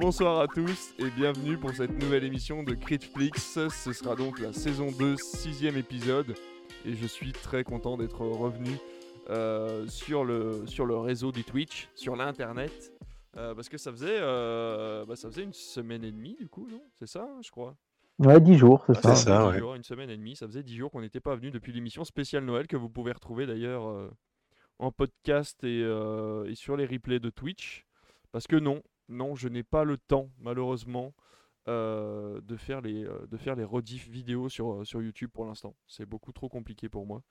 bonsoir à tous et bienvenue pour cette nouvelle émission de Critflix. Ce sera donc la saison 2, sixième épisode et je suis très content d'être revenu euh, sur, le, sur le réseau du Twitch, sur l'internet, euh, parce que ça faisait, euh, bah, ça faisait une semaine et demie du coup, non? C'est ça, je crois Ouais, 10 jours, c'est Ah, ça. C'est ça, dix ouais. jours, une semaine et demie. Ça faisait 10 jours qu'on n'était pas venu depuis l'émission spéciale Noël que vous pouvez retrouver d'ailleurs euh, en podcast et, euh, et sur les replays de Twitch. Parce que non, non, je n'ai pas le temps, malheureusement, euh, de, faire les, euh, de faire les rediff vidéo sur, euh, sur YouTube pour l'instant. C'est beaucoup trop compliqué pour moi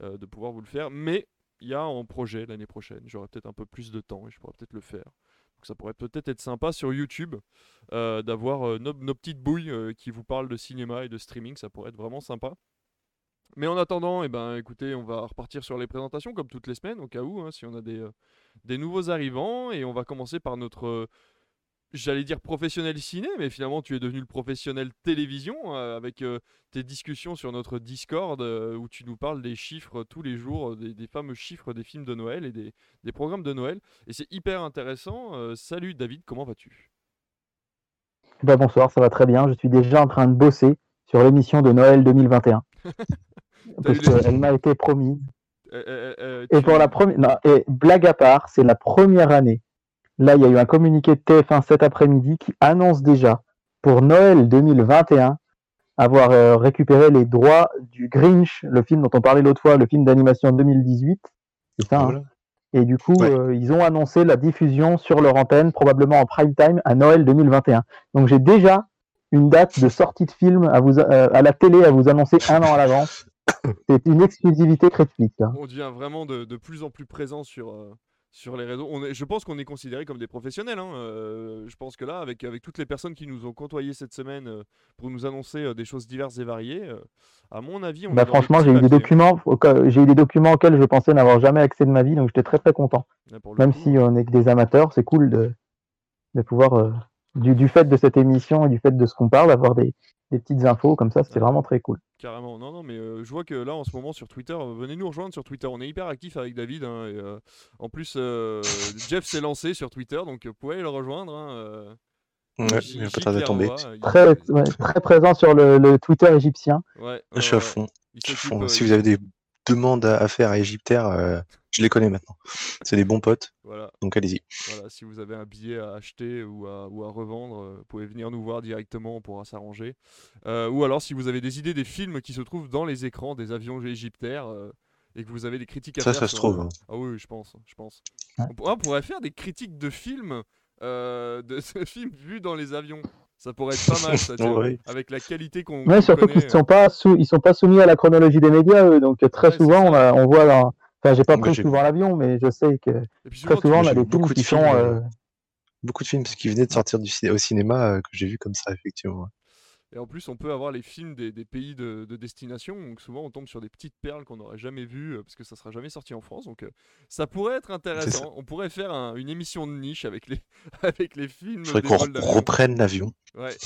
de pouvoir vous le faire. Mais il y a en projet l'année prochaine. J'aurai peut-être un peu plus de temps et je pourrai peut-être le faire. Donc ça pourrait peut-être être sympa sur YouTube d'avoir nos, nos petites bouilles qui vous parlent de cinéma et de streaming. Ça pourrait être vraiment sympa. Mais en attendant, eh ben, écoutez, on va repartir sur les présentations comme toutes les semaines, au cas où, hein, si on a des, euh, des nouveaux arrivants. Et on va commencer par notre, euh, j'allais dire professionnel ciné, mais finalement tu es devenu le professionnel télévision euh, avec tes discussions sur notre Discord où tu nous parles des chiffres tous les jours, des, des fameux chiffres des films de Noël et des, des programmes de Noël. Et c'est hyper intéressant. Salut David, comment vas-tu? Bah, bonsoir, ça va très bien. Je suis déjà en train de bosser sur l'émission de Noël 2021. parce qu'elle m'a été promise. Euh, euh, euh, Et pour la première. Non, et blague à part, c'est la première année. Là, il y a eu un communiqué de TF1 cet après-midi qui annonce déjà pour Noël 2021 avoir euh, récupéré les droits du Grinch, le film dont on parlait l'autre fois, le film d'animation 2018. C'est ça, hein. Et du coup, Ouais. ils ont annoncé la diffusion sur leur antenne, probablement en prime time, à Noël 2021. Donc j'ai déjà une date de sortie de film à, vous, à la télé à vous annoncer un an à l'avance. C'est une exclusivité Netflix. hein. on devient vraiment de, de plus en plus présent sur, euh, sur les réseaux. On est, je pense qu'on est considéré comme des professionnels. hein, euh, je pense que là, avec, avec toutes les personnes qui nous ont côtoyés cette semaine euh, pour nous annoncer euh, des choses diverses et variées, euh, à mon avis, on Bah, est dans franchement, j'ai eu des papiers, hein. documents, auxquels- j'ai eu des documents auxquels je pensais n'avoir jamais accès de ma vie, donc j'étais très très content. Là, pour le Même coup, si on est que des amateurs, c'est cool de, de pouvoir, euh, du, du fait de cette émission et du fait de ce qu'on parle, avoir des, des petites infos comme ça, c'était vraiment très cool. Carrément, non, non, mais euh, je vois que là en ce moment sur Twitter, euh, venez nous rejoindre sur Twitter, on est hyper actif avec David. hein, et, euh, en plus, euh, Jeff s'est lancé sur Twitter, donc vous pouvez le rejoindre. hein, euh, Ouais, il J pas Claire tomber. Très, ouais, très présent sur le, le Twitter égyptien. Ouais, Je suis à fond. Je suis à s'occupe, fond. Si vous avez des demandes à, faire à Égyptaire, euh, je les connais maintenant. C'est des bons potes, Voilà, donc allez-y. voilà, si vous avez un billet à acheter ou à, ou à revendre, euh, vous pouvez venir nous voir directement, on pourra s'arranger. Euh, ou alors si vous avez des idées des films qui se trouvent dans les écrans des avions égyptaires euh, et que vous avez des critiques à Ça, faire. ça se trouve. euh, hein. Ah oui, je pense, je pense. On, pour- on pourrait faire des critiques de films, euh, de ce film vu dans les avions. Ça pourrait être pas mal, ça, tiens, Ouais. avec la qualité qu'on Ouais, surtout qu'ils sont pas sous, ils sont pas soumis à la chronologie des médias, eux, donc très Ouais, souvent on, a- on voit, dans- enfin j'ai pas pris souvent l'avion, mais je sais que Et puis très souvent, on a des films beaucoup qui de sont, films, euh, Beaucoup de films parce qu'ils venaient de sortir du ciné- au cinéma euh, que j'ai vu comme ça, effectivement. Et en plus, on peut avoir les films des, des pays de, de destination. Donc souvent, on tombe sur des petites perles qu'on n'aurait jamais vues euh, parce que ça sera jamais sorti en France. Donc euh, ça pourrait être intéressant. On pourrait faire un- une émission de niche avec les, avec les films. Il faudrait qu'on reprenne l'avion. Ouais.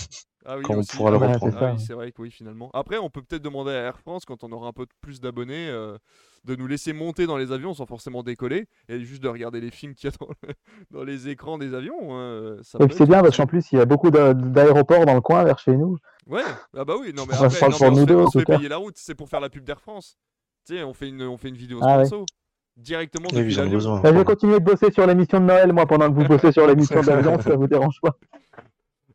Ah oui, quand on pourra le Ah oui, reprendre. ah oui, c'est vrai que oui, finalement. Après, on peut peut-être demander à Air France, quand on aura un peu plus d'abonnés, euh, de nous laisser monter dans les avions sans forcément décoller et juste de regarder les films qu'il y a dans, le- dans les écrans des avions. puis c'est bien parce qu'en plus il y a beaucoup d'a- d'aéroports dans le coin vers chez nous. Ouais, ah bah oui, non mais après, non, pour mais on fait, deux, on fait payer la route, c'est pour faire la pub d'Air France. Tu sais, on fait une, on fait une vidéo Ah ouais. sponsor directement Oui, depuis l'avion. Bah, je vais continuer de bosser sur l'émission de Noël moi pendant que vous bossez sur l'émission d'avion, ça vous dérange pas.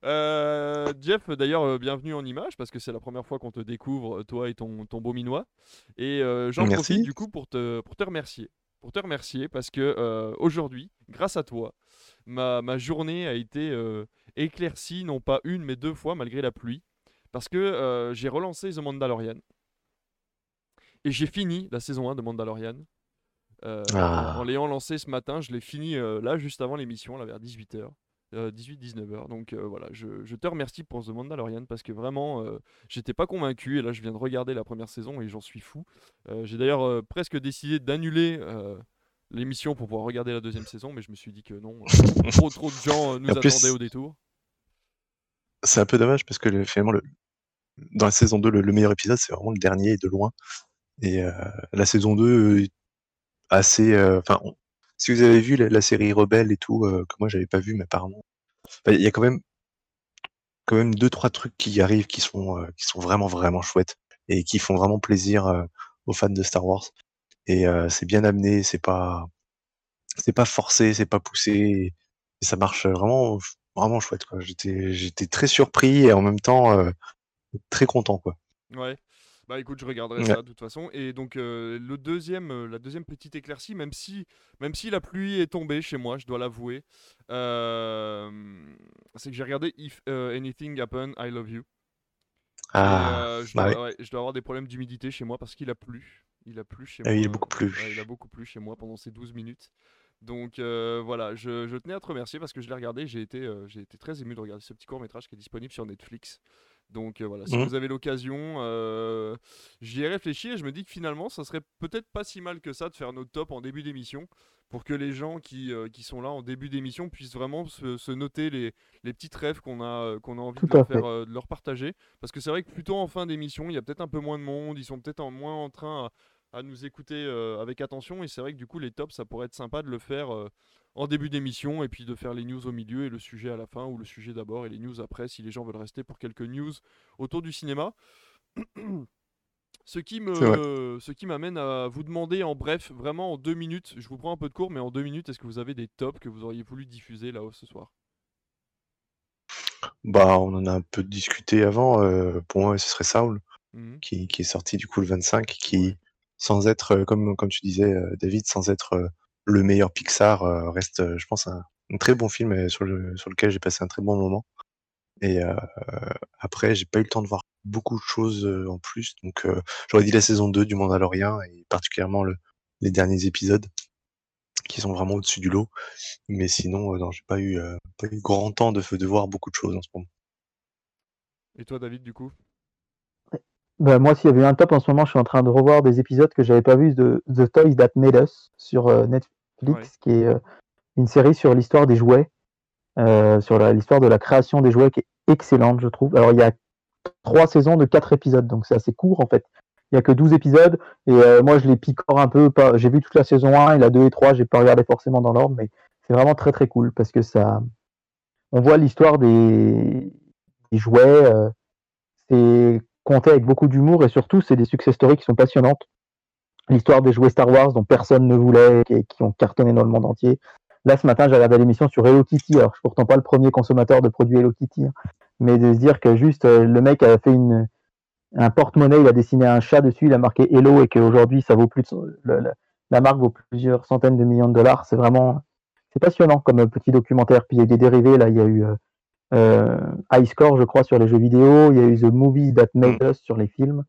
Euh, Jeff, d'ailleurs, euh, bienvenue en image parce que c'est la première fois qu'on te découvre, euh, toi et ton, ton beau minois. Et euh, j'en profite du coup pour te, pour te remercier. Pour te remercier parce que aujourd'hui, grâce à toi, ma, ma journée a été éclaircie, non pas une mais deux fois malgré la pluie. Parce que j'ai relancé The Mandalorian. Et j'ai fini la saison 1 de Mandalorian. En- Ah. En, l'ayant lancé ce matin, je l'ai fini là juste avant l'émission, là vers 18h. 18-19h. Donc euh, voilà, je, je te remercie pour The Mandalorian parce que vraiment, euh, j'étais pas convaincu et là je viens de regarder la première saison et j'en suis fou. Euh, J'ai d'ailleurs euh, presque décidé d'annuler euh, l'émission pour pouvoir regarder la deuxième saison, mais je me suis dit que non, euh, trop trop de gens euh, nous plus- attendaient au détour. C'est un peu dommage parce que le- finalement, le, dans la saison 2, le, le meilleur épisode, c'est vraiment le dernier et de loin. Et euh, la saison 2, est assez. euh, Enfin, on- si vous avez vu la, série Rebelle et tout, euh, que moi j'avais pas vu, mais apparemment, enfin, il y a quand même quand même deux trois trucs qui arrivent qui sont euh, qui sont vraiment vraiment chouettes et qui font vraiment plaisir euh, aux fans de Star Wars. Et euh, c'est bien amené, c'est pas c'est pas forcé, c'est pas poussé, et, et ça marche vraiment vraiment chouette quoi. J'étais j'étais très surpris et en même temps euh, très content quoi. Ouais. Bah écoute, je regarderai Ouais. ça de toute façon. Et donc euh, le deuxième, euh, la deuxième petite éclaircie, même si, même si la pluie est tombée chez moi, je dois l'avouer, euh, c'est que j'ai regardé If Anything Happen, I Love You. Ah, je, bah dois, ouais, je dois avoir des problèmes d'humidité chez moi parce qu'il a plu. Il a plu chez Ah moi. il a beaucoup plu. il a beaucoup plu chez moi pendant ces 12 minutes. Donc euh, voilà, je, je tenais à te remercier parce que je l'ai regardé. J'ai été, euh, j'ai été très ému de regarder ce petit court métrage qui est disponible sur Netflix. Donc euh, voilà, si Mhm. vous avez l'occasion, euh, j'y ai réfléchi et je me dis que finalement, ça serait peut-être pas si mal que ça de faire notre top en début d'émission pour que les gens qui, euh, qui sont là en début d'émission puissent vraiment se, se noter les, les petites rêves qu'on a, qu'on a envie de leur, faire, de leur partager. Parce que c'est vrai que plutôt en fin d'émission, il y a peut-être un peu moins de monde, ils sont peut-être en moins en train à, à nous écouter euh, avec attention. Et c'est vrai que du coup, les tops, ça pourrait être sympa de le faire euh, en début d'émission et puis de faire les news au milieu et le sujet à la fin ou le sujet d'abord et les news après si les gens veulent rester pour quelques news autour du cinéma. Ce qui me, ce qui m'amène à vous demander en bref, vraiment en deux minutes, je vous prends un peu de cours, mais en deux minutes, est-ce que vous avez des tops que vous auriez voulu diffuser là-haut ce soir? Bah, on en a un peu discuté avant. euh, pour moi, ce serait Saul Mhm. qui, qui est sorti du coup le 25, Ouais. qui, sans être, euh, comme, comme tu disais, euh, David, sans être euh, le meilleur Pixar, reste, je pense, un, très bon film sur, le, sur lequel j'ai passé un très bon moment. Et euh, après, j'ai pas eu le temps de voir beaucoup de choses en plus. Donc, euh, j'aurais dit la saison 2 du Mandalorian et particulièrement le, les derniers épisodes qui sont vraiment au-dessus du lot. Mais sinon, euh, non, j'ai pas eu, pas eu grand temps de, de voir beaucoup de choses en ce moment. Et toi, David, du coup? Bah, moi, s'il y avait un top en ce moment, je suis en train de revoir des épisodes que j'avais pas vus de The Toys That Made Us sur euh, Netflix, Ouais. qui est euh, une série sur l'histoire des jouets, euh, sur l'histoire de la création des jouets, qui est excellente, je trouve. Alors, il y a trois saisons de quatre épisodes, donc c'est assez court en fait. Il y a que 12 épisodes, et euh, moi, je les picore un peu. Pas... J'ai vu toute la saison 1 et la 2 et 3, j'ai pas regardé forcément dans l'ordre, mais c'est vraiment très très cool parce que ça. On voit l'histoire des... des jouets. euh, c'est compté avec beaucoup d'humour et surtout, c'est des success stories qui sont passionnantes. L'histoire des jouets Star Wars dont personne ne voulait et qui ont cartonné dans le monde entier. Là, ce matin, j'ai regardé l'émission sur Hello Kitty. Alors, je suis pourtant pas le premier consommateur de produits Hello Kitty, hein, mais de se dire que juste euh, le mec a fait une, un porte-monnaie, il a dessiné un chat dessus, il a marqué Hello et qu'aujourd'hui, ça vaut plus la marque vaut plusieurs centaines de millions de dollars. C'est vraiment, c'est passionnant comme euh, petit documentaire. Puis il y a des dérivés. Là, il y a eu euh, High Score, je crois, sur les jeux vidéo. Il y a eu The Movies That Made Us sur les films.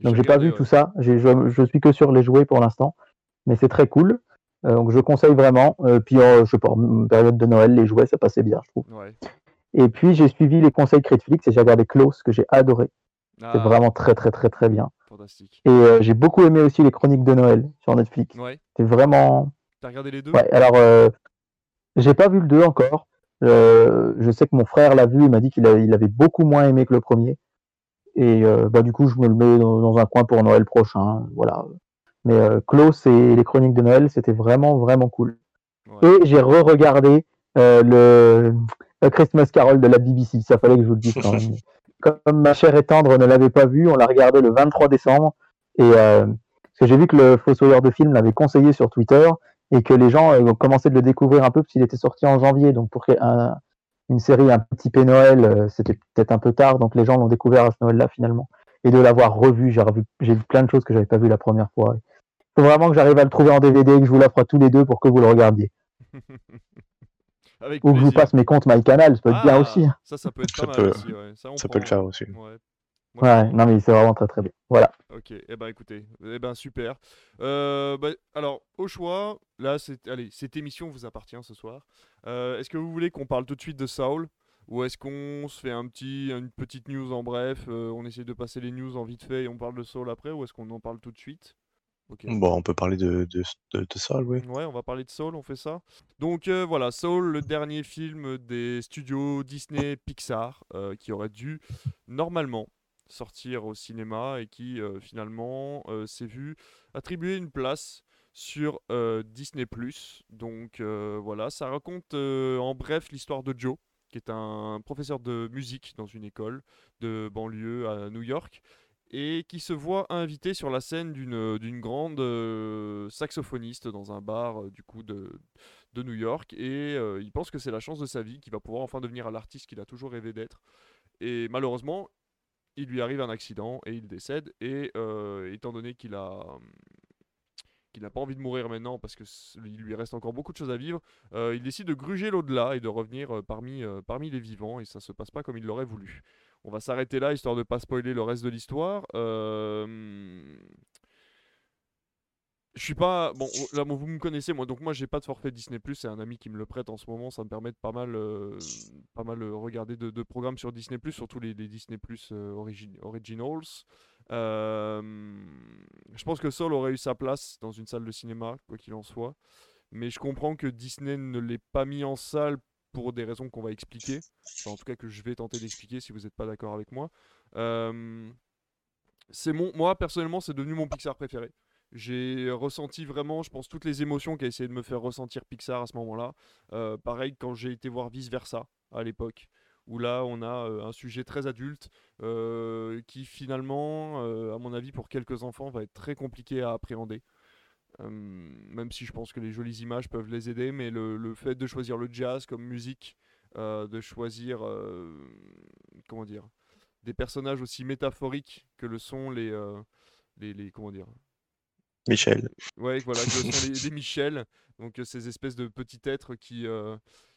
Donc j'ai pas vu ouais. tout ça. Je, je suis que sur les jouets pour l'instant, mais c'est très cool. Euh, donc je conseille vraiment. Euh, puis euh, je sais pas, en période de Noël, les jouets ça passait bien, je trouve. Ouais. Et puis j'ai suivi les conseils Critflix et j'ai regardé Close que j'ai adoré. C'est Ah, vraiment très très très très bien. fantastique. Et euh, j'ai beaucoup aimé aussi les chroniques de Noël sur Netflix. Ouais. C'est vraiment. T'as regardé les deux? Ouais. Alors euh, j'ai pas vu le 2 encore. Euh, je sais que mon frère l'a vu. Il m'a dit qu'il il avait beaucoup moins aimé que le premier. Et euh, bah, du coup, je me le mets dans, dans un coin pour Noël prochain. Voilà. Mais euh, Klaus et les chroniques de Noël, c'était vraiment, vraiment cool. Ouais. Et j'ai re-regardé euh, le, le Christmas Carol de la BBC. Ça fallait que je vous le dise quand même. Comme ma chère et tendre ne l'avait pas vu, on l'a regardé le 23 décembre. Et parce que j'ai vu que le fossoyeur de film l'avait conseillé sur Twitter et que les gens euh, ont commencé de le découvrir un peu parce qu'il était sorti en janvier. Donc pour un- une série un peu typée Noël, euh, c'était peut-être un peu tard. Donc les gens l'ont découvert à ce Noël-là finalement. Et de l'avoir revu, j'ai revu, j'ai vu plein de choses que j'avais pas vues la première fois. Il faut vraiment que j'arrive à le trouver en DVD et que je vous l'offre à tous les deux pour que vous le regardiez. Avec Ou que je vous passe mes comptes MyCanal, ça peut être bien Ah, aussi. hein. Ça, ça peut être Ça pas peut- mal aussi. Ouais. Ça, on Ça peut le faire aussi. Ouais. Ouais, non mais c'est vraiment très très bien. Voilà. Ok, eh ben écoutez, eh ben super. Euh, bah, alors, au choix, là, c'est, allez, cette émission vous appartient ce soir. Euh, est-ce que vous voulez qu'on parle tout de suite de Saul? Ou est-ce qu'on se fait un petit, une petite news en bref, euh, on essaie de passer les news en vite fait et on parle de Saul après ou est-ce qu'on en parle tout de suite? Ok. Bon, on peut parler de, de, de, de Saul, oui. Ouais, on va parler de Soul, on fait ça. Donc euh, voilà, Soul, le dernier film des studios Disney Pixar, euh, qui aurait dû normalement sortir au cinéma et qui euh, finalement euh, s'est vu attribuer une place sur euh, Disney ⁇ Donc voilà, ça raconte en bref l'histoire de Joe, qui est un professeur de musique dans une école de banlieue à New York, et qui se voit invité sur la scène d'une d'une grande saxophoniste dans un bar du coup de, de New York, et il pense que c'est la chance de sa vie, qu'il va pouvoir enfin devenir l'artiste qu'il a toujours rêvé d'être. Et malheureusement, il lui arrive un accident et il décède. Et étant donné qu'il a qu'il n'a pas envie de mourir maintenant parce qu'il lui reste encore beaucoup de choses à vivre, euh, il décide de gruger l'au-delà et de revenir euh, parmi, euh, les vivants et ça se passe pas comme il l'aurait voulu. On va s'arrêter là histoire de ne pas spoiler le reste de l'histoire. Je suis pas bon là vous me connaissez moi donc moi j'ai pas de forfait Disney Plus c'est un ami qui me le prête en ce moment ça me permet de pas mal pas mal regarder de, programmes sur Disney Plus surtout les, Disney Plus originals euh, je pense que Soul aurait eu sa place dans une salle de cinéma, quoi qu'il en soit. Mais je comprends que Disney ne l'ait pas mis en salle pour des raisons qu'on va expliquer. en tout cas, que je vais tenter d'expliquer si vous n'êtes pas d'accord avec moi. Euh, c'est mon, moi, personnellement, c'est devenu mon Pixar préféré. J'ai ressenti vraiment, je pense, toutes les émotions qu'a essayé de me faire ressentir Pixar à ce moment-là. Euh, pareil, quand j'ai été voir Vice Versa à l'époque où là on a un sujet très adulte qui finalement, à mon avis pour quelques enfants, va être très compliqué à appréhender. même si je pense que les jolies images peuvent les aider, mais le, fait de choisir le jazz comme musique, de choisir, comment dire, des personnages aussi métaphoriques que le sont les, les, comment dire, Michel. Ouais, voilà, que sont les, Michel, donc ces espèces de petits êtres qui,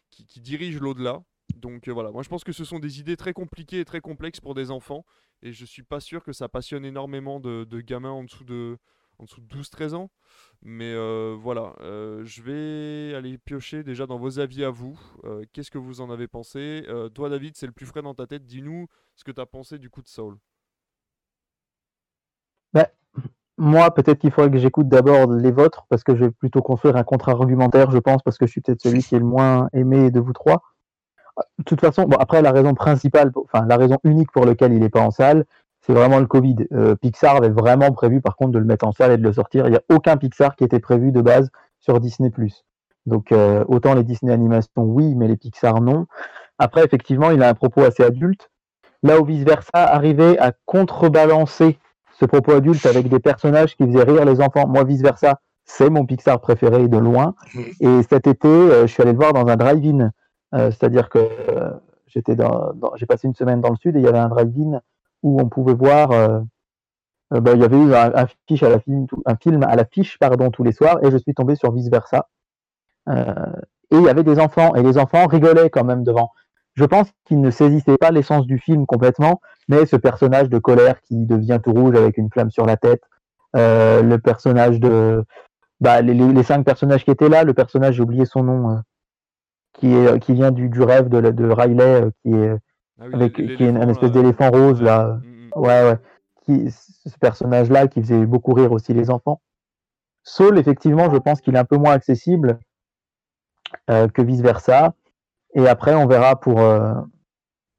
qui, qui dirigent l'au-delà. Donc euh, voilà, moi je pense que ce sont des idées très compliquées et très complexes pour des enfants. Et je suis pas sûr que ça passionne énormément de, gamins en dessous de, en dessous de 12-13 ans. Mais euh, voilà, euh, je vais aller piocher déjà dans vos avis à vous. Qu'est-ce que vous en avez pensé? Toi David, c'est le plus frais dans ta tête. Dis-nous ce que tu as pensé du coup de Soul. Bah, moi, peut-être qu'il faudrait que j'écoute d'abord les vôtres, parce que je vais plutôt construire un contre-argumentaire, je pense, parce que je suis peut-être celui qui est le moins aimé de vous trois. De toute façon, bon, après, la raison principale, enfin, la raison unique pour laquelle il n'est pas en salle, c'est vraiment le Covid. Euh, Pixar avait vraiment prévu, par contre, de le mettre en salle et de le sortir. Il n'y a aucun Pixar qui était prévu de base sur Disney+. Donc, euh, autant les Disney Animations, oui, mais les Pixar, non. Après, effectivement, il a un propos assez adulte. Là où vice-versa, arriver à contrebalancer ce propos adulte avec des personnages qui faisaient rire les enfants. Moi, vice-versa, c'est mon Pixar préféré de loin. Et cet été, euh, je suis allé le voir dans un drive-in euh, c'est-à-dire que euh, j'étais dans, j'ai passé une semaine dans le sud et il y avait un drive-in où on pouvait voir. Bah, il y avait eu un, un, à la film, un film à l'affiche pardon tous les soirs et je suis tombé sur vice versa. et il y avait des enfants et les enfants rigolaient quand même devant. Je pense qu'ils ne saisissaient pas l'essence du film complètement, mais ce personnage de colère qui devient tout rouge avec une flamme sur la tête, le personnage de, bah, les, les, cinq personnages qui étaient là, le personnage, j'ai oublié son nom, qui, est, qui vient du, du rêve de, de Riley, euh, qui est, ah avec, qui est une, espèce d'éléphant rose, là. Mm, mm. Ouais, ouais. Qui, ce personnage-là qui faisait beaucoup rire aussi les enfants. Saul, effectivement, je pense qu'il est un peu moins accessible euh, que vice-versa. Et après, on verra pour, euh,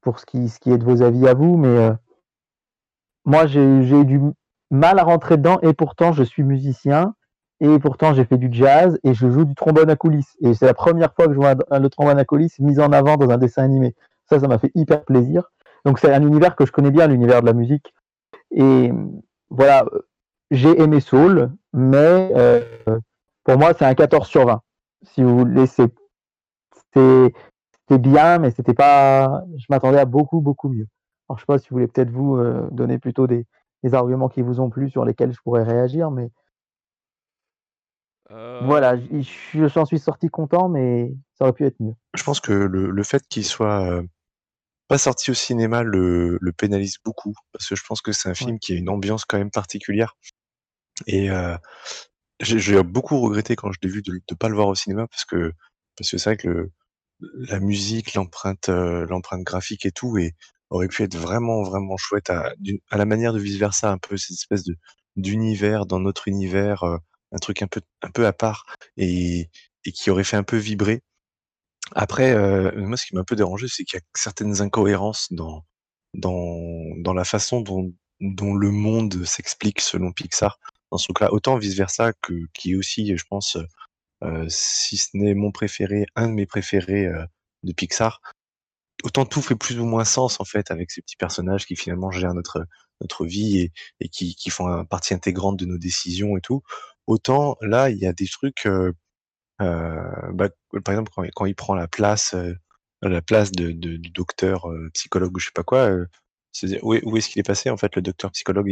pour ce, qui, ce qui est de vos avis à vous. Mais euh, moi, j'ai eu du mal à rentrer dedans et pourtant, je suis musicien. Et pourtant, j'ai fait du jazz et je joue du trombone à coulisses. Et c'est la première fois que je vois le trombone à coulisses mis en avant dans un dessin animé. Ça, ça m'a fait hyper plaisir. Donc, c'est un univers que je connais bien, l'univers de la musique. Et voilà, j'ai aimé Soul, mais euh, pour moi, c'est un 14 sur 20. Si vous voulez, c'est bien, mais c'était pas. Je m'attendais à beaucoup, beaucoup mieux. Alors, je sais pas si vous voulez peut-être vous euh, donner plutôt des, des arguments qui vous ont plu sur lesquels je pourrais réagir, mais voilà, j'en suis sorti content, mais ça aurait pu être mieux. Je pense que le, le fait qu'il soit euh, pas sorti au cinéma le, le, pénalise beaucoup, parce que je pense que c'est un film qui a une ambiance quand même particulière. Et euh, j'ai beaucoup regretté quand je l'ai vu de ne pas le voir au cinéma, parce que parce que c'est vrai que le, la musique, l'empreinte euh, l'empreinte graphique et tout et aurait pu être vraiment vraiment chouette à, la manière de vice versa, un peu cette espèce d'univers dans notre univers un truc un peu, un peu à part et, qui aurait fait un peu vibrer. Après, euh, moi, ce qui m'a un peu dérangé, c'est qu'il y a certaines incohérences dans, dans, la façon dont, dont le monde s'explique selon Pixar. Dans ce cas, autant vice versa que qui est aussi, je pense, euh, si ce n'est mon préféré, un de mes préférés euh, de Pixar. autant tout fait plus ou moins sens en fait avec ces petits personnages qui finalement gèrent notre notre vie et, et qui, qui font partie intégrante de nos décisions et tout. Autant là, il y a des trucs, euh, euh, bah, par exemple quand, quand, il prend la place, euh, la place de, de, du docteur euh, psychologue ou je sais pas quoi, euh, où, est-ce qu'il est passé en fait le docteur psychologue?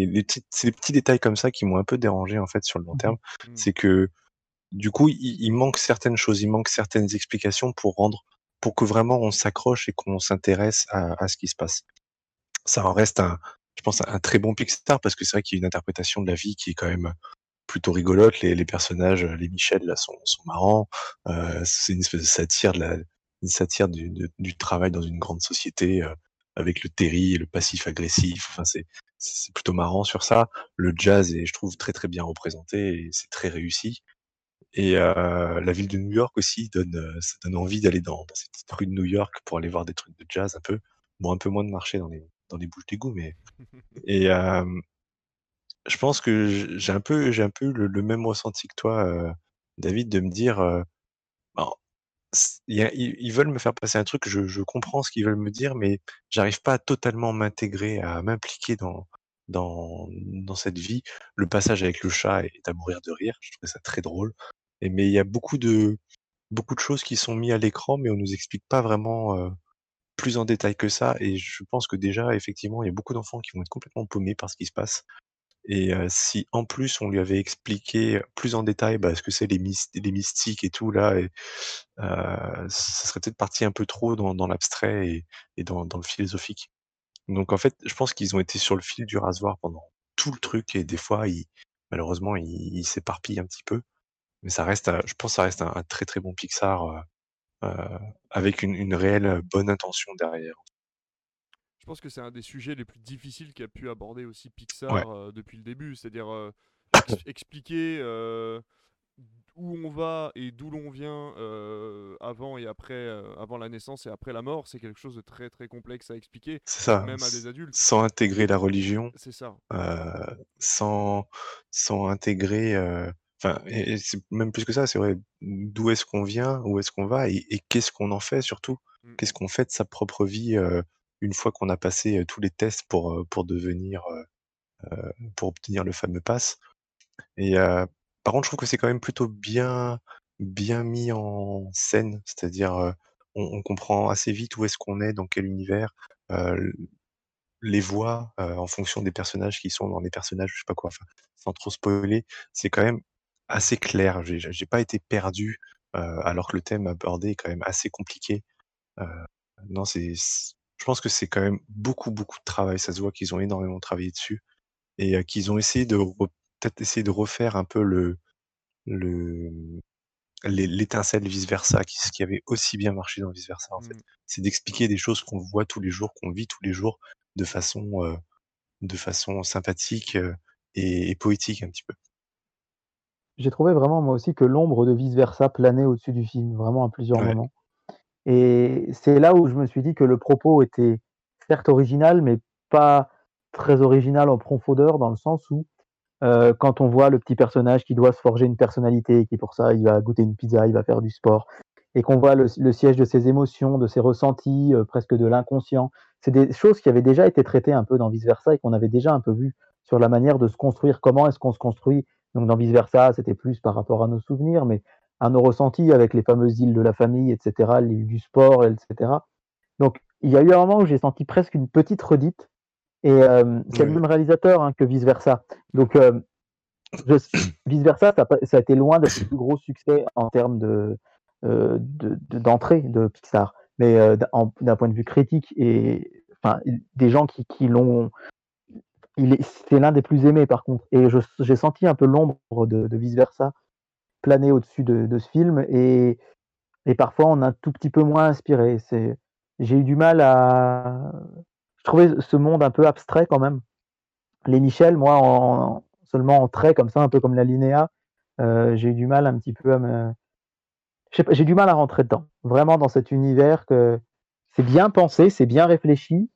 C'est des petits détails comme ça qui m'ont un peu dérangé en fait sur le long terme. Mmh. C'est que du coup, il, manque certaines choses, il manque certaines explications pour rendre pour que vraiment on s'accroche et qu'on s'intéresse à, ce qui se passe. Ça en reste un, je pense, un, très bon Pixar parce que c'est vrai qu'il y a une interprétation de la vie qui est quand même plutôt rigolote. Les, les personnages, les Michel là sont, marrants. Euh, c'est une espèce de satire de la, une satire du travail dans une grande société euh, avec le Terry et le passif agressif. Enfin, c'est c'est plutôt marrant sur ça. Le jazz est, je trouve, très très bien représenté et c'est très réussi. Et euh, la ville de New York aussi donne, ça donne envie d'aller dans, dans ces petites rues de New York pour aller voir des trucs de jazz un peu. Bon, un peu moins de marché dans les, dans les bouches d'égout, mais. Et euh, je pense que j'ai un peu, j'ai un peu le, le, même ressenti que toi, euh, David, de me dire, bon, y a, ils, veulent me faire passer un truc, je, je comprends ce qu'ils veulent me dire, mais j'arrive pas à totalement m'intégrer, à m'impliquer dans, dans, dans cette vie. Le passage avec le chat est à mourir de rire, je trouvais ça très drôle. Mais il y a beaucoup de, beaucoup de choses qui sont mises à l'écran, mais on nous explique pas vraiment plus en détail que ça. Et je pense que déjà, effectivement, il y a beaucoup d'enfants qui vont être complètement paumés par ce qui se passe. Et si en plus on lui avait expliqué plus en détail bah, ce que c'est les, mystiques et tout là, ça serait peut-être parti un peu trop dans, l'abstrait et, dans, le philosophique. Donc en fait, je pense qu'ils ont été sur le fil du rasoir pendant tout le truc et des fois, ils, malheureusement, ils il s'éparpillent un petit peu. Mais ça reste, je pense, que ça reste un, un très très bon Pixar euh, euh, avec une, une, réelle bonne intention derrière. Je pense que c'est un des sujets les plus difficiles qu'a pu aborder aussi Pixar ouais. euh, depuis le début, c'est-à-dire euh, ex expliquer euh, où on va et d'où l'on vient avant et après, avant la naissance et après la mort, c'est quelque chose de très très complexe à expliquer, ça. même à des adultes. Sans intégrer la religion. C'est ça. sans, sans intégrer Enfin, et, et c'est même plus que ça, c'est vrai. D'où est-ce qu'on vient, où est-ce qu'on va, et, et qu'est-ce qu'on en fait surtout? Mmh. Qu'est-ce qu'on fait de sa propre vie euh, une fois qu'on a passé euh, tous les tests pour euh, pour devenir, pour obtenir le fameux pass? Et par contre, je trouve que c'est quand même plutôt bien bien mis en scène, c'est-à-dire on, on, comprend assez vite où est-ce qu'on est, dans quel univers. les voix en fonction des personnages qui sont dans les personnages, je sais pas quoi. Enfin, sans trop spoiler, c'est quand même assez clair. J'ai j'ai pas été perdu, heu, alors que le thème abordé est quand même assez compliqué. Heu, non, c'est je pense que c'est quand même beaucoup, beaucoup de travail. Ça se voit qu'ils ont énormément travaillé dessus et heu, qu'ils ont essayé de peut-être essayer de refaire un peu le le l'étincelle vice versa, qui ce qui avait aussi bien marché dans vice versa en fait. Mmh. C'est d'expliquer des choses qu'on voit tous les jours, qu'on vit tous les jours de façon, heu, de façon sympathique, heu, et et poétique un petit peu. J'ai trouvé vraiment moi aussi que l'ombre de Vice Versa planait au-dessus du film, vraiment à plusieurs Ouais. moments. Et c'est là où je me suis dit que le propos était certes original, mais pas très original en profondeur, dans le sens où, heu, quand on voit le petit personnage qui doit se forger une personnalité, qui pour ça il va goûter une pizza, il va faire du sport et qu'on voit le le siège de ses émotions, de ses ressentis, heu, presque de l'inconscient. C'est des choses qui avaient déjà été traitées un peu dans Vice Versa et qu'on avait déjà un peu vu sur la manière de se construire. Comment est-ce qu'on se construit donc dans Vice Versa, c'était plus par rapport à nos souvenirs, mais à nos ressentis avec les fameuses îles de la famille, etc., l'île du sport, etc. Donc il y a eu un moment où j'ai senti presque une petite redite, et euh, c'est Oui. le même réalisateur hein, que Vice Versa. Donc euh, je, Vice Versa, ça, a pas- ça a été loin d'être le plus gros succès en termes de euh, de- de- d'entrée de, Pixar, mais euh, d'un point de vue critique et enfin des gens qui, qui l'ont c'est l'un des plus aimés par contre. Et j'ai senti un peu l'ombre de, Vice Versa planer au-dessus de, ce film et, parfois on a un tout petit peu moins inspiré. J'ai eu du mal à. Je trouvais ce monde un peu abstrait quand même. Les Michel, moi, en, seulement en trait comme ça, un peu comme la Linéa, euh, j'ai eu du mal un petit peu à me. J'ai du mal à rentrer dedans. Vraiment dans cet univers que c'est bien pensé, c'est bien réfléchi,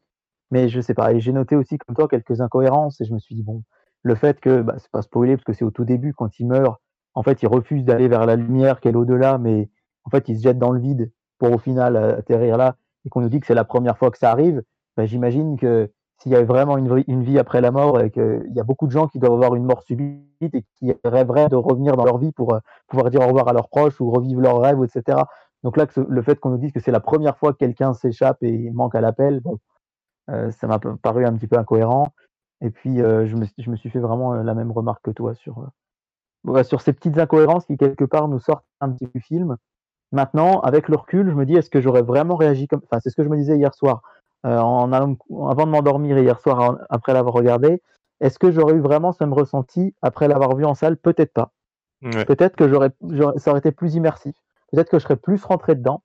mais je sais pas, j'ai noté aussi comme toi quelques incohérences et je me suis dit bon, le fait que bah, c'est pas spoilé parce que c'est au tout début quand il meurt, en fait, il refuse d'aller vers la lumière qui est l'au-delà, mais en fait, il se jette dans le vide pour au final euh, atterrir là. et qu'on nous dit que c'est la première fois que ça arrive, bah, j'imagine que s'il y avait vraiment une, vie après la mort et qu'il y a beaucoup de gens qui doivent avoir une mort subite et qui rêveraient de revenir dans leur vie pour euh, pouvoir dire au revoir à leurs proches ou revivre leurs rêves, etc. Donc là, le fait qu'on nous dise que c'est la première fois que quelqu'un s'échappe et manque à l'appel, bon, ça m'a paru un petit peu incohérent. Et puis, euh, je, me, je, me, suis fait vraiment la même remarque que toi sur, sur ces petites incohérences qui, quelque part, nous sortent un petit peu du film. Maintenant, avec le recul, je me dis, est-ce que j'aurais vraiment réagi comme. Enfin, c'est ce que je me disais hier soir. Euh, en avant de m'endormir hier soir après l'avoir regardé, est-ce que j'aurais eu vraiment ce même ressenti après l'avoir vu en salle? Peut-être pas. Peut-être que j'aurais, ça aurait été plus immersif. Peut-être que je serais plus rentré dedans.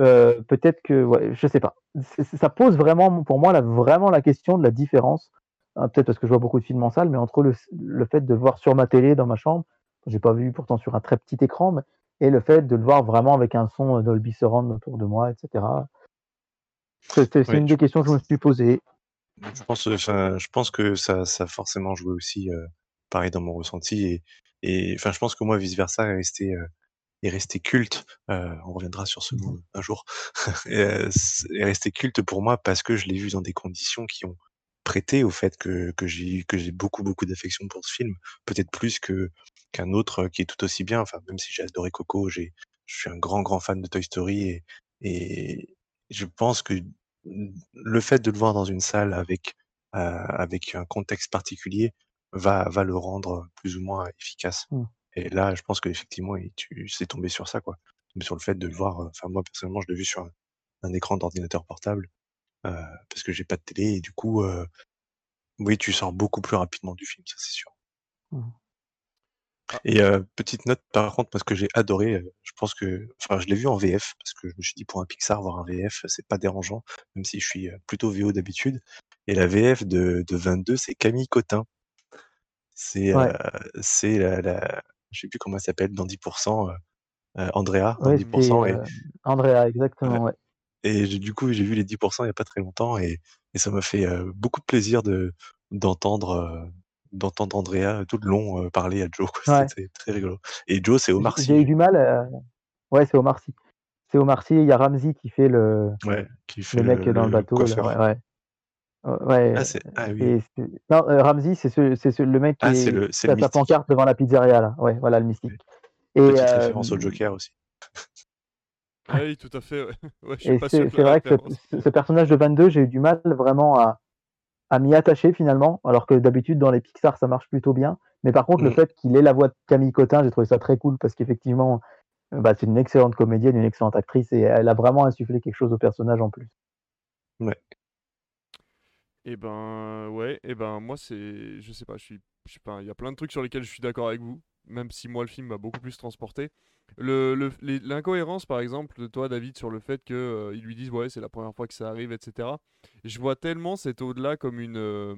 Euh, peut-être que, ouais, je sais pas. ça pose vraiment, pour moi, vraiment la question de la différence. Hein, peut-être parce que je vois beaucoup de films en salle, mais entre le, le fait de voir sur ma télé dans ma chambre, j'ai pas vu pourtant sur un très petit écran, mais, et le fait de le voir vraiment avec un son Dolby Surround autour de moi, etc. C'est une des questions que je me suis posées. Je pense, enfin, je pense que ça, ça a forcément joué aussi, euh, pareil dans mon ressenti. Et, et enfin, je pense que moi, vice versa, est resté, euh, est resté culte. Euh, on reviendra sur ce mot mmh un jour. est resté culte pour moi parce que je l'ai vu dans des conditions qui ont prêté au fait que, que j'ai que j'ai beaucoup beaucoup d'affection pour ce film, peut-être plus que qu'un autre qui est tout aussi bien. Enfin, même si j'ai adoré Coco, j'ai je suis un grand grand fan de Toy Story et, et je pense que le fait de le voir dans une salle avec, euh, avec un contexte particulier va, va le rendre plus ou moins efficace. Mmh. Et là, je pense qu'effectivement, tu c'est tombé sur ça, quoi. Sur le fait de le voir, enfin, moi, personnellement, je l'ai vu sur un, écran d'ordinateur portable, euh, parce que j'ai pas de télé, et du coup, euh, oui, tu sors beaucoup plus rapidement du film, ça c'est sûr. Mmh. Ah. Et petite note, par contre, parce que j'ai adoré, je pense que, enfin, je l'ai vu en VF parce que je me suis dit pour un Pixar voir un VF, c'est pas dérangeant, même si je suis plutôt VO d'habitude. Et la VF de, de 22, c'est Camille Cotin. C'est, c'est la, la, je sais plus comment elle s'appelle, dans 10%, Andrea, dans 10%. Et... Andrea, exactement, ouais. Et du coup, j'ai vu les 10% il y a pas très longtemps et, et ça m'a fait beaucoup de plaisir de d'entendre d'entendre Andrea tout le long parler à Joe. C'était très rigolo. Et Joe, c'est Omar Sy. J'ai eu du mal. Ouais, c'est Omar Sy. C'est Omar Sy. Il y a Ramsey qui fait le, ouais, qui fait le mec dans le, bateau. ouais. Ouais. Ah, ah oui. non, euh, Ramsey, c'est ce, le mec ah, qui ah, est, a sa pancarte devant la pizzeria. Là. Ouais, voilà le mystique. Et, Petite euh, référence au Joker aussi. oui, tout à fait. c'est vrai que ce, ce, personnage de 22, j'ai eu du mal vraiment à, à m'y attacher finalement, alors que d'habitude dans les Pixar ça marche plutôt bien. Mais par contre, le mm. fait qu'il ait la voix de Camille Cotin, j'ai trouvé ça très cool parce qu'effectivement, euh, bah, c'est une excellente comédienne, une excellente actrice et elle a vraiment insufflé quelque chose au personnage en plus. Et eh ben ouais, et eh ben moi c'est, je sais pas, je suis, je sais pas, il y a plein de trucs sur lesquels je suis d'accord avec vous, même si moi le film m'a beaucoup plus transporté. L'incohérence, par exemple, de toi, David, sur le fait qu'ils euh, lui disent ouais, c'est la première fois que ça arrive, etc. Je vois tellement cet au-delà comme une, euh,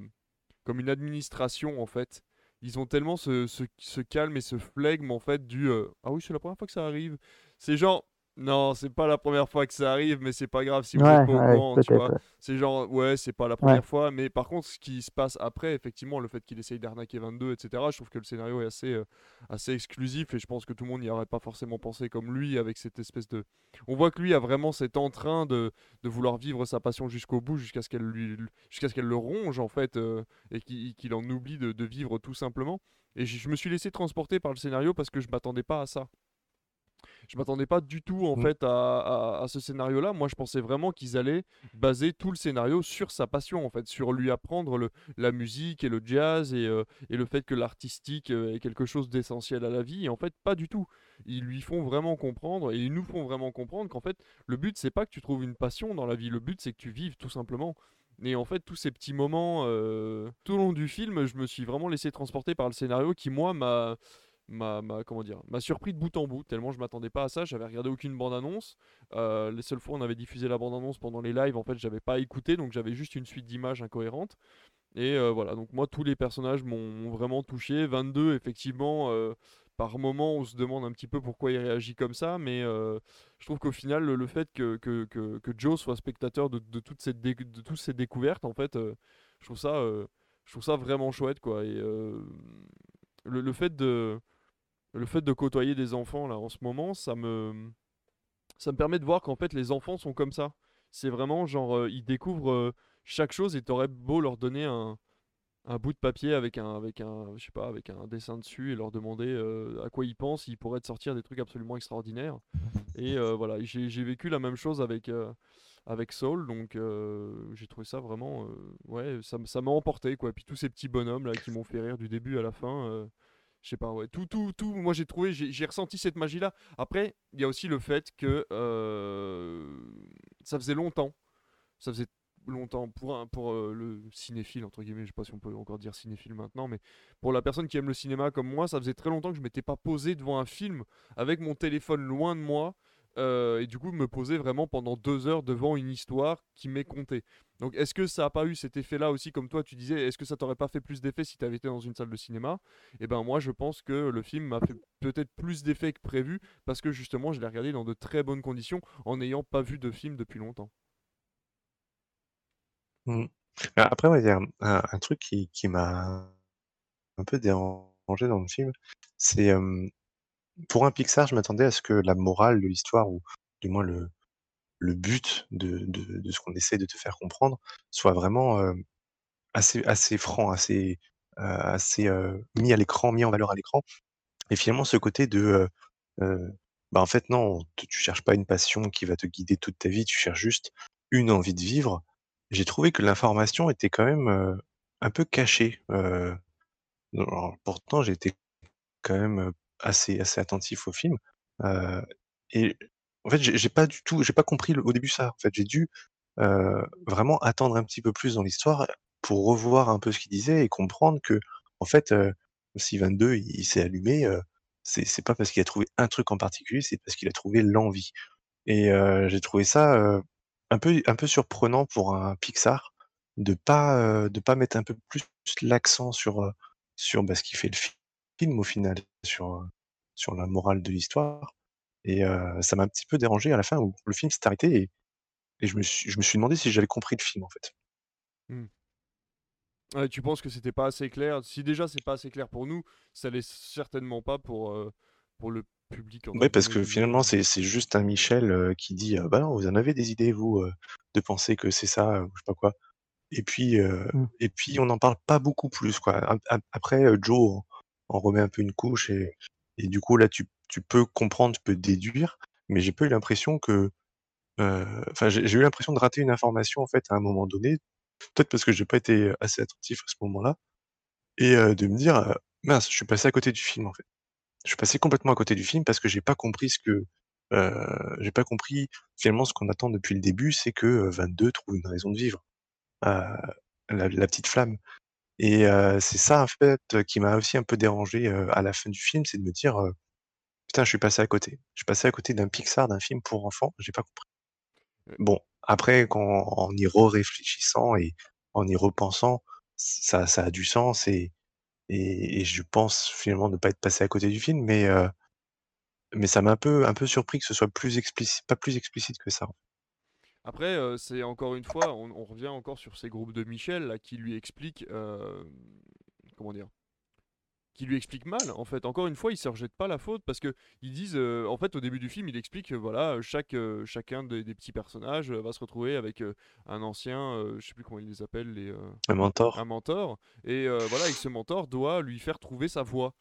comme une administration, en fait. Ils ont tellement ce, ce, calme et ce flegme, en fait, du euh, ah oui, c'est la première fois que ça arrive. C'est genre, non, c'est pas la première fois que ça arrive, mais c'est pas grave si vous êtes pas au courant, tu vois. C'est genre, ouais, c'est pas la première fois, mais par contre, ce qui se passe après, effectivement, le fait qu'il essaye d'arnaquer 22, etc., je trouve que le scénario est assez, euh, assez exclusif et je pense que tout le monde n'y aurait pas forcément pensé comme lui, avec cette espèce de. On voit que lui a vraiment cet entrain de, de vouloir vivre sa passion jusqu'au bout, jusqu'à ce qu'elle lui... jusqu'à ce qu'elle le ronge, en fait, euh, et qu'il en oublie de, de, vivre tout simplement. Et je me suis laissé transporter par le scénario parce que je m'attendais pas à ça je m'attendais pas du tout en mmh. fait à, ce scénario-là. Moi, je pensais vraiment qu'ils allaient baser tout le scénario sur sa passion, en fait, sur lui apprendre le, la musique et le jazz et, euh, et le fait que l'artistique euh, est quelque chose d'essentiel à la vie. Et en fait, pas du tout. Ils lui font vraiment comprendre et ils nous font vraiment comprendre qu'en fait, le but c'est pas que tu trouves une passion dans la vie. Le but c'est que tu vives tout simplement. Et en fait, tous ces petits moments euh, tout au long du film, je me suis vraiment laissé transporter par le scénario qui, moi, m'a m'a, comment dire m'a surpris de bout en bout tellement je m'attendais pas à ça j'avais regardé aucune bande annonce euh, les seules fois on avait diffusé la bande annonce pendant les lives en fait j'avais pas écouté donc j'avais juste une suite d'images incohérentes. Et euh, voilà donc moi tous les personnages m'ont vraiment touché. 22 effectivement euh, par moment on se demande un petit peu pourquoi il réagit comme ça mais je trouve qu'au final le, fait que, que, que, Joe soit spectateur de, de, de toutes ces découvertes en fait je trouve ça je trouve ça vraiment chouette quoi. Et le, le, fait de le fait de côtoyer des enfants là en ce moment, ça me ça me permet de voir qu'en fait les enfants sont comme ça. C'est vraiment genre, euh, ils découvrent euh, chaque chose et t'aurais beau leur donner un, un bout de papier avec un, avec un, je sais pas, avec un dessin dessus et leur demander euh, à quoi ils pensent, ils pourraient te sortir des trucs absolument extraordinaires. Et voilà, j'ai vécu la même chose avec, avec Soul, donc j'ai trouvé ça vraiment, ouais, ça m'a emporté quoi. Et puis tous ces petits bonhommes là qui m'ont fait rire du début à la fin. Je sais pas, ouais, tout, tout, tout, moi j'ai trouvé, j'ai ressenti cette magie-là. Après, il y a aussi le fait que euh, ça faisait longtemps, ça faisait longtemps pour, un, pour euh, le cinéphile, entre guillemets, je sais pas si on peut encore dire cinéphile maintenant, mais pour la personne qui aime le cinéma comme moi, ça faisait très longtemps que je m'étais pas posé devant un film avec mon téléphone loin de moi, euh, et du coup me poser vraiment pendant deux heures devant une histoire qui m'est contée. Donc est-ce que ça a pas eu cet effet-là aussi, comme toi tu disais, est-ce que ça t'aurait pas fait plus d'effet si tu avais été dans une salle de cinéma? Eh ben moi je pense que le film m'a fait peut-être plus d'effet que prévu, parce que justement je l'ai regardé dans de très bonnes conditions, en n'ayant pas vu de film depuis longtemps. Mmh. Après, ouais, il y a un truc qui m'a un peu dérangé dans le film, c'est, pour un Pixar, je m'attendais à ce que la morale de l'histoire ou du moins le le but de ce qu'on essaie de te faire comprendre soit vraiment, heu, assez assez franc, assez, heu, assez, heu, mis à l'écran, mis en valeur à l'écran et finalement ce côté de, heu, bah, en fait non, t tu cherches pas une passion qui va te guider toute ta vie, tu cherches juste une envie de vivre. J'ai trouvé que l'information était quand même, un peu cachée, heu, alors pourtant j'étais quand même, assez assez attentif au film, et en fait, j'ai pas du tout j'ai pas compris au début ça, en fait. J'ai dû, heu, vraiment attendre un petit peu plus dans l'histoire pour revoir un peu ce qu'il disait et comprendre que en fait, heu, si 22 il s'est allumé, heu, c'est pas parce qu'il a trouvé un truc en particulier, c'est parce qu'il a trouvé l'envie et heu, j'ai trouvé ça, heu, un peu un peu surprenant pour un Pixar de pas, heu, de pas mettre un peu plus l'accent sur, heu, sur, bah, ce qui fait le film au final, sur, sur la morale de l'histoire et heu, ça m'a un petit peu dérangé à la fin où le film s'est arrêté et et je me suis je me suis demandé si j'avais compris le film, en fait. Ouais, tu penses que c'était pas assez clair? Si déjà c'est pas assez clair pour nous, ça l'est certainement pas pour, pour le public entre Ouais, parce guillemets que finalement, c'est c'est juste un Michel, heu, qui dit, heu: «Bah non, vous en avez des idées vous, heu, de penser que c'est ça, ou je sais pas quoi» et puis, heu Mmh. et puis on n'en parle pas beaucoup plus, quoi. Ap ap après, heu, Joe en en remet un peu une couche et et du coup là, tu tu peux comprendre, tu peux déduire, mais j'ai pas eu l'impression que, enfin j'ai eu l'impression de rater une information, en fait, à un moment donné, peut-être parce que j'ai pas été, assez attentif à ce moment-là et de me dire, «Mince, je suis passé à côté du film, en fait». Je suis passé complètement à côté du film parce que j'ai pas compris ce que, j'ai pas compris finalement ce qu'on attend depuis le début, c'est que, heu, 22 trouve une raison de vivre, la la petite flamme et c'est ça en fait, qui m'a aussi un peu dérangé, à la fin du film, c'est de me dire, «Putain, je suis passé à côté. Je suis passé à côté d'un Pixar, d'un film pour enfants, j'ai pas compris». Euh, Bon, après quand en y réfléchissant et en y repensant, ça ça a du sens et et et je pense finalement ne pas être passé à côté du film mais heu Mais ça m'a un peu un peu surpris que ce soit plus explicite pas plus explicite que ça. Après, euh, c'est encore une fois, on, on revient encore sur ces groupes de Michel là, qui lui expliquent, euh, comment dire, qui lui explique mal en fait. Encore une fois, ils se rejettent pas la faute parce que ils disent euh, en fait au début du film, il explique que voilà, chaque euh, chacun des, des petits personnages euh, va se retrouver avec euh, un ancien, euh, je sais plus comment ils les appellent les euh, Un un mentor? mentor et euh, voilà, et ce mentor doit lui faire trouver sa voie.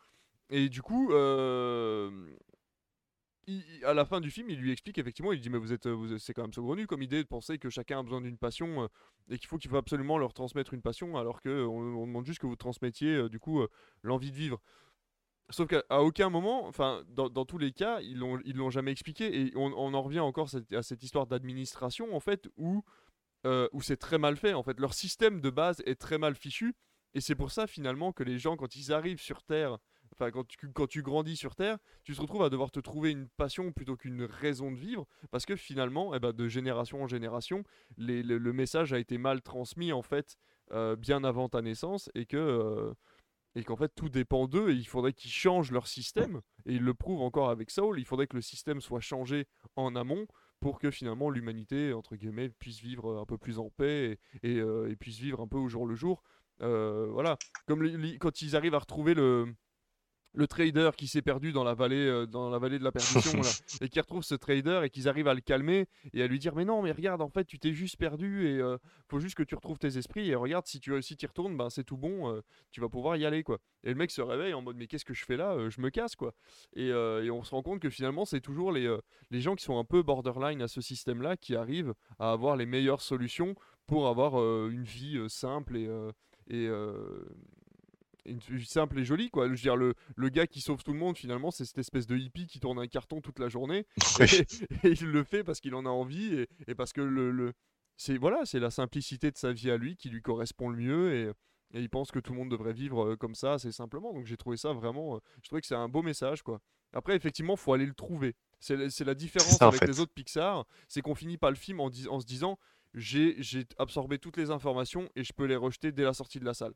Et du coup, euh, il- à la fin du film, il lui explique effectivement, il dit mais vous êtes, euh, c'est quand même saugrenu comme idée de penser que chacun a besoin d'une passion euh, et qu'il faut qu'il faut absolument leur transmettre une passion alors que euh, on, demande juste que vous transmettiez du coup l'envie de vivre. Sauf qu'à aucun moment, enfin dans, tous les cas, ils l'ont ils l'ont jamais expliqué et on, en revient encore à cette histoire d'administration en fait où où c'est très mal fait en fait. Leur système de base est très mal fichu et c'est pour ça finalement que les gens quand ils arrivent sur Terre, quand tu, grandis sur Terre, tu te retrouves à devoir te trouver une passion plutôt qu'une raison de vivre parce que finalement, eh ben, de génération en génération, le, message a été mal transmis en fait euh, bien avant ta naissance et que euh, qu'en fait tout dépend d'eux et il faudrait qu'ils changent leur système et ils le prouvent encore avec Soul il faudrait que le système soit changé en amont pour que finalement l'humanité entre guillemets puisse vivre un peu plus en paix et, euh, puisse vivre un peu au jour le jour. Voilà. Comme quand ils arrivent à retrouver le le trader qui s'est perdu dans la vallée, euh, dans la vallée de la perdition, là, et qui retrouve ce trader et qu'ils arrivent à le calmer et à lui dire mais non mais regarde en fait tu t'es juste perdu et euh, faut juste que tu retrouves tes esprits et regarde si tu si y retournes ben c'est tout bon, euh, tu vas pouvoir y aller quoi. Et le mec se réveille en mode mais qu'est-ce que je fais là, je me casse quoi. Et, et, on se rend compte que finalement c'est toujours les, les gens qui sont un peu borderline à ce système là qui arrivent à avoir les meilleures solutions pour avoir une vie simple et et, simple et jolie quoi. Je veux dire le, le gars qui sauve tout le monde finalement c'est cette espèce de hippie qui tourne un carton toute la journée et, il le fait parce qu'il en a envie et, parce que le, le c'est voilà c'est la simplicité de sa vie à lui qui lui correspond le mieux et, il pense que tout le monde devrait vivre euh, comme ça assez simplement donc j'ai trouvé ça vraiment euh, je trouvais que c'est un beau message quoi. Après effectivement faut aller le trouver. C'est la différence avec les autres Pixar, c'est qu'on finit pas le film en, en se disant j'ai absorbé toutes les informations et je peux les rejeter dès la sortie de la salle.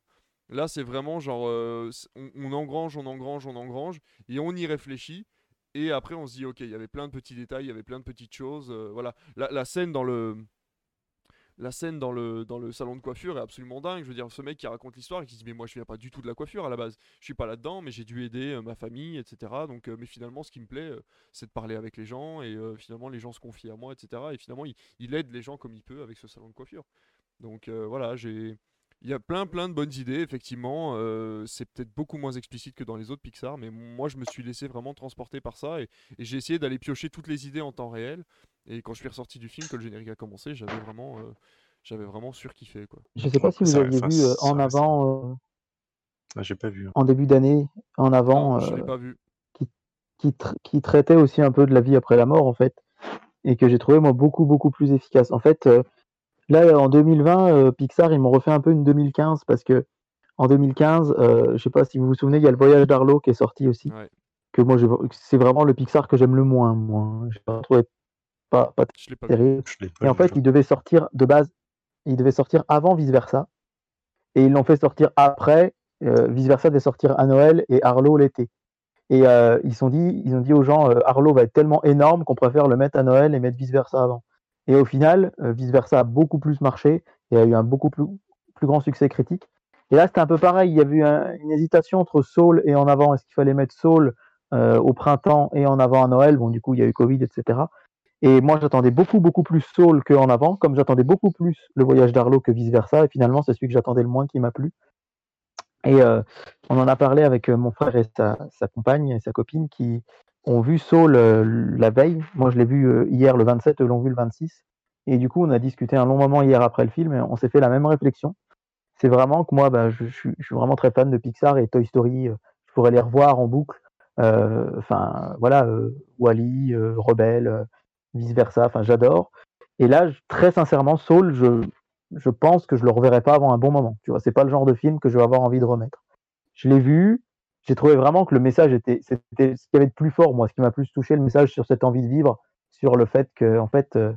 Là, c'est vraiment genre, euh, on, engrange, on engrange, on engrange, et on y réfléchit. Et après, on se dit, ok, il y avait plein de petits détails, il y avait plein de petites choses. Euh, voilà, la, scène dans le, la scène dans le, dans le salon de coiffure est absolument dingue. Je veux dire, ce mec qui raconte l'histoire et qui se dit, mais moi, je viens pas du tout de la coiffure à la base. Je suis pas là-dedans, mais j'ai dû aider euh, ma famille, etc. Donc, mais finalement, ce qui me plaît, c'est de parler avec les gens et finalement, les gens se confient à moi, etc. Et finalement, il, il, aide les gens comme il peut avec ce salon de coiffure. Donc voilà, j'ai il y a plein plein de bonnes idées, effectivement. Euh, c'est peut-être beaucoup moins explicite que dans les autres Pixar, mais moi je me suis laissé vraiment transporter par ça et, j'ai essayé d'aller piocher toutes les idées en temps réel. Et quand je suis ressorti du film, que le générique a commencé, j'avais vraiment, euh, j'avais vraiment surkiffé quoi. Je sais pas si vous aviez vu euh, en avant. Ah, j'ai pas vu. Hein. En début d'année, en avant. je l'ai pas vu. Qui, qui, qui, traitait aussi un peu de la vie après la mort en fait, et que j'ai trouvé moi beaucoup beaucoup plus efficace. En fait Là, en 2020, euh, Pixar, ils m'ont refait un peu une 2015 parce que en 2015, euh, je sais pas si vous vous souvenez, il y a le voyage d'Arlo qui est sorti aussi. Que moi, c'est vraiment le Pixar que j'aime le moins. Moi, je l'ai trouvé pas, pas terrible. et en fait, il devait sortir de base, il devait sortir avant Vice Versa, et ils l'ont fait sortir après. Euh, Vice Versa devait sortir à Noël et Arlo l'été. Et euh, ils, sont dit, ils ont dit aux gens, Arlo va être tellement énorme qu'on préfère le mettre à Noël et mettre Vice Versa avant. Et au final, euh, Vice Versa a beaucoup plus marché et a eu un beaucoup plus, plus grand succès critique. Et là, c'était un peu pareil. Il y avait eu une hésitation entre Soul et En Avant. Est-ce qu'il fallait mettre Soul euh, au printemps et En Avant à Noël? Bon, du coup, il y a eu Covid, etc. Et moi, j'attendais beaucoup, beaucoup plus Soul que En Avant, comme j'attendais beaucoup plus Le Voyage d'Arlo que Vice Versa. Et finalement, c'est celui que j'attendais le moins qui m'a plu. Et euh, on en a parlé avec mon frère et sa, compagne et sa copine qui, ont vu Saul euh, la veille. Moi, je l'ai vu euh, hier le 27, eux l'ont vu le 26. Et du coup, on a discuté un long moment hier après le film et on s'est fait la même réflexion. C'est vraiment que moi, bah, je, suis vraiment très fan de Pixar et Toy Story. Euh, je pourrais les revoir en boucle. Enfin, voilà, Wally, Rebelle, vice versa. Enfin, j'adore. Et là, très sincèrement, Saul, je, je pense que je le reverrai pas avant un bon moment. Tu vois, c'est pas le genre de film que je vais avoir envie de remettre. Je l'ai vu, j'ai trouvé vraiment que le message était, c'était ce qui avait de plus fort, moi, ce qui m'a plus touché, le message sur cette envie de vivre, sur le fait que, fait, euh,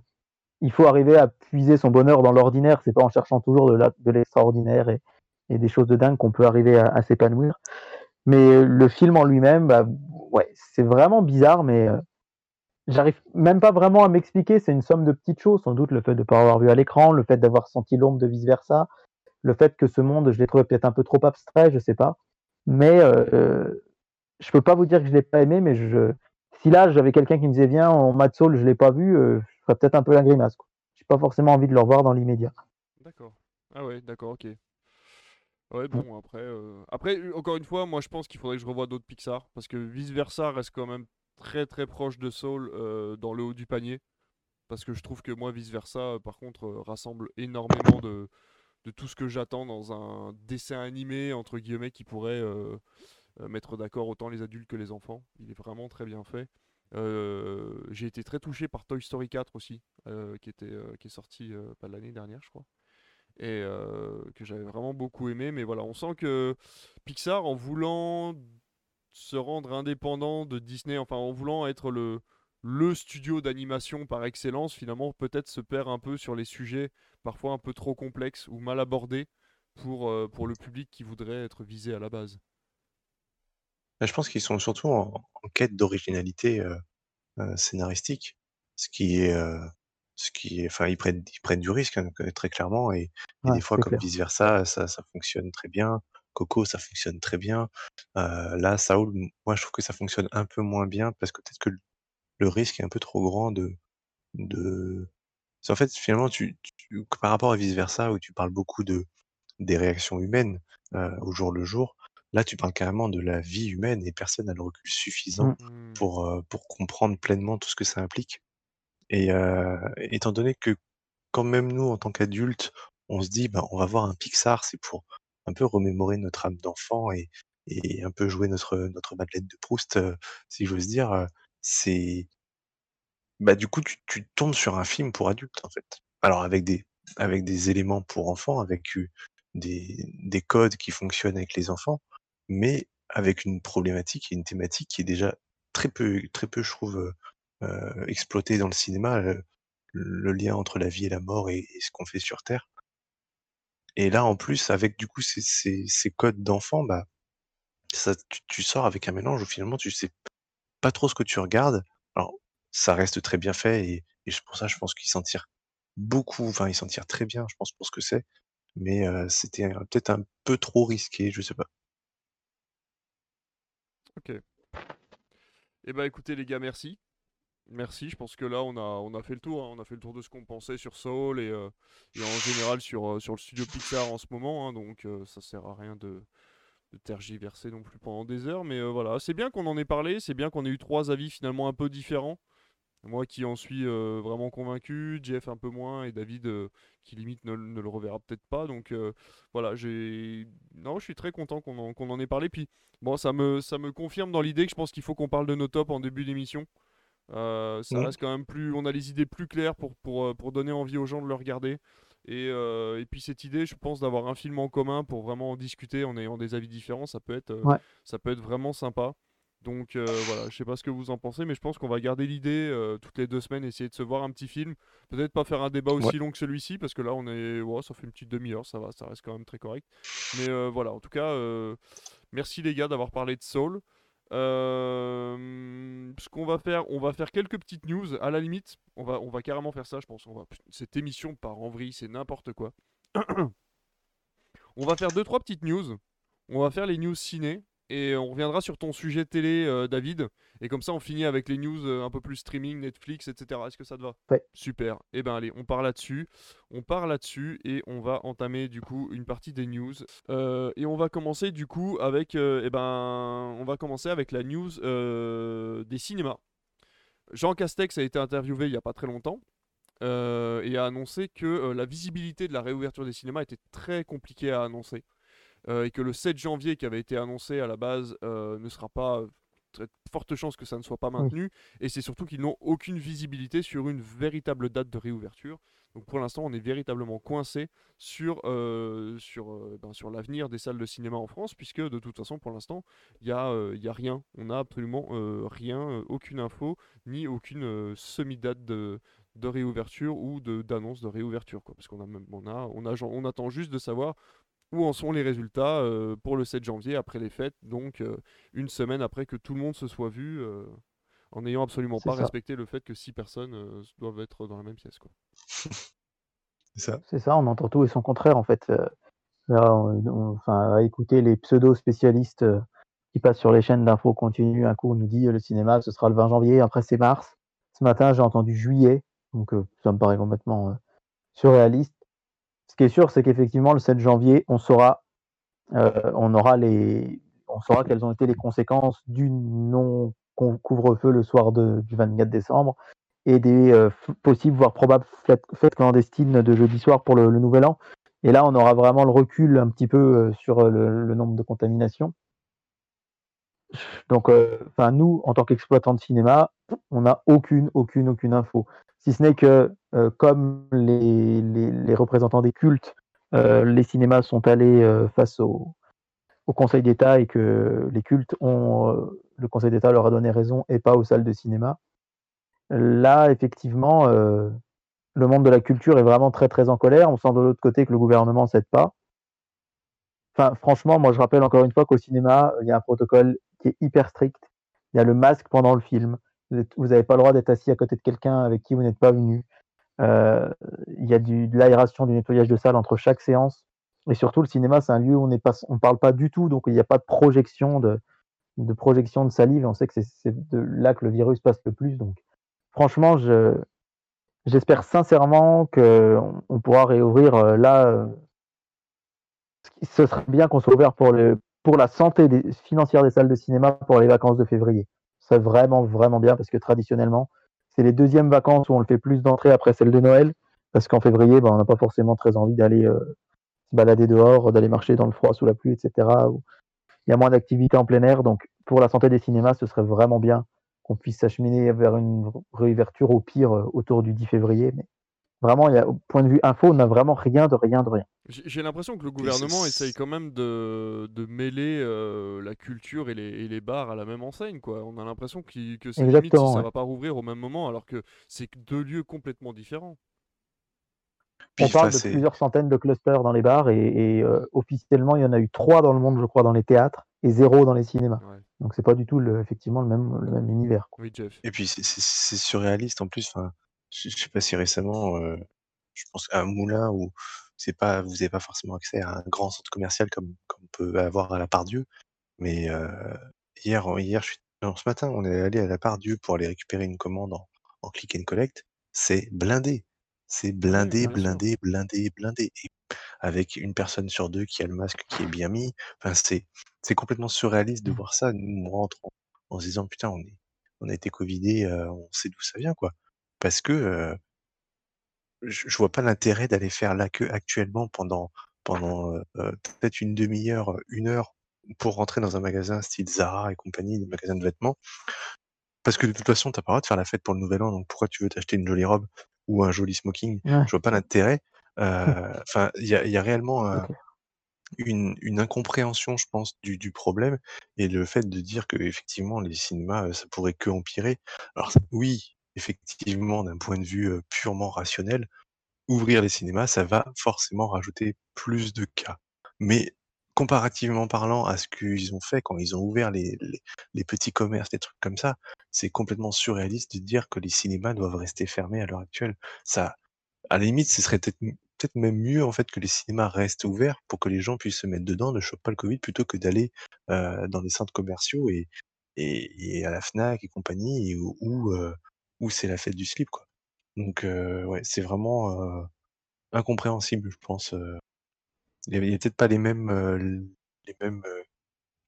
il faut arriver à puiser son bonheur dans l'ordinaire, c'est pas en cherchant toujours de l'extraordinaire et, des choses de dingue qu'on peut arriver à, s'épanouir. Mais le film en lui-même, bah, ouais, c'est vraiment bizarre, mais euh, j'arrive même pas vraiment à m'expliquer. C'est une somme de petites choses, sans doute le fait de ne pas avoir vu à l'écran, le fait d'avoir senti l'ombre de vice versa, le fait que ce monde, je l'ai trouvé peut-être un peu trop abstrait, je sais pas. Mais euh, euh, je peux pas vous dire que je l'ai pas aimé, mais je, si là j'avais quelqu'un qui me disait viens en Mad Soul, je l'ai pas vu, euh, je ferais peut-être un peu la grimace. J'ai pas forcément envie de le revoir dans l'immédiat. D'accord. Ah ouais, d'accord, ok. Ouais, bon, après, après, encore une fois, moi je pense qu'il faudrait que je revoie d'autres Pixar, parce que Vice Versa reste quand même très très proche de Soul dans le haut du panier, parce que je trouve que moi Vice Versa, par contre, rassemble énormément de, de tout ce que j'attends dans un dessin animé, entre guillemets, qui pourrait euh, euh, mettre d'accord autant les adultes que les enfants. Il est vraiment très bien fait. Euh, j'ai été très touché par Toy Story 4 aussi, qui, était, qui est sorti pas l'année dernière, je crois. Et que j'avais vraiment beaucoup aimé. Mais voilà, on sent que Pixar, en voulant se rendre indépendant de Disney, enfin en voulant être le, le studio d'animation par excellence, finalement, peut-être se perd un peu sur les sujets parfois un peu trop complexes ou mal abordés pour, euh, pour le public qui voudrait être visé à la base. Bah, je pense qu'ils sont surtout en, quête d'originalité euh, euh, scénaristique, ce qui est, ce qui est, enfin, ils prennent, ils prennent du risque hein, très clairement et, des fois, comme vice versa, ça, ça fonctionne très bien. Coco, ça fonctionne très bien. là, Saul, moi, je trouve que ça fonctionne un peu moins bien parce que peut-être que le risque est un peu trop grand de de en fait, finalement, tu tu par rapport à Vice Versa où tu parles beaucoup de des réactions humaines, au jour le jour, là, tu parles carrément de la vie humaine et personne n'a le recul suffisant Mmh. Pour, pour comprendre pleinement tout ce que ça implique et étant donné que quand même nous, en tant qu'adultes, on se dit: «Ben, on va voir un Pixar, c'est pour un peu remémorer notre âme d'enfant et et un peu jouer notre, notre Madeleine de Proust», si j'ose dire, c'est bah, du coup, tu tu tombes sur un film pour adultes, en fait. Alors avec des avec des éléments pour enfants, avec, des des codes qui fonctionnent avec les enfants, mais avec une problématique et une thématique qui est déjà très peu très peu, je trouve, heu exploitée dans le cinéma, le lien entre la vie et la mort et ce qu'on fait sur terre. Et là, en plus, avec du coup ces ces ces codes d'enfants, bah, ça tu tu sors avec un mélange où finalement tu sais pas trop ce que tu regardes. Alors ça reste très bien fait et et pour ça, je pense qu'il s'en tire beaucoup, enfin, il s'en tire très bien, je pense, pour ce que c'est. Mais c'était peut-être un peu trop risqué, je sais pas. OK. Et bah, écoutez les gars, merci. Merci, je pense que là on a, on a fait le tour, hein. on a fait le tour de ce qu'on pensait sur Soul et, en général sur, sur le studio Pixar en ce moment, hein. donc euh, ça sert à rien de, de tergiverser non plus pendant des heures, mais voilà, c'est bien qu'on en ait parlé, c'est bien qu'on ait eu trois avis finalement un peu différents. Moi qui en suis vraiment convaincu, Jeff un peu moins et David qui limite ne, ne le reverra peut-être pas. Donc voilà, j'ai non, je suis très content qu'on en, ait parlé. Puis bon, ça me ça me confirme dans l'idée que je pense qu'il faut qu'on parle de nos tops en début d'émission. Ça Ouais. reste quand même plus. On a les idées plus claires pour, pour, pour donner envie aux gens de le regarder. Et, et puis cette idée, je pense, d'avoir un film en commun pour vraiment en discuter en ayant des avis différents, ça peut être, Ouais. ça peut être vraiment sympa. Donc euh, voilà, je sais pas ce que vous en pensez, mais je pense qu'on va garder l'idée euh, toutes les deux semaines, essayer de se voir un petit film. Peut-être pas faire un débat aussi Ouais. long que celui-ci, parce que là on est, ouais, ça fait une petite demi-heure, ça va, ça reste quand même très correct. Mais euh, voilà, en tout cas, merci les gars d'avoir parlé de Soul. Ce qu'on va faire, on va faire quelques petites news. À la limite, on va, on va carrément faire ça, je pense. On va, cette émission part en vrille, c'est n'importe quoi. on va faire deux trois petites news. On va faire les news ciné et on reviendra sur ton sujet télé, euh, David. Et comme ça, on finit avec les news euh, un peu plus streaming, Netflix, etc. Est-ce que ça te va? Ouais. Super. Et ben allez, on part là-dessus. On part là-dessus et on va entamer du coup une partie des news. Euh, et on va commencer du coup avec, eh ben, on va commencer avec la news des cinémas. Jean Castex a été interviewé il y a pas très longtemps. et a annoncé que la visibilité de la réouverture des cinémas était très compliquée à annoncer et que le 7 janvier qui avait été annoncé à la base euh, ne sera pas très forte chance que ça ne soit pas maintenu et c'est surtout qu'ils n'ont aucune visibilité sur une véritable date de réouverture. Donc pour l'instant, on est véritablement coincé sur, euh, sur, euh, ben, sur l'avenir des salles de cinéma en France, puisque de toute façon, pour l'instant, il n'y a, euh, y a rien. On n'a absolument euh, rien, euh, aucune info, ni aucune euh, semi-date de, de réouverture ou d'annonce de, réouverture. Quoi, parce qu'on a même, on a, on, a, on attend juste de savoir où en sont les résultats euh, pour le 7 janvier après les fêtes, donc euh, une semaine après que tout le monde se soit vu, euh, en n'ayant absolument pas ça. respecté le fait que six personnes euh, doivent être dans la même pièce. Quoi. C'est ça. C'est ça, on entend tout et son contraire en fait. Euh, là, on, on- enfin, à écouter les pseudo-spécialistes euh, qui passent sur les chaînes d'infos continues, un coup on nous dit euh, le cinéma ce sera le 20 janvier, après c'est mars. Ce matin j'ai entendu juillet, donc euh, ça me paraît complètement euh, surréaliste. Ce qui est sûr, c'est qu'effectivement le 7 janvier, on saura, euh, on aura les, on saura quelles ont été les conséquences du non couvre-feu le soir du 24 décembre et des euh, possibles, voire probables fêtes clandestines de jeudi soir pour le, nouvel an. Et là, on aura vraiment le recul un petit peu euh, sur le, nombre de contaminations. Donc, nous, en tant qu'exploitants de cinéma, on n'a aucune, aucune, aucune info. Si ce n'est que, euh, comme les, représentants des cultes, euh, les cinémas sont allés euh, face au, Conseil d'État et que les cultes ont, le Conseil d'État leur a donné raison et pas aux salles de cinéma. Là, effectivement, le monde de la culture est vraiment très très en colère. On sent de l'autre côté que le gouvernement ne s'aide pas. Enfin, franchement, moi je rappelle encore une fois qu'au cinéma, il y a un protocole qui est hyper strict. Il y a le masque pendant le film. Vous n'avez pas le droit d'être assis à côté de quelqu'un avec qui vous n'êtes pas venu. Euh, il y a de l'aération, du nettoyage de salle entre chaque séance. Et surtout, le cinéma, c'est un lieu où on ne parle pas du tout, donc il n'y a pas de projection de, salive. On sait que c'est là que le virus passe le plus. Donc, franchement, je, j'espère sincèrement qu'on on pourra réouvrir euh, là. Euh, ce serait bien qu'on soit ouvert pour, la santé financière des salles de cinéma pour les vacances de février. C'est vraiment, vraiment bien parce que traditionnellement, c'est les deuxièmes vacances où on le fait plus d'entrées après celle de Noël. Parce qu'en février, ben, on n'a pas forcément très envie d'aller euh, se balader dehors, d'aller marcher dans le froid, sous la pluie, etc. il y a moins d'activités en plein air. Donc, pour la santé des cinémas, ce serait vraiment bien qu'on puisse s'acheminer vers une réouverture au pire euh, autour du 10 février. Vraiment, il y a, au point de vue info, on n'a vraiment rien de rien de rien. J'ai l'impression que le gouvernement essaye quand même de, de mêler euh, la culture et les, et les, bars à la même enseigne. Quoi. On a l'impression que, que c'est limite ça va pas rouvrir au même moment, alors que c'est deux lieux complètement différents. on parle de plusieurs centaines de clusters dans les bars et, euh, officiellement il y en a eu trois dans le monde, je crois, dans les théâtres et zéro dans les cinémas. Donc c'est pas du tout le, effectivement le même, le même univers. Oui, Jeff. Et puis c'est surréaliste en plus. Je, je sais pas si récemment, euh, je pense à un moulin où c'est pas, vous n'avez pas forcément accès à un grand centre commercial comme, comme on peut avoir à la part Dieu. Mais euh, hier, hier, je suis, ce matin, on est allé à la part Dieu pour aller récupérer une commande en, en click and collect. C'est blindé. C'est blindé, blindé, blindé, blindé. Et avec une personne sur deux qui a le masque qui est bien mis. Enfin, c'est, c'est complètement surréaliste de mmh. voir ça. Nous, on rentre en, se disant, putain, on, est, on a été Covidé, euh, on sait d'où ça vient, quoi. Parce que je, je vois pas l'intérêt d'aller faire la queue actuellement pendant, pendant peut-être une demi-heure, une heure pour rentrer dans un magasin style Zara et compagnie, des magasins de vêtements. Parce que de toute façon, tu pas le droit de faire la fête pour le nouvel an, donc pourquoi tu veux t'acheter une jolie robe ou un joli smoking? Je vois pas l'intérêt. Enfin, il y a, y a, réellement une, une, incompréhension, je pense, du, du, problème et le fait de dire que effectivement les cinémas, ça pourrait que empirer. Alors oui, effectivement, d'un point de vue purement rationnel, ouvrir les cinémas, ça va forcément rajouter plus de cas. Mais comparativement parlant à ce qu'ils ont fait quand ils ont ouvert les, les, petits commerces, des trucs comme ça, c'est complètement surréaliste de dire que les cinémas doivent rester fermés à l'heure actuelle. Ça, à la limite, ce serait peut-être peut-être même mieux en fait que les cinémas restent ouverts pour que les gens puissent se mettre dedans, ne chopent pas le Covid, plutôt que d'aller dans des centres commerciaux et, et, à la Fnac et compagnie, où, où c'est la fête du slip, quoi. Donc, ouais, c'est vraiment incompréhensible, je pense. Il n'y a, peut-être pas les mêmes, les mêmes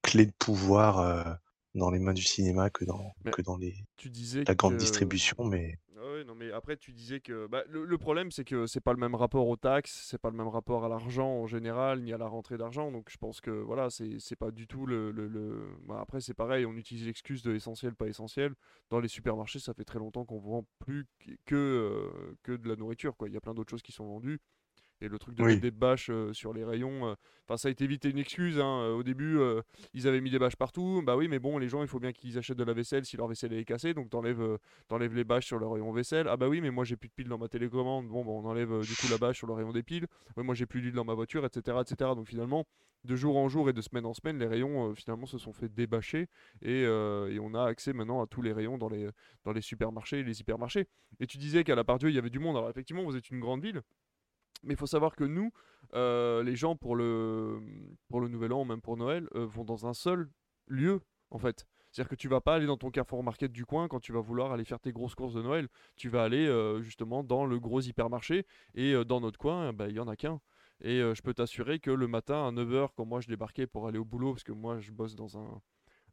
clés de pouvoir dans les mains du cinéma que dans, que dans les, tu disais la grande distribution, mais non, mais après, tu disais que bah, le, problème, c'est que c'est pas le même rapport aux taxes, c'est pas le même rapport à l'argent en général, ni à la rentrée d'argent. Donc, je pense que voilà, c'est pas du tout le. le, bah, après, c'est pareil, on utilise l'excuse de essentiel, pas essentiel. Dans les supermarchés, ça fait très longtemps qu'on vend plus que, euh, que de la nourriture. Quoi. Il y a plein d'autres choses qui sont vendues. Et le truc de mettre des bâches euh, sur les rayons, euh, enfin ça a été vite une excuse. Hein, euh, au début, ils avaient mis des bâches partout. Bah oui, mais bon, les gens, il faut bien qu'ils achètent de la vaisselle si leur vaisselle est cassée. Donc t'enlèves, t'enlèves les bâches sur le rayon vaisselle. Ah bah oui, mais moi j'ai plus de piles dans ma télécommande. Bon, bah, on enlève du coup la bâche sur le rayon des piles. Ouais, moi j'ai plus d'huile dans ma voiture, etc., etc. Donc finalement, de jour en jour et de semaine en semaine, les rayons finalement se sont fait débâcher et, et, on a accès maintenant à tous les rayons dans les, dans les supermarchés et les hypermarchés. Et tu disais qu'à la part Dieu, il y avait du monde. Alors effectivement, vous êtes une grande ville. Mais il faut savoir que nous, euh, les gens pour le, pour le Nouvel An, même pour Noël, euh, vont dans un seul lieu, en fait. C'est-à-dire que tu vas pas aller dans ton Carrefour Market du coin quand tu vas vouloir aller faire tes grosses courses de Noël. Tu vas aller euh, justement dans le gros hypermarché. Et dans notre coin, bah, il y en a qu'un. Et je peux t'assurer que le matin à 9h, quand moi je débarquais pour aller au boulot, parce que moi je bosse dans un,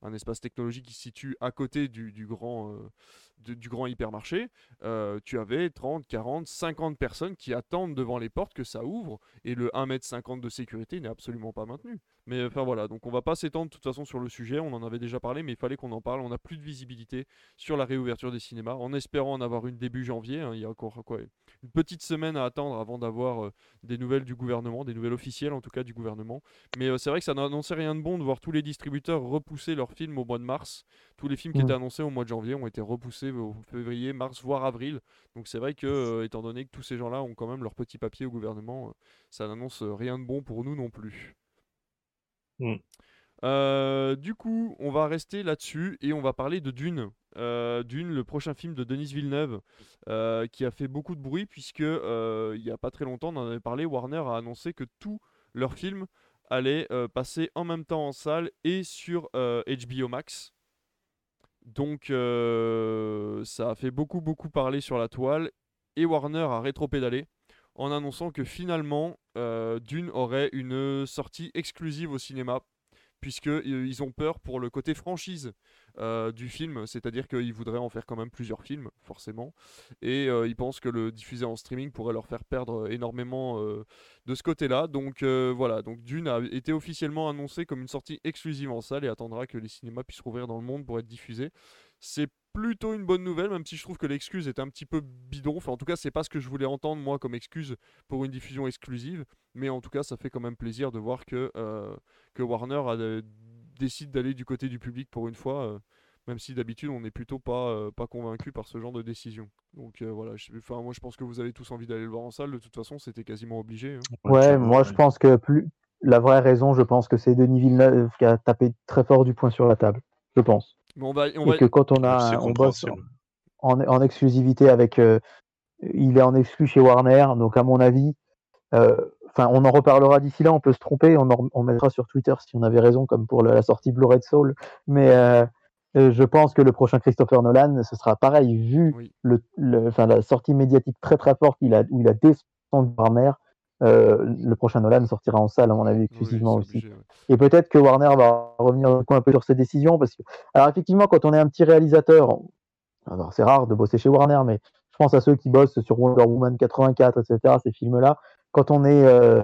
un espace technologique qui se situe à côté du, grand, du grand hypermarché, euh, tu avais 30, 40, 50 personnes qui attendent devant les portes que ça ouvre et le 1m50 de sécurité n'est absolument pas maintenu. Mais enfin voilà, donc on va pas s'étendre de toute façon sur le sujet, on en avait déjà parlé, mais il fallait qu'on en parle. On n'a plus de visibilité sur la réouverture des cinémas, en espérant en avoir une début janvier. Hein. il y a encore quoi, une petite semaine à attendre avant d'avoir euh, des nouvelles du gouvernement, des nouvelles officielles en tout cas du gouvernement. Mais euh, c'est vrai que ça n'annonçait rien de bon de voir tous les distributeurs repousser leurs films au mois de mars. Tous les films qui étaient annoncés au mois de janvier ont été repoussés au février, mars, voire avril. Donc c'est vrai que, euh, étant donné que tous ces gens-là ont quand même leur petit papier au gouvernement, ça n'annonce rien de bon pour nous non plus. Mm. Euh, du coup, on va rester là-dessus et on va parler de Dune. Euh, Dune, le prochain film de Denis Villeneuve, euh, qui a fait beaucoup de bruit puisque il n'y a pas très longtemps, on en avait parlé, Warner a annoncé que tout leur film allait euh, passer en même temps en salle et sur HBO Max. Donc ça a fait beaucoup beaucoup parler sur la toile et Warner a rétro-pédalé en annonçant que finalement Dune aurait une sortie exclusive au cinéma puisqu'ils ont peur pour le côté franchise euh, du film, c'est-à-dire qu'ils voudraient en faire quand même plusieurs films, forcément, et euh, ils pensent que le diffuser en streaming pourrait leur faire perdre énormément euh, de ce côté-là. Donc voilà, donc Dune a été officiellement annoncé comme une sortie exclusive en salle et attendra que les cinémas puissent rouvrir dans le monde pour être diffusés. C'est plutôt une bonne nouvelle, même si je trouve que l'excuse est un petit peu bidon. Enfin, en tout cas, c'est pas ce que je voulais entendre moi comme excuse pour une diffusion exclusive. Mais en tout cas, ça fait quand même plaisir de voir que, que Warner a décide d'aller du côté du public pour une fois, euh, même si d'habitude on n'est plutôt pas, euh, pas convaincu par ce genre de décision. Donc euh, voilà, enfin, moi je pense que vous avez tous envie d'aller le voir en salle, de toute façon c'était quasiment obligé. Hein. Ouais, moi je pense que plus la vraie raison, je pense que c'est Denis Villeneuve qui a tapé très fort du poing sur la table, je pense. On va, on Et que quand on a on bosse en, en, exclusivité avec, il est en exclu chez Warner, donc à mon avis, Enfin, on en reparlera d'ici là, on peut se tromper, on, mettra sur Twitter si on avait raison, comme pour la sortie Blu-ray de Soul. Mais euh, euh, je pense que le prochain Christopher Nolan, ce sera pareil, vu le, la sortie médiatique très très forte il a, où il a descendu Warner. Euh, le prochain Nolan sortira en salle, à mon avis, exclusivement aussi. Et peut-être que Warner va revenir un peu sur ses décisions. Parce que... Alors, effectivement, quand on est un petit réalisateur, c'est rare de bosser chez Warner, mais je pense à ceux qui bossent sur Wonder Woman 84, etc., ces films-là quand on est euh,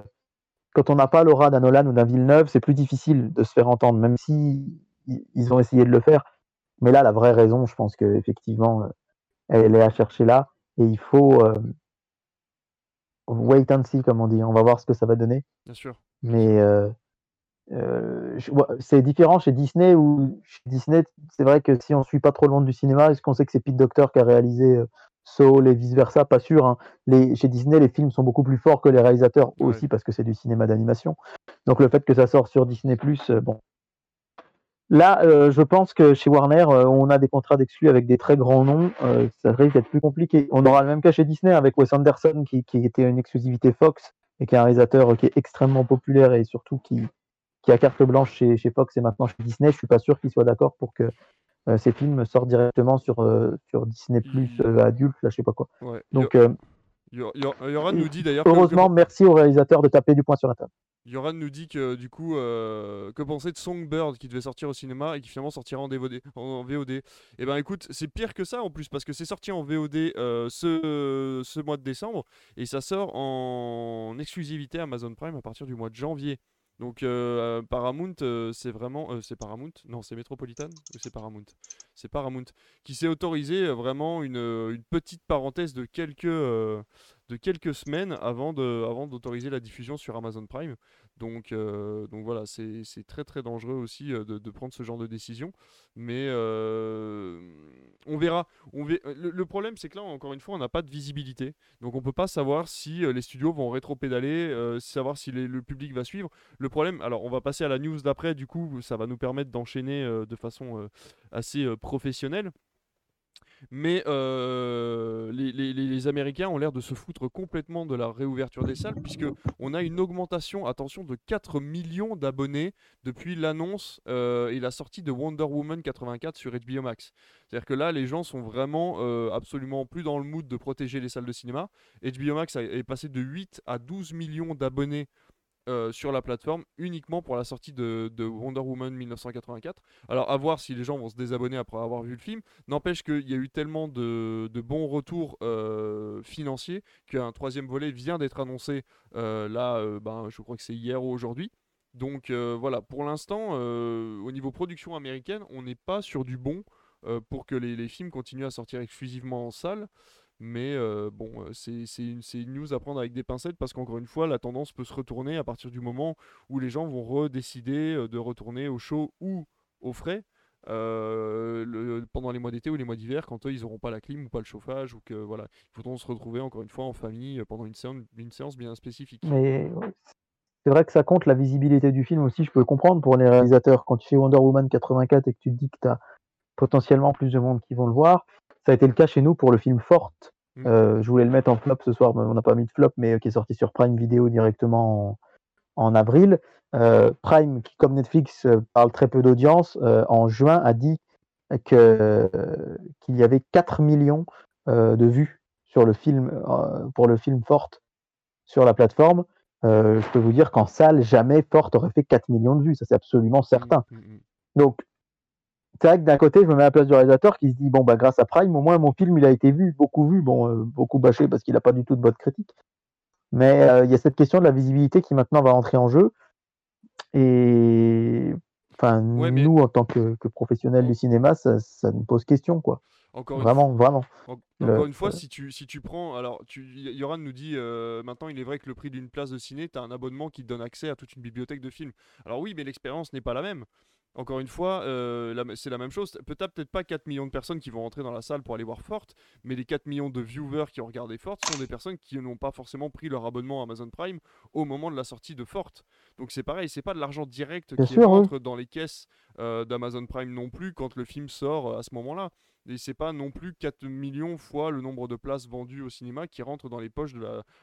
quand on n'a pas l'aura d'un Nolan ou d'un Villeneuve, c'est plus difficile de se faire entendre, même si ils ont essayé de le faire. Mais là, la vraie raison, je pense qu'effectivement, euh, elle est à chercher là. Et il faut euh, wait and see, comme on dit. On va voir ce que ça va donner. Bien sûr. Mais c'est différent chez Disney ou chez Disney, c'est vrai que si on suit pas trop le monde du cinéma, est-ce qu'on sait que c'est Pete Docter qui a réalisé Soul et vice-versa, pas sûr. Hein. Les, chez Disney, les films sont beaucoup plus forts que les réalisateurs aussi parce que c'est du cinéma d'animation. Donc le fait que ça sort sur Disney+, euh, bon. Là, euh, je pense que chez Warner, euh, on a des contrats d'exclus avec des très grands noms. ça risque d'être plus compliqué. On aura le même cas chez Disney avec Wes Anderson qui, était une exclusivité Fox et qui est un réalisateur qui est extrêmement populaire et surtout qui, qui a carte blanche chez, chez Fox et maintenant chez Disney. Je suis pas sûr qu'il soit d'accord pour que euh, ces films sortent directement sur, euh, sur Disney Plus euh, adulte, là, je sais pas quoi. Donc, Yoran nous dit d'ailleurs. Heureusement, merci au réalisateur de taper du poing sur la table. Yoran nous dit que du coup, que penser de Songbird qui devait sortir au cinéma et qui finalement sortira en, VOD eh ben écoute, c'est pire que ça en plus parce que c'est sorti en VOD ce, ce mois de décembre et ça sort en exclusivité Amazon Prime à partir du mois de janvier. Donc euh, Paramount, euh, c'est vraiment... Euh, c'est Paramount? Non, c'est Metropolitan ou c'est Paramount? C'est Paramount. Qui s'est autorisé vraiment une, une, petite parenthèse de quelques, de quelques semaines avant d'autoriser avant la diffusion sur Amazon Prime. Donc, euh, donc voilà, c'est très très dangereux aussi euh, de, prendre ce genre de décision. Mais euh, on verra. On le, problème, c'est que là, encore une fois, on n'a pas de visibilité. Donc on peut pas savoir si les studios vont rétro-pédaler, savoir si le public va suivre. Le problème, alors on va passer à la news d'après, du coup, ça va nous permettre d'enchaîner de façon assez professionnelle. Mais euh, les, Américains ont l'air de se foutre complètement de la réouverture des salles, puisque on a une augmentation, attention, de 4 millions d'abonnés depuis l'annonce euh, et la sortie de Wonder Woman 84 sur HBO Max. C'est-à-dire que là, les gens sont vraiment euh, absolument plus dans le mood de protéger les salles de cinéma. HBO Max est passé de 8 à 12 millions d'abonnés euh, sur la plateforme uniquement pour la sortie de, Wonder Woman 1984. Alors à voir si les gens vont se désabonner après avoir vu le film. N'empêche qu'il y a eu tellement de, bons retours euh, financiers qu'un troisième volet vient d'être annoncé euh, là, ben, je crois que c'est hier ou aujourd'hui. Donc voilà, pour l'instant, au niveau production américaine, on n'est pas sur du bon pour que les, les, films continuent à sortir exclusivement en salle. Mais bon, c'est une, news à prendre avec des pincettes parce qu'encore une fois, la tendance peut se retourner à partir du moment où les gens vont redécider de retourner au chaud ou au frais. pendant les mois d'été ou les mois d'hiver quand eux ils n'auront pas la clim ou pas le chauffage ou que voilà ils voudront se retrouver encore une fois en famille pendant une séance, une séance bien spécifique. Mais c'est vrai que ça compte la visibilité du film aussi, je peux le comprendre pour les réalisateurs. Quand tu fais Wonder Woman 84 et que tu te dis que tu as potentiellement plus de monde qui vont le voir, ça a été le cas chez nous pour le film Forte. Mmh. Euh, je voulais le mettre en flop ce soir, mais on n'a pas mis de flop, mais euh, qui est sorti sur Prime Video directement en avril. Euh, Prime, qui comme Netflix parle très peu d'audience, euh, en juin a dit que, qu'il y avait 4 millions de vues sur le film, pour le film Forte sur la plateforme. je peux vous dire qu'en salle, jamais Forte aurait fait 4 millions de vues, ça c'est absolument certain. Mmh, mmh. Donc, que d'un côté, je me mets à la place du réalisateur qui se dit bon, bah, grâce à Prime, au moins mon film il a été vu, beaucoup vu, bon, beaucoup bâché parce qu'il n'a pas du tout de bonne critique. Mais il y a cette question de la visibilité qui maintenant va entrer en jeu. Et enfin, nous, en tant que, professionnels du cinéma, ça, nous pose question, quoi. Encore vraiment, une... vraiment. encore une fois, si tu, si tu prends. Alors, tu, Yoran nous dit euh, maintenant, il est vrai que le prix d'une place de ciné, tu as un abonnement qui te donne accès à toute une bibliothèque de films. Alors, oui, mais l'expérience n'est pas la même. Encore une fois, euh, c'est la même chose. Peut-être pas 4 millions de personnes qui vont rentrer dans la salle pour aller voir Forte, mais les 4 millions de viewers qui ont regardé Forte sont des personnes qui n'ont pas forcément pris leur abonnement Amazon Prime au moment de la sortie de Forte. Donc c'est pareil, c'est pas de l'argent direct qui rentre dans les caisses euh, d'Amazon Prime non plus quand le film sort euh, à ce moment-là. Et c'est pas non plus 4 millions fois le nombre de places vendues au cinéma qui rentrent dans les poches de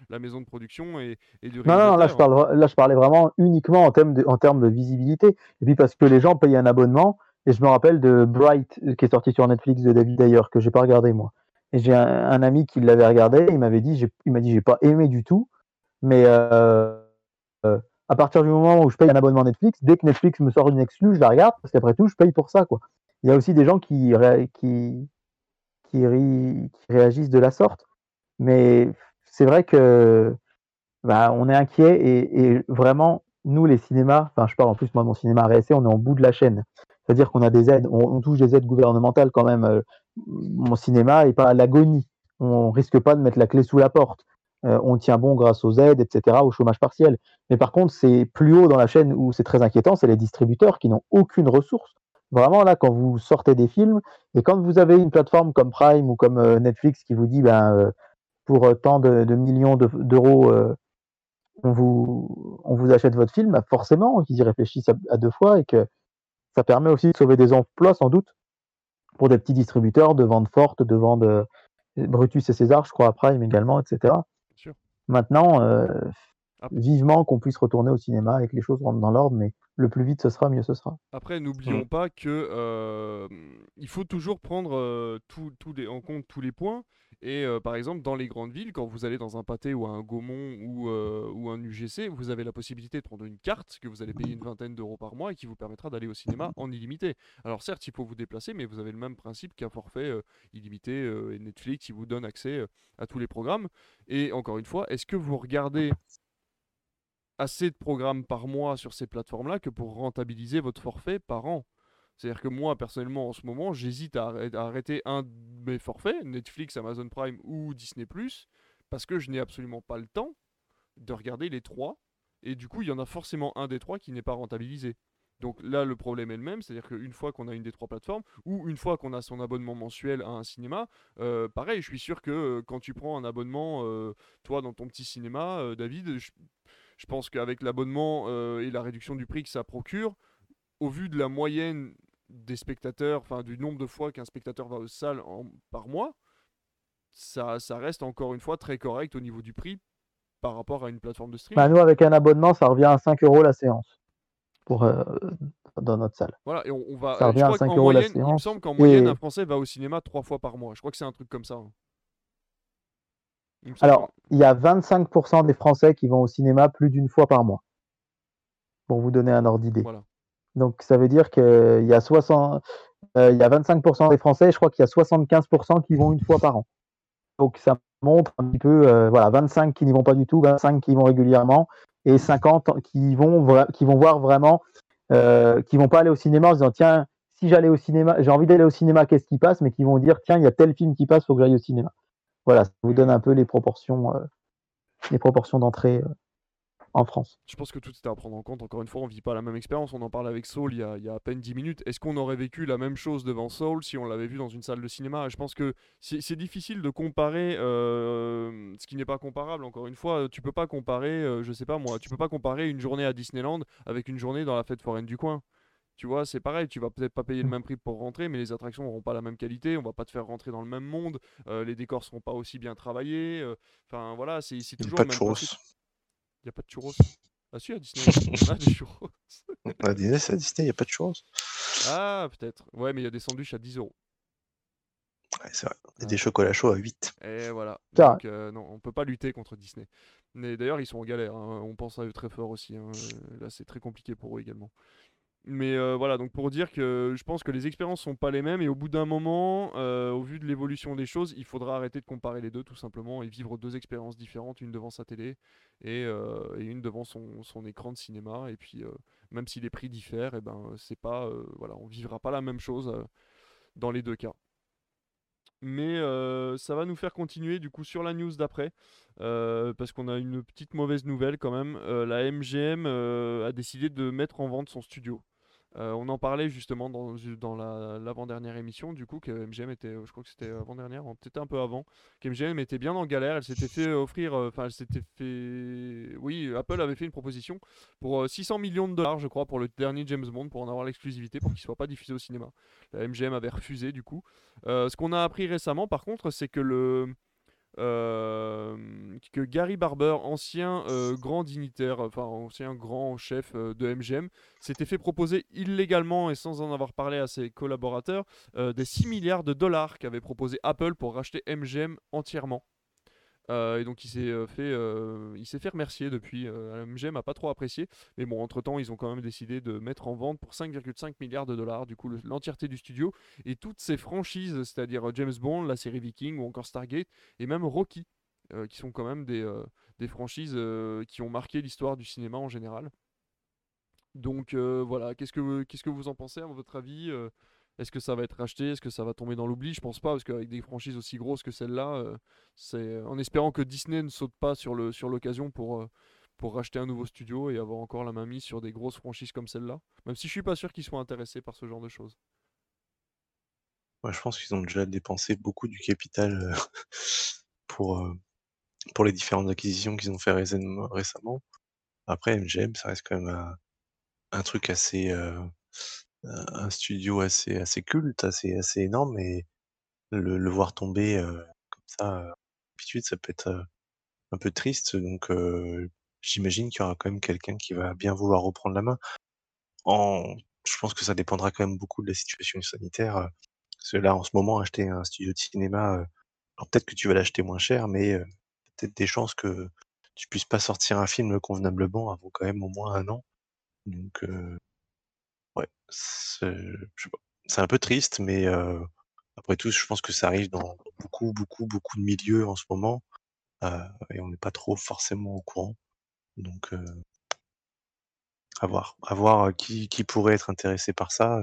la, maison de production et, et du Non, non, là je, parle, là je parlais vraiment uniquement en termes, de, en termes de visibilité. Et puis parce que les gens payent un abonnement. Et je me rappelle de Bright, euh, qui est sorti sur Netflix de David d'ailleurs, que j'ai pas regardé moi. Et j'ai un, ami qui l'avait regardé, il m'avait dit, il m'a dit, j'ai pas aimé du tout, mais euh, euh, à partir du moment où je paye un abonnement Netflix, dès que Netflix me sort une exclue, je la regarde, parce qu'après tout, je paye pour ça, quoi il y a aussi des gens qui, qui, qui, réagissent de la sorte. Mais c'est vrai que bah, on est inquiet et, vraiment, nous, les cinémas, enfin, je parle en plus, moi, mon cinéma RSC, on est en bout de la chaîne. C'est-à-dire qu'on a des aides, on, touche des aides gouvernementales quand même. Euh, mon cinéma n'est pas à l'agonie. On risque pas de mettre la clé sous la porte. Euh, on tient bon grâce aux aides, etc., au chômage partiel. Mais par contre, c'est plus haut dans la chaîne où c'est très inquiétant, c'est les distributeurs qui n'ont aucune ressource Vraiment, là, quand vous sortez des films, et quand vous avez une plateforme comme Prime ou comme euh, Netflix qui vous dit, ben, euh, pour euh, tant de, millions d'euros, on, vous, on vous achète votre film, bah, forcément qu'ils y réfléchissent à, deux fois et que ça permet aussi de sauver des emplois, sans doute, pour des petits distributeurs de vente forte, de vente Brutus et César, je crois, à Prime également, etc. Maintenant, vivement qu'on puisse retourner au cinéma et que les choses rentrent dans l'ordre, mais le plus vite ce sera, mieux ce sera. Après, n'oublions pas que euh, il faut toujours prendre euh, tout, en compte tous les points. Et euh, par exemple, dans les grandes villes, quand vous allez dans un pâté ou un Gaumont ou, ou un UGC, vous avez la possibilité de prendre une carte que vous allez payer une vingtaine d'euros par mois et qui vous permettra d'aller au cinéma en illimité. Alors certes, il faut vous déplacer, mais vous avez le même principe qu'un forfait illimité et Netflix qui vous donne accès à tous les programmes. Et encore une fois, est-ce que vous regardez assez de programmes par mois sur ces plateformes-là que pour rentabiliser votre forfait par an. C'est-à-dire que moi, personnellement, en ce moment, j'hésite à, arrêter un de mes forfaits, Netflix, Amazon Prime ou Disney ⁇ parce que je n'ai absolument pas le temps de regarder les trois. Et du coup, il y en a forcément un des trois qui n'est pas rentabilisé. Donc là, le problème est le même, c'est-à-dire qu'une fois qu'on a une des trois plateformes, ou une fois qu'on a son abonnement mensuel à un cinéma, euh, pareil, je suis sûr que euh, quand tu prends un abonnement, euh, toi, dans ton petit cinéma, David, je pense qu'avec l'abonnement euh, et la réduction du prix que ça procure, au vu de la moyenne des spectateurs, enfin du nombre de fois qu'un spectateur va aux salles par mois, ça, ça, reste encore une fois très correct au niveau du prix par rapport à une plateforme de streaming. Bah nous, avec un abonnement, ça revient à 5 euros la séance pour, euh, dans notre salle. Voilà, et on, va. Ça revient à 5 euros la séance. Il me semble qu'en moyenne, un Français va au cinéma trois fois par mois. Je crois que c'est un truc comme ça. Hein. Alors, il y a 25% des Français qui vont au cinéma plus d'une fois par mois. Pour vous donner un ordre d'idée. Donc, ça veut dire qu'il y, a 60, euh, il y a 25% des Français, je crois qu'il y a 75% qui vont une fois par an. Donc, ça montre un petit peu, euh, voilà, 25 qui n'y vont pas du tout, 25 qui y vont régulièrement, et 50 qui vont, qui vont voir vraiment, euh, qui vont pas aller au cinéma en se disant, tiens, si j'allais au cinéma, j'ai envie d'aller au cinéma, qu'est-ce qui passe, mais qui vont dire, tiens, il y a tel film qui passe, faut que j'aille au cinéma. Voilà, ça vous donne un peu les proportions, euh, les proportions d'entrée euh, en France. Je pense que tout est à prendre en compte. Encore une fois, on ne vit pas la même expérience. On en parle avec Saul il y, a, à peine 10 minutes. Est-ce qu'on aurait vécu la même chose devant Saul si on l'avait vu dans une salle de cinéma? Je pense que c'est difficile de comparer euh, ce qui n'est pas comparable. Encore une fois, tu peux pas comparer, je sais pas moi, tu peux pas comparer une journée à Disneyland avec une journée dans la fête foraine du coin. Tu vois, c'est pareil, tu vas peut-être pas payer le mmh. même prix pour rentrer, mais les attractions n'auront pas la même qualité, on va pas te faire rentrer dans le même monde, euh, les décors seront pas aussi bien travaillés. Euh, enfin voilà, c'est toujours pas de churros. Il n'y a pas de churros. Ah si, à Disney, on a des churros. À Disney, c'est à Disney, il n'y a pas de churros. Ah, peut-être. Ouais, mais il y a des sandwichs à 10 euros. Ouais, c'est vrai. Et des chocolats chauds à 8. Et voilà. Donc, euh, non, on peut pas lutter contre Disney. Mais d'ailleurs, ils sont en galère. hein. On pense à eux très fort aussi. hein. Là, c'est très compliqué pour eux également. Mais euh, voilà, donc pour dire que je pense que les expériences sont pas les mêmes et au bout d'un moment, euh, au vu de l'évolution des choses, il faudra arrêter de comparer les deux tout simplement et vivre deux expériences différentes, une devant sa télé et, euh, une devant son, écran de cinéma. Et puis, même si les prix diffèrent, et ben c'est pas, voilà, on vivra pas la même chose dans les deux cas. Mais ça va nous faire continuer du coup sur la news d'après, parce qu'on a une petite mauvaise nouvelle quand même. La MGM a décidé de mettre en vente son studio. Euh, on en parlait justement dans, dans la- l'avant-dernière émission, du coup, que MGM était, je crois que c'était avant-dernière, ou peut-être un peu avant, qu'MGM était bien en galère. Elle s'était fait offrir, euh, enfin, elle s'était fait. Oui, Apple avait fait une proposition pour euh, 600 millions de dollars, je crois, pour le dernier James Bond, pour en avoir l'exclusivité, pour qu'il soit pas diffusé au cinéma. La MGM avait refusé, du coup. Euh, ce qu'on a appris récemment, par contre, c'est que le euh, que Gary Barber, ancien euh, grand dignitaire, enfin ancien grand chef euh, de MGM, s'était fait proposer illégalement et sans en avoir parlé à ses collaborateurs des 6 milliards de dollars qu'avait proposé Apple pour racheter MGM entièrement. Euh, et donc il s'est euh, fait, euh, il s'est fait remercier depuis. Euh, MGM a pas trop apprécié, mais bon entre temps ils ont quand même décidé de mettre en vente pour 5,5 milliards de dollars du coup le- l'entièreté du studio et toutes ses franchises, c'est-à-dire James Bond, la série Viking ou encore Stargate et même Rocky, qui sont quand même des, franchises qui ont marqué l'histoire du cinéma en général. Donc voilà, qu'est-ce que qu'est-ce que vous en pensez à votre avis Est-ce que ça va être racheté Est-ce que ça va tomber dans l'oubli? Je pense pas parce qu'avec des franchises aussi grosses que celle-là, euh, c'est en espérant que Disney ne saute pas sur le sur l'occasion pour euh, pour racheter un nouveau studio et avoir encore la main mise sur des grosses franchises comme celle-là. Même si je suis pas sûr qu'ils soient intéressés par ce genre de choses. Ouais, je pense qu'ils ont déjà dépensé beaucoup du capital euh, pour, pour les différentes acquisitions qu'ils ont fait récem- récemment. Après, MGM, ça reste quand même un truc assez, un studio assez, assez culte, assez, assez énorme, et le, le voir tomber euh, comme ça, euh, d'habitude, ça peut être euh, un peu triste. Donc, euh, j'imagine qu'il y aura quand même quelqu'un qui va bien vouloir reprendre la main. En, je pense que ça dépendra quand même beaucoup de la situation sanitaire. euh, Parce que là, en ce moment, acheter un studio de cinéma, euh, alors peut-être que tu vas l'acheter moins cher, mais euh, peut-être des chances que tu puisses pas sortir un film convenablement avant quand même au moins un an. Donc, euh, ouais, c'est je sais pas. C'est un peu triste, mais après tout, je pense que ça arrive dans beaucoup, beaucoup, beaucoup de milieux en ce moment, et on n'est pas trop forcément au courant. Donc, à voir. À voir qui, qui pourrait être intéressé par ça.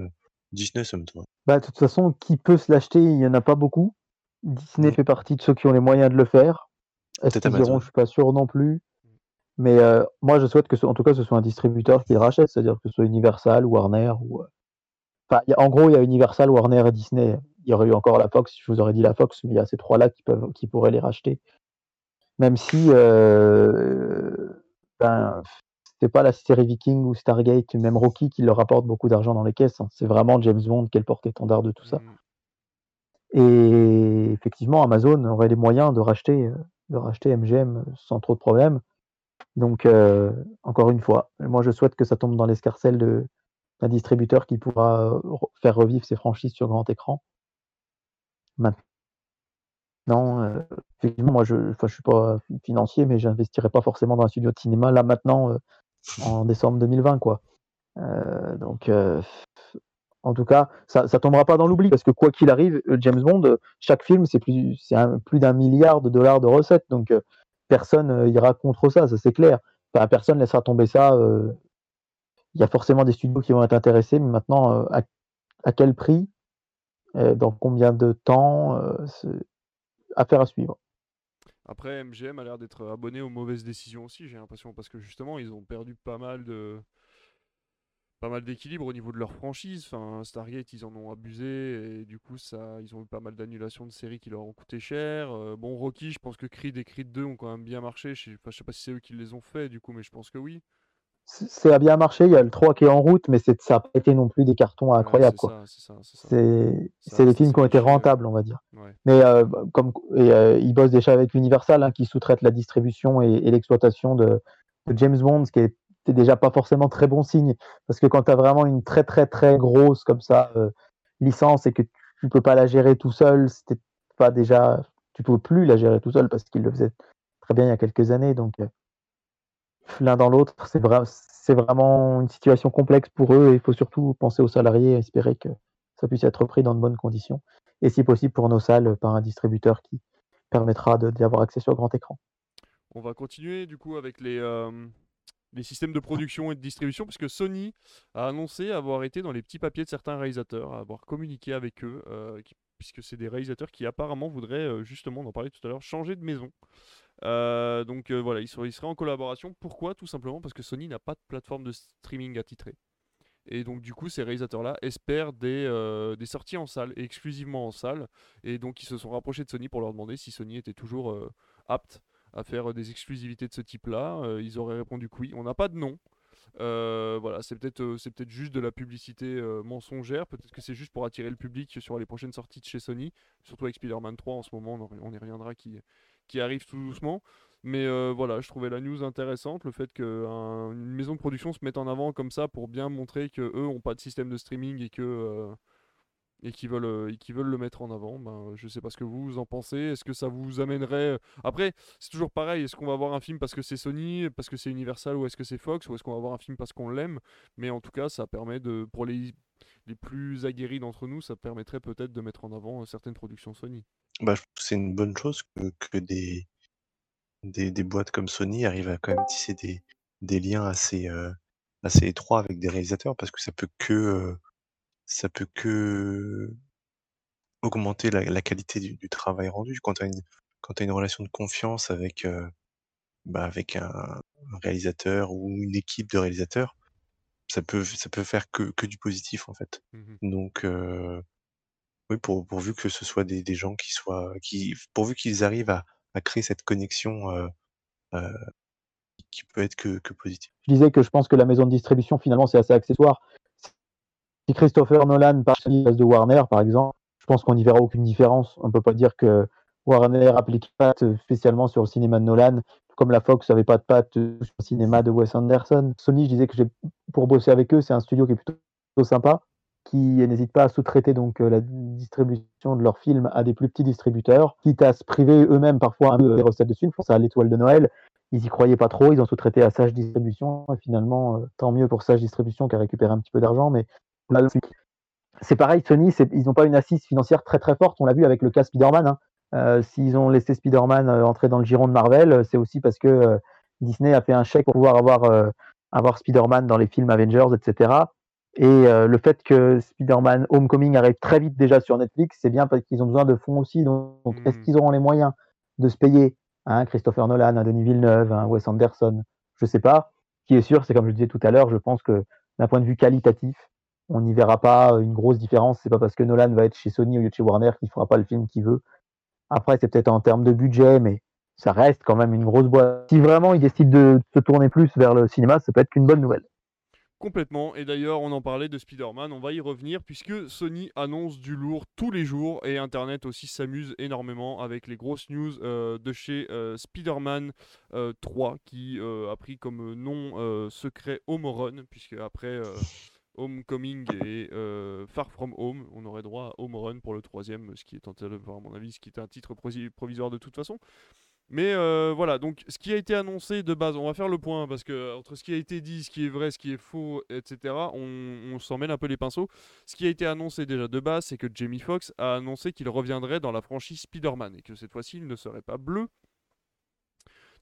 Disney, ça me donne. Bah, de toute façon, qui peut se l'acheter, il n'y en a pas beaucoup. Disney Mm. fait partie de ceux qui ont les moyens de le faire. Est-ce Peut-être qu'ils Amazon. iront Je suis pas sûr non plus. Mais euh, moi, je souhaite que, ce- en tout cas, ce soit un distributeur qui le rachète, c'est-à-dire que ce soit Universal, Warner ou. euh, Enfin, il y a- en gros, il y a Universal, Warner et Disney. Il y aurait eu encore la Fox, je vous aurais dit la Fox, mais il y a ces trois-là qui peuvent, qui pourraient les racheter. Même si, euh, ben, c'est pas la série Viking ou Stargate, même Rocky qui leur rapporte beaucoup d'argent dans les caisses. hein. C'est vraiment James Bond qui est le porte-étendard de tout ça. Mm. Et effectivement, Amazon aurait les moyens de racheter, euh, de racheter MGM sans trop de problèmes. Donc, euh, encore une fois, moi je souhaite que ça tombe dans l'escarcelle d'un distributeur qui pourra euh, re- faire revivre ses franchises sur grand écran. Maintenant, euh, effectivement, moi je ne suis pas financier, mais j'investirais pas forcément dans un studio de cinéma là maintenant, euh, en décembre 2020. Quoi. Donc, en tout cas, ça ne tombera pas dans l'oubli parce que quoi qu'il arrive, James Bond, chaque film, c'est plus, plus d'un milliard de dollars de recettes. Donc, personne euh, ira contre ça, ça c'est clair. Enfin, personne laissera tomber ça. euh, Il y a forcément des studios qui vont être intéressés, mais maintenant, euh, à, à quel prix, dans combien de temps, affaire à suivre. Après, MGM a l'air d'être abonné aux mauvaises décisions aussi, j'ai l'impression, parce que justement, ils ont perdu pas mal de pas mal d'équilibre au niveau de leur franchise. Enfin, Stargate, ils en ont abusé et du coup, ça, ils ont eu pas mal d'annulations de séries qui leur ont coûté cher. Euh, bon, Rocky, je pense que Creed et Creed 2 ont quand même bien marché. Je sais, enfin, je sais pas si c'est eux qui les ont fait, du coup, mais je pense que oui. Ça a bien marché, il y a le 3 qui est en route, mais c'est- ça n'a pas été non plus des cartons incroyables. c'est des films qui ont été rentables, on va dire. Ouais. Mais euh, comme et, euh, ils bossent déjà avec Universal, hein, qui sous-traite la distribution et, et l'exploitation de, de James Bond, ce qui est c'est déjà pas forcément très bon signe. Parce que quand tu as vraiment une très très très grosse comme ça euh, licence et que tu peux pas la gérer tout seul, c'était pas déjà, tu peux plus la gérer tout seul parce qu'il le faisait très bien il y a quelques années. Donc euh, l'un dans l'autre, c'est c'est vraiment une situation complexe pour eux et il faut surtout penser aux salariés et espérer que ça puisse être pris dans de bonnes conditions et si possible pour nos salles par un distributeur qui permettra d'y avoir accès sur grand écran. On va continuer du coup avec les, euh, les systèmes de production et de distribution, puisque Sony a annoncé avoir été dans les petits papiers de certains réalisateurs, avoir communiqué avec eux, euh, puisque c'est des réalisateurs qui apparemment voudraient, euh, justement, on en parlait tout à l'heure, changer de maison. donc voilà, ils, seraient, en collaboration. Pourquoi? Tout simplement parce que Sony n'a pas de plateforme de streaming attitrée. Et donc du coup, ces réalisateurs-là espèrent des, sorties en salle, exclusivement en salle. Et donc ils se sont rapprochés de Sony pour leur demander si Sony était toujours apte à faire des exclusivités de ce type-là. ils auraient répondu que oui. On n'a pas de nom. voilà, c'est peut-être c'est peut-être juste de la publicité mensongère. Peut-être que c'est juste pour attirer le public sur les prochaines sorties de chez Sony, surtout avec Spider-Man 3 en ce moment. On, y reviendra qui arrive tout doucement. Mais voilà, je trouvais la news intéressante, le fait qu'une maison de production se mette en avant comme ça pour bien montrer que eux pas de système de streaming et que et qui veulent, euh, qui veulent le mettre en avant. Ben, je sais pas ce que vous en pensez. Est-ce que ça vous amènerait. Euh, après, c'est toujours pareil. Est-ce qu'on va voir un film parce que c'est Sony, parce que c'est Universal ou est-ce que c'est Fox ou est-ce qu'on va voir un film parce qu'on l'aime? Mais en tout cas, ça permet de. Pour les, les plus aguerris d'entre nous, ça permettrait peut-être de mettre en avant euh, certaines productions Sony. Bah, c'est une bonne chose que, que des, des, des, boîtes comme Sony arrivent à quand même tisser des, des liens assez, assez étroits avec des réalisateurs parce que ça peut que ça peut que augmenter la qualité du travail rendu. Quand tu as une relation de confiance avec, bah, avec un réalisateur ou une équipe de réalisateurs, ça peut ça peut faire que que du positif, en fait. Mmh Donc oui, pour pourvu que ce soit des des gens qui soient qui pourvu qu'ils arrivent à à créer cette connexion, qui peut être que que positive. Je disais que je pense que la maison de distribution, finalement, c'est assez accessoire. Si Christopher Nolan place de Warner, par exemple, je pense qu'on n'y verra aucune différence. On ne peut pas dire que Warner applique pas spécialement sur le cinéma de Nolan, comme la Fox n'avait pas de patte sur le cinéma de Wes Anderson. Sony, je disais que pour bosser avec eux, c'est un studio qui est plutôt sympa, qui n'hésite pas à sous-traiter donc euh, la distribution de leurs films à des plus petits distributeurs, quitte à se priver eux-mêmes parfois un peu des recettes de films. Je pense à l'étoile de Noël. Ils y croyaient pas trop, ils ont sous-traité à Sage Distribution. Et finalement, euh, tant mieux pour Sage Distribution qui a récupéré un petit peu d'argent, mais c'est pareil, Sony, ils n'ont pas une assise financière très très forte. On l'a vu avec le cas Spider-Man. Hein. Euh, s'ils ont laissé Spider-Man euh, entrer dans le giron de Marvel, euh, c'est aussi parce que Disney a fait un chèque pour pouvoir avoir, avoir Spider-Man dans les films Avengers, etc. Et le fait que Spider-Man Homecoming arrive très vite déjà sur Netflix, c'est bien parce qu'ils ont besoin de fonds aussi. Donc, est-ce mmh. qu'ils auront les moyens de se payer un Christopher Nolan, Denis Villeneuve, Wes Anderson? Je ne sais pas. Ce qui est sûr, c'est comme je le disais tout à l'heure, je pense que d'un point de vue qualitatif, on n'y verra pas une grosse différence. C'est pas parce que Nolan va être chez Sony au lieu de chez Warner qu'il fera pas le film qu'il veut. Après, c'est peut-être en termes de budget, mais ça reste quand même une grosse boîte. Si vraiment il décide de se tourner plus vers le cinéma, ça peut être qu'une bonne nouvelle. Complètement, et d'ailleurs on en parlait de Spider-Man, on va y revenir puisque Sony annonce du lourd tous les jours et Internet aussi s'amuse énormément avec les grosses news euh, de chez euh, Spider-Man 3 euh, qui a pris comme nom secret Homoron puisque après Homecoming et euh, Far From Home. On aurait droit à Home Run pour le troisième, ce qui est, à mon avis, ce qui est un titre provisoire de toute façon. Mais euh, voilà, donc ce qui a été annoncé de base, on va faire le point parce que entre ce qui a été dit, ce qui est vrai, ce qui est faux, etc., on, on s'en mêle un peu les pinceaux. Ce qui a été annoncé déjà de base, c'est que Jamie Foxx a annoncé qu'il reviendrait dans la franchise Spider-Man et que cette fois-ci il ne serait pas bleu,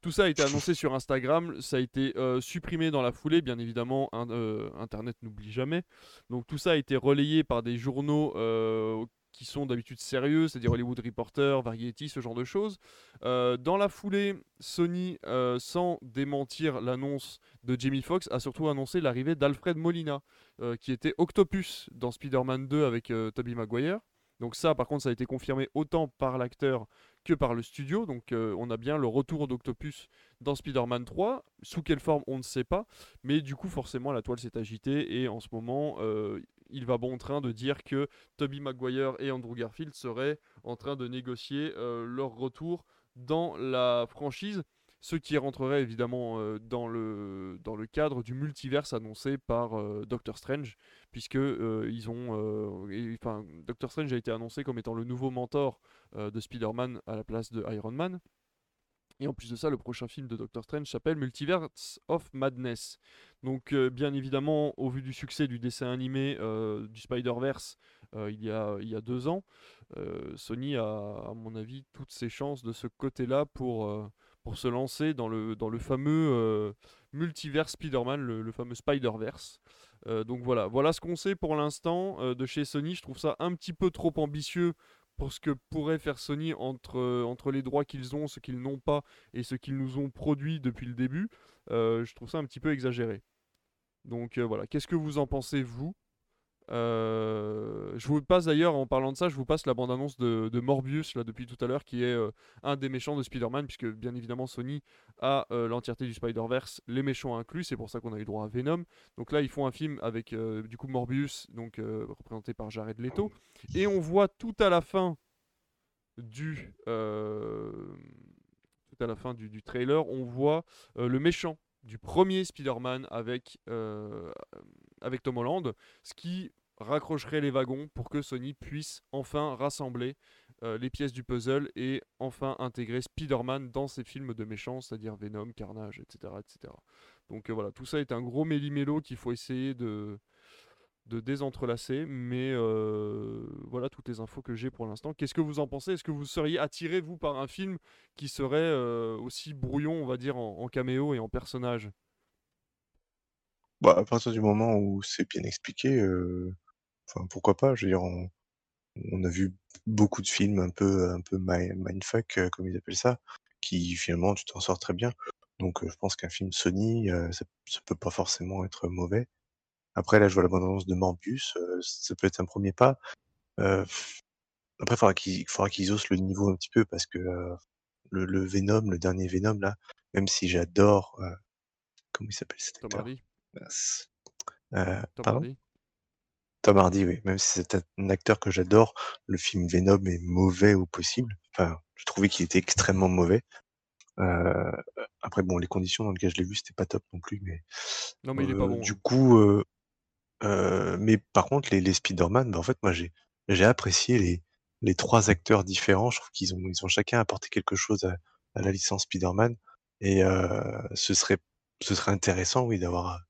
tout ça a été annoncé sur Instagram, ça a été euh, supprimé dans la foulée, bien évidemment, euh, Internet n'oublie jamais. Donc tout ça a été relayé par des journaux euh, qui sont d'habitude sérieux, c'est-à-dire Hollywood Reporter, Variety, ce genre de choses. dans la foulée, Sony, sans démentir l'annonce de Jamie Foxx, a surtout annoncé l'arrivée d'Alfred Molina, qui était Octopus dans Spider-Man 2 avec Tobey Maguire. Donc ça, par contre, ça a été confirmé autant par l'acteur que par le studio. Donc euh, on a bien le retour d'Octopus dans Spider-Man 3. Sous quelle forme, on ne sait pas. Mais du coup, forcément, la toile s'est agitée. Et en ce moment, euh, il va bon train de dire que Tobey Maguire et Andrew Garfield seraient en train de négocier euh, leur retour dans la franchise. ce qui rentrerait évidemment dans, le, dans le cadre du multiverse annoncé par Doctor Strange, puisque ils ont, Doctor Strange a été annoncé comme étant le nouveau mentor de Spider-Man à la place de Iron Man. Et en plus de ça, le prochain film de Doctor Strange s'appelle Multiverse of Madness. Donc, bien évidemment, au vu du succès du dessin animé du Spider-Verse il, y a, il y a deux ans, Sony a, à mon avis, toutes ses chances de ce côté-là pour, pour se lancer dans le, dans le fameux multiverse Spider-Man, le, fameux Spider-Verse. donc voilà, voilà ce qu'on sait pour l'instant de chez Sony. Je trouve ça un petit peu trop ambitieux pour ce que pourrait faire Sony entre, euh, entre les droits qu'ils ont, ce qu'ils n'ont pas et ce qu'ils nous ont produit depuis le début, euh, je trouve ça un petit peu exagéré. Donc euh, voilà, qu'est-ce que vous en pensez vous? Euh, je vous passe d'ailleurs, en parlant de ça, je vous passe la bande-annonce de, Morbius, là, depuis tout à l'heure, qui est euh, un des méchants de Spider-Man, puisque bien évidemment Sony a euh, l'entièreté du Spider-Verse, les méchants inclus, c'est pour ça qu'on a eu droit à Venom. Donc là, ils font un film avec du coup Morbius, donc représenté par Jared Leto, et on voit tout à la fin du tout à la fin du, du trailer, on voit le méchant du premier Spider-Man avec, avec Tom Holland, ce qui raccrocherait les wagons pour que Sony puisse enfin rassembler euh, les pièces du puzzle et enfin intégrer Spider-Man dans ses films de méchants, c'est-à-dire Venom, Carnage, etc. etc. Donc euh, voilà, tout ça est un gros méli-mélo qu'il faut essayer de, de désentrelacer, mais euh, voilà toutes les infos que j'ai pour l'instant. Qu'est-ce que vous en pensez? Est-ce que vous seriez attiré, vous, par un film qui serait aussi brouillon, on va dire, en, caméo et en personnage? Bah, À partir du moment où c'est bien expliqué, euh, enfin, pourquoi pas Je veux dire, on, a vu beaucoup de films un peu, un peu mindfuck, comme ils appellent ça, qui finalement, tu t'en sors très bien. Donc je pense qu'un film Sony, ça, ça peut pas forcément être mauvais. Après, là, je vois la bande-annonce de Morbius, ça peut être un premier pas. après, il faudra qu'ils faudra qu'ils osent le niveau un petit peu parce que, le le Venom, le dernier Venom là, même si j'adore, comment il s'appelle cet Tom acteur? Hardy. Tom Hardy? Tom Hardy, oui, même si c'est un acteur que j'adore, le film Venom est mauvais au possible. Enfin, je trouvais qu'il était extrêmement mauvais. après bon, les conditions dans lesquelles je l'ai vu, c'était pas top non plus, mais, Non, mais il est pas bon, du hein. coup, mais par contre, les les Spider-Man, bah, en fait, moi, j'ai j'ai apprécié les les 3 acteurs différents. Je trouve qu'ils ont ils ont chacun apporté quelque chose à à la licence Spider-Man et ce serait ce serait intéressant, oui, d'avoir,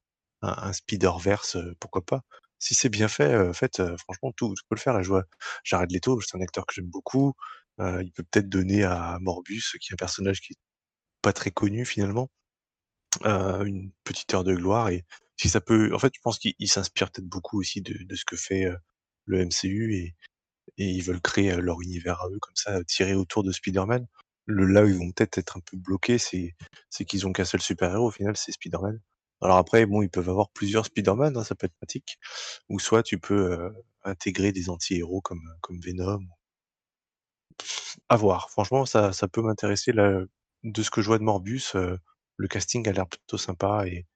un un Spider-Verse, pourquoi pas. Si c'est bien fait, en fait, franchement, tout peut le faire. Là, je vois Jared c'est un acteur que j'aime beaucoup. il peut peut-être donner à Morbius, qui est un personnage qui est pas très connu finalement, une petite heure de gloire et si ça peut en fait, je pense qu'ils s'inspirent peut-être beaucoup aussi de ce que fait, le MCU et ils veulent créer, leur univers à eux comme ça, tiré autour de Spider-Man. Le là où ils vont peut-être être un peu bloqués, c'est c'est qu'ils ont qu'un seul super-héros au final, c'est Spider-Man. Alors après, bon, ils peuvent avoir plusieurs Spider-Man, hein, ça peut être pratique ou soit tu peux, intégrer des anti-héros comme, comme Venom. À voir. Franchement, ça ça peut m'intéresser là, de ce que je vois de Morbius, le casting a l'air plutôt sympa et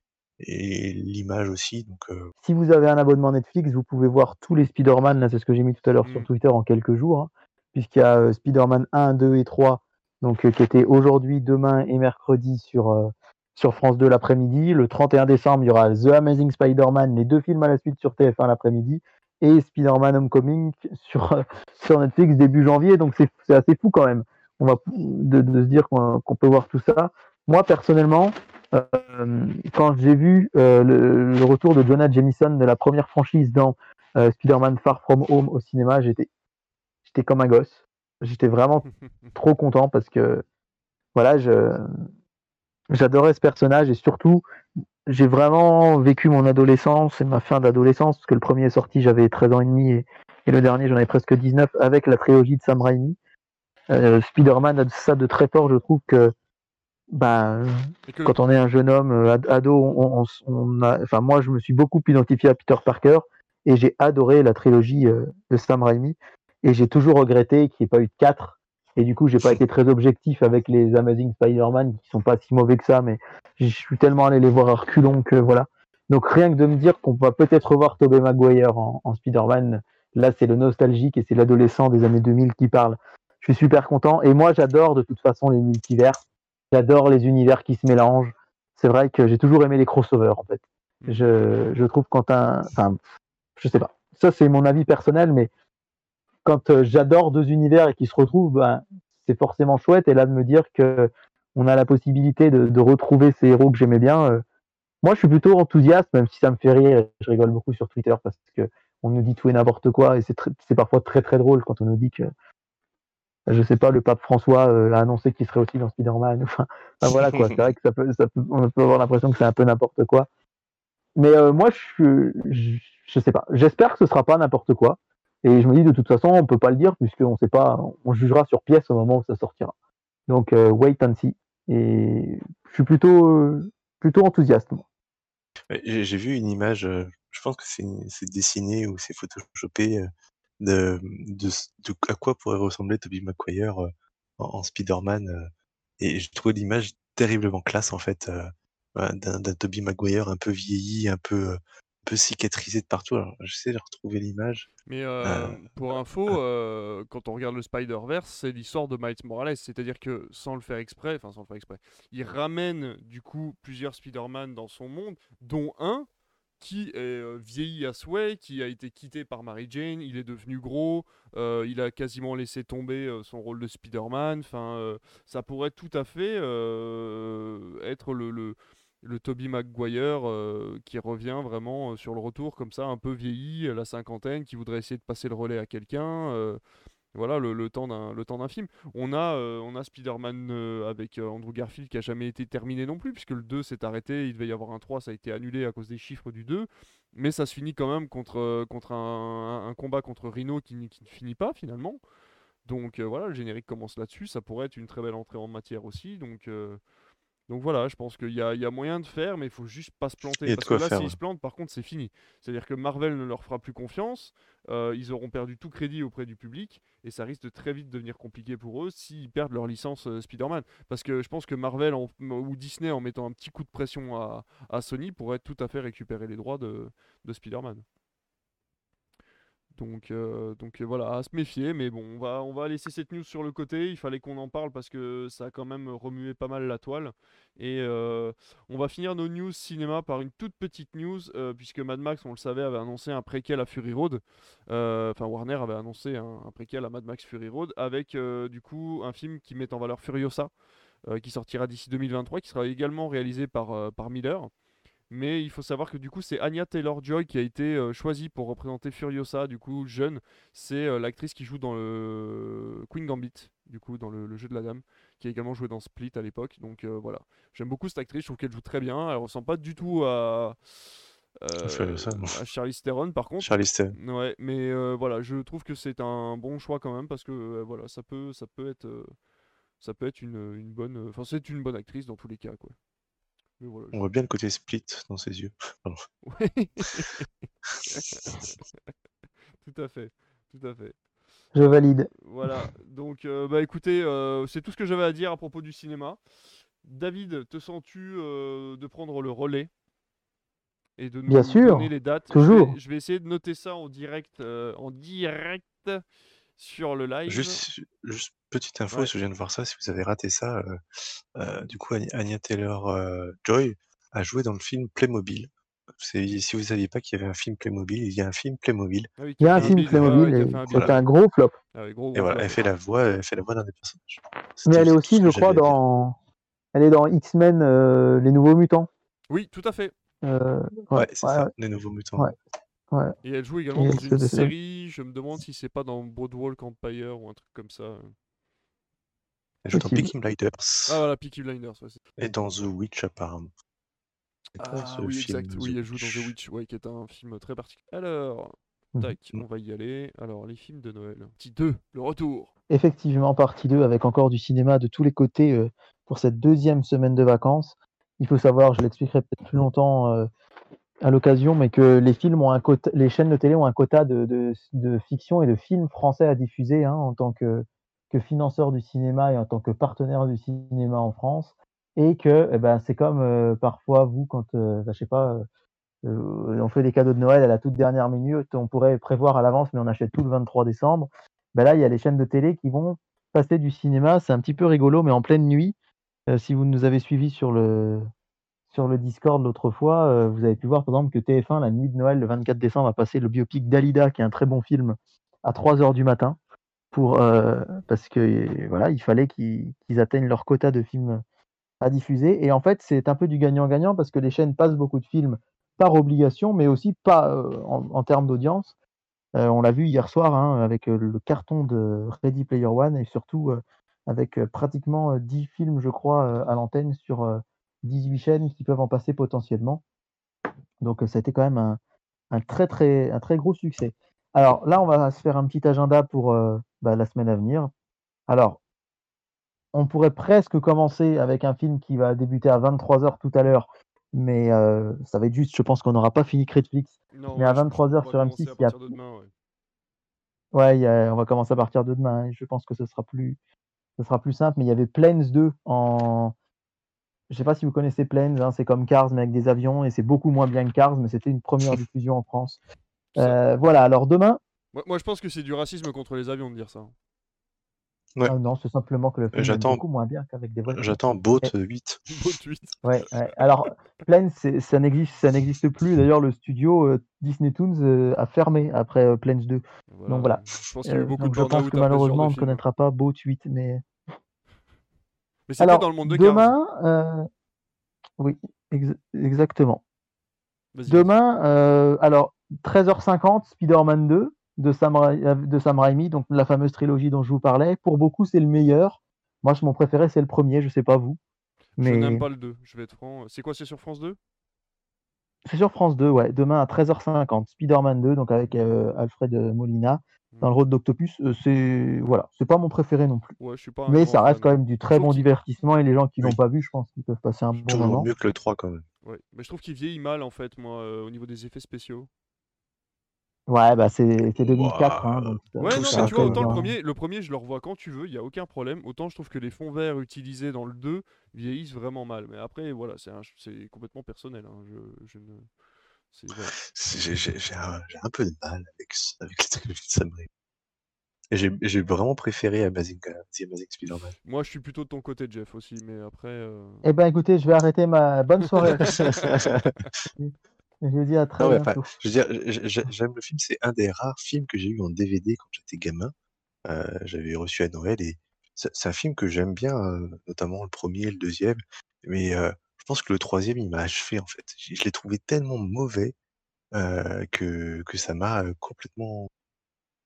et l'image aussi. Donc, euh, Si vous avez un abonnement Netflix, vous pouvez voir tous les Spider-Man, là c'est ce que j'ai mis tout à l'heure sur mm. Twitter en quelques jours, hein, puisqu'il y a euh, Spider-Man 1, 2 et 3, donc, euh, qui étaient aujourd'hui, demain et mercredi sur, sur France 2 l'après-midi. Le 31 décembre, il y aura The Amazing Spider-Man, les deux films à la suite sur TF1 l'après-midi, et Spider-Man Homecoming sur, sur Netflix début janvier, donc c'est assez fou quand même. On va, de, de se dire qu'on peut voir tout ça. Moi, personnellement, euh, quand j'ai vu euh, le, retour de Jonah Jameson de la première franchise dans euh, Spider-Man Far From Home au cinéma, j'étais j'étais comme un gosse. J'étais vraiment trop content parce que voilà, je j'adorais ce personnage et surtout j'ai vraiment vécu mon adolescence et ma fin d'adolescence parce que le premier est sorti j'avais 13 ans et demi et, et le dernier j'en ai presque 19 avec la trilogie de Sam Raimi. Euh, Spider-Man a ça de très fort, je trouve que bah, quand on est un jeune homme euh, ado, on, on, a, enfin moi je me suis beaucoup identifié à Peter Parker et j'ai adoré la trilogie euh, de Sam Raimi et j'ai toujours regretté qu'il n'y ait pas eu de 4 et du coup j'ai pas été très objectif avec les Amazing Spider-Man qui sont pas si mauvais que ça mais je suis tellement allé les voir à reculons que voilà donc rien que de me dire qu'on va peut-être revoir Tobey Maguire en, en Spider-Man là c'est le nostalgique et c'est l'adolescent des années 2000 qui parle je suis super content et moi j'adore de toute façon les multivers j'adore les univers qui se mélangent. C'est vrai que j'ai toujours aimé les crossovers en fait. Je, je trouve quand un, enfin, je sais pas. Ça c'est mon avis personnel, mais quand euh, j'adore deux univers et qu'ils se retrouvent, ben, c'est forcément chouette. Et là de me dire que on a la possibilité de, retrouver ces héros que j'aimais bien. euh, moi, je suis plutôt enthousiaste, même si ça me fait rire. Je rigole beaucoup sur Twitter parce que on nous dit tout et n'importe quoi, et c'est parfois très très drôle quand on nous dit que, je sais pas, le pape François euh, a annoncé qu'il serait aussi dans Spider-Man. Enfin, voilà quoi. C'est vrai que ça peut avoir l'impression que c'est un peu n'importe quoi. Mais euh, moi, je, je, je sais pas. J'espère que ce sera pas n'importe quoi. Et je me dis de toute façon, on peut pas le dire puisqu'on sait pas. On jugera sur pièce au moment où ça sortira. Donc euh, wait and see. Et je suis plutôt euh, plutôt enthousiaste. J'ai vu une image, euh, je pense que c'est dessiné ou c'est photoshopé de, à quoi pourrait ressembler Tobey Maguire euh, en, en Spider-Man. et j'ai trouvé l'image terriblement classe en fait, d'un Tobey Maguire un peu vieilli, un peu, euh, un peu cicatrisé de partout. Alors j'essaie de retrouver l'image. Mais euh, Euh, pour info, euh, quand on regarde le Spider-Verse, c'est l'histoire de Miles Morales. C'est-à-dire que sans le faire exprès, enfin sans le faire exprès, il ramène du coup plusieurs Spider-Man dans son monde, dont un qui est vieilli à souhait, qui a été quitté par Mary Jane, il est devenu gros, euh, il a quasiment laissé tomber euh, son rôle de Spider-Man. Enfin, euh, ça pourrait tout à fait être le, le, le Tobey Maguire euh, qui revient vraiment euh, sur le retour comme ça, un peu vieilli, à la cinquantaine, qui voudrait essayer de passer le relais à quelqu'un. euh, voilà, le, le temps d'un le temps d'un film. On a, on a Spider-Man avec Andrew Garfield qui a jamais été terminé non plus, puisque le 2 s'est arrêté, il devait y avoir un 3, ça a été annulé à cause des chiffres du 2. Mais ça se finit quand même contre, contre un, un combat contre Rhino qui, qui ne finit pas finalement. Donc voilà, le générique commence là-dessus. Ça pourrait être une très belle entrée en matière aussi. Donc, donc voilà, je pense qu'il y a, il y a moyen de faire, mais il faut juste pas se planter. De Parce que là, s'ils ouais. se plantent, par contre, c'est fini. C'est-à-dire que Marvel ne leur fera plus confiance. euh, ils auront perdu tout crédit auprès du public. Et ça risque de très vite devenir compliqué pour eux s'ils perdent leur licence euh, Spider-Man. Parce que je pense que Marvel en- ou Disney, en mettant un petit coup de pression à, à Sony, pourrait tout à fait récupérer les droits de, de Spider-Man. Donc, euh, euh, voilà, à se méfier, mais bon, on va, laisser cette news sur le côté. Il fallait qu'on en parle parce que ça a quand même remué pas mal la toile. Et euh, on va finir nos news cinéma par une toute petite news, puisque Mad Max, on le savait, avait annoncé un préquel à Fury Road. Enfin, Warner avait annoncé un, préquel à Mad Max Fury Road avec du coup un film qui met en valeur Furiosa, qui sortira d'ici 2023, qui sera également réalisé par Miller. Mais il faut savoir que du coup c'est Anya Taylor-Joy qui a été euh, choisie pour représenter Furiosa, du coup jeune. C'est euh, l'actrice qui joue dans le Queen Gambit, du coup dans le, le jeu de la dame, qui a également joué dans Split à l'époque. Donc euh, voilà, j'aime beaucoup cette actrice, je trouve qu'elle joue très bien. Elle ressemble pas du tout à, Furiosa, à Charlize Theron par contre. Charlie Theron. Ouais, mais voilà, je trouve que c'est un bon choix quand même parce que voilà, ça peut, ça peut être, ça peut être une, une bonne, enfin c'est une bonne actrice dans tous les cas quoi. Mais voilà, On voit bien le côté split dans ses yeux. Ouais. tout à fait, tout à fait. Je valide. Voilà, donc euh, bah écoutez, euh, c'est tout ce que j'avais à dire à propos du cinéma. David, te sens-tu euh, de prendre le relais et de nous Bien sûr, donner les dates? Je toujours. vais, je vais essayer de noter ça en direct, euh, en direct sur le live. Juste, juste petite info, Ouais. parce que je viens de voir ça, si vous avez raté ça, euh, euh, du coup, Anya Anya Taylor-Joy a joué dans le film Playmobil. C'est- Si vous saviez pas qu'il y avait un film Playmobil, il y a un film Playmobil. Ah oui, Il y a un qui film bide, Playmobil ouais, qui a et fait un bide. un gros flop. Ah gros, Et gros voilà, flop. elle fait la voix, elle fait la voix d'un des personnages. Mais C'était elle est tout aussi, je crois, j'avais à dire. dans. Elle est dans X-Men, euh, les nouveaux mutants. Oui, tout à fait. Euh, Ouais, ouais, c'est ouais, ça, ouais. les nouveaux mutants. Ouais. Ouais. Et elle joue également Et dans une série, je me demande si c'est pas dans Boardwalk Empire ou un truc comme ça. Elle joue dans. Peaky Blinders Ah voilà, Peaky Blinders. ouais, et dans The Witch apparemment. Ah ce oui, film, exact. The Oui, elle joue dans The Witch, ouais, qui est un film très particulier. Alors, Mhm. tac, on va y aller. Alors, les films de Noël. Petit 2, le retour. Effectivement, partie 2 avec encore du cinéma de tous les côtés euh, pour cette deuxième semaine de vacances. Il faut savoir, je l'expliquerai peut-être plus longtemps euh, à l'occasion, mais que les films ont un quota, les chaînes de télé ont un quota de, de, de fiction et de films français à diffuser hein, en tant que, que financeur du cinéma et en tant que partenaire du cinéma en France. Et que eh ben, c'est comme euh, parfois vous, quand, euh, ben, je sais pas, euh, euh, on fait des cadeaux de Noël à la toute dernière minute, on pourrait prévoir à l'avance, mais on achète tout le 23 décembre. Ben là, il y a les chaînes de télé qui vont passer du cinéma, c'est un petit peu rigolo, mais en pleine nuit. si vous nous avez suivis sur le, sur le Discord l'autre fois, euh, vous avez pu voir par exemple que TF1, la nuit de Noël, le 24 décembre, a passé le biopic d'Alida, qui est un très bon film, à 3 heures du matin, pour, euh, parce que voilà, il fallait qu'ils atteignent leur quota de films à diffuser. Et en fait, c'est un peu du gagnant-gagnant parce que les chaînes passent beaucoup de films par obligation, mais aussi pas euh, en, termes d'audience. On l'a vu hier soir hein, avec le carton de Ready Player One et surtout avec pratiquement euh, 10 films, je crois, à l'antenne sur 18 chaînes qui peuvent en passer potentiellement. Donc euh, ça a été quand même un, un très très un très gros succès. Alors là, on va se faire un petit agenda pour euh, bah, la semaine à venir. Alors, on pourrait presque commencer avec un film qui va débuter à 23h tout à l'heure, mais euh, ça va être juste, je pense qu'on n'aura pas fini. Non, Mais à je- je 23 heures pourrais sur commencer M6, à il y a- partir de demain, ouais. Ouais, il y a- on va commencer à partir de demain. hein, Je pense que ce sera plus, ce sera plus simple. Mais il y avait Planes 2 en. Je sais pas si vous connaissez Planes, hein, c'est comme Cars mais avec des avions et c'est beaucoup moins bien que Cars, mais c'était une première diffusion en France. Euh, voilà. Alors demain, Moi, moi, je pense que c'est du racisme contre les avions de dire ça. Ouais. ah non, c'est simplement que le film est j'attends- beaucoup moins bien qu'avec des voitures. J'attends Boat 8. Beau tweet. Ouais, ouais. Alors, Planes, c'est- ça n'existe, ça n'existe plus. D'ailleurs, le studio euh, Disney Toons euh, a fermé après euh, Planes 2. Donc voilà. Je pense qu'il y a eu beaucoup donc de je pense que malheureusement, on ne connaîtra pas Boat 8, mais Mais c'était Alors, dans le monde de demain, euh, oui, ex- exactement. Demain, euh, alors 13h50, Spider-Man 2 de Sam, Ra- de Sam Raimi, donc la fameuse trilogie dont je vous parlais. Pour beaucoup, c'est le meilleur. Moi, je- mon préféré, c'est le premier, je sais pas vous. Je Mais n'aime pas le 2, je vais être franc. C'est quoi, c'est sur France 2 c'est sur France 2, ouais. Demain à 13h50, Spider-Man 2, donc avec euh, Alfred Molina dans le rôle d'Octopus. Euh, c'est voilà, c'est pas mon préféré non plus. Ouais, je suis pas un Mais ça reste fan. quand même du très bon divertissement et les gens qui Oui. l'ont pas vu, je pense qu'ils peuvent passer un bon Toujours moment. mieux que le 3 quand même. Ouais. Mais je trouve qu'il vieillit mal en fait, moi, euh, au niveau des effets spéciaux. Ouais, bah c'est c'est 2004. Ouah. hein, donc Ouais, non, ça mais tu vois, autant le bien. premier, le premier, je le revois quand tu veux, il y a aucun problème. Autant je trouve que les fonds verts utilisés dans le 2 vieillissent vraiment mal. Mais après, voilà, c'est complètement personnel. hein, Je, je ne... voilà. J'ai un, peu de mal avec, avec la trilogie de Sam j'ai vraiment préféré Amazing, euh, The Amazing Spider-Man. Moi, je suis plutôt de ton côté, Jeff, aussi. Mais après. euh, Eh ben écoutez, je vais arrêter ma bonne soirée. je vous dis à très Non, enfin, je veux dire, j'aime le film, c'est un des rares films que j'ai eu en DVD quand j'étais gamin. Euh, J'avais reçu à Noël et c'est c'est un film que j'aime bien, euh, notamment le premier et le deuxième. Mais euh, je pense que le troisième, il m'a achevé en fait. Je, je l'ai trouvé tellement mauvais euh, que, que ça m'a euh, complètement,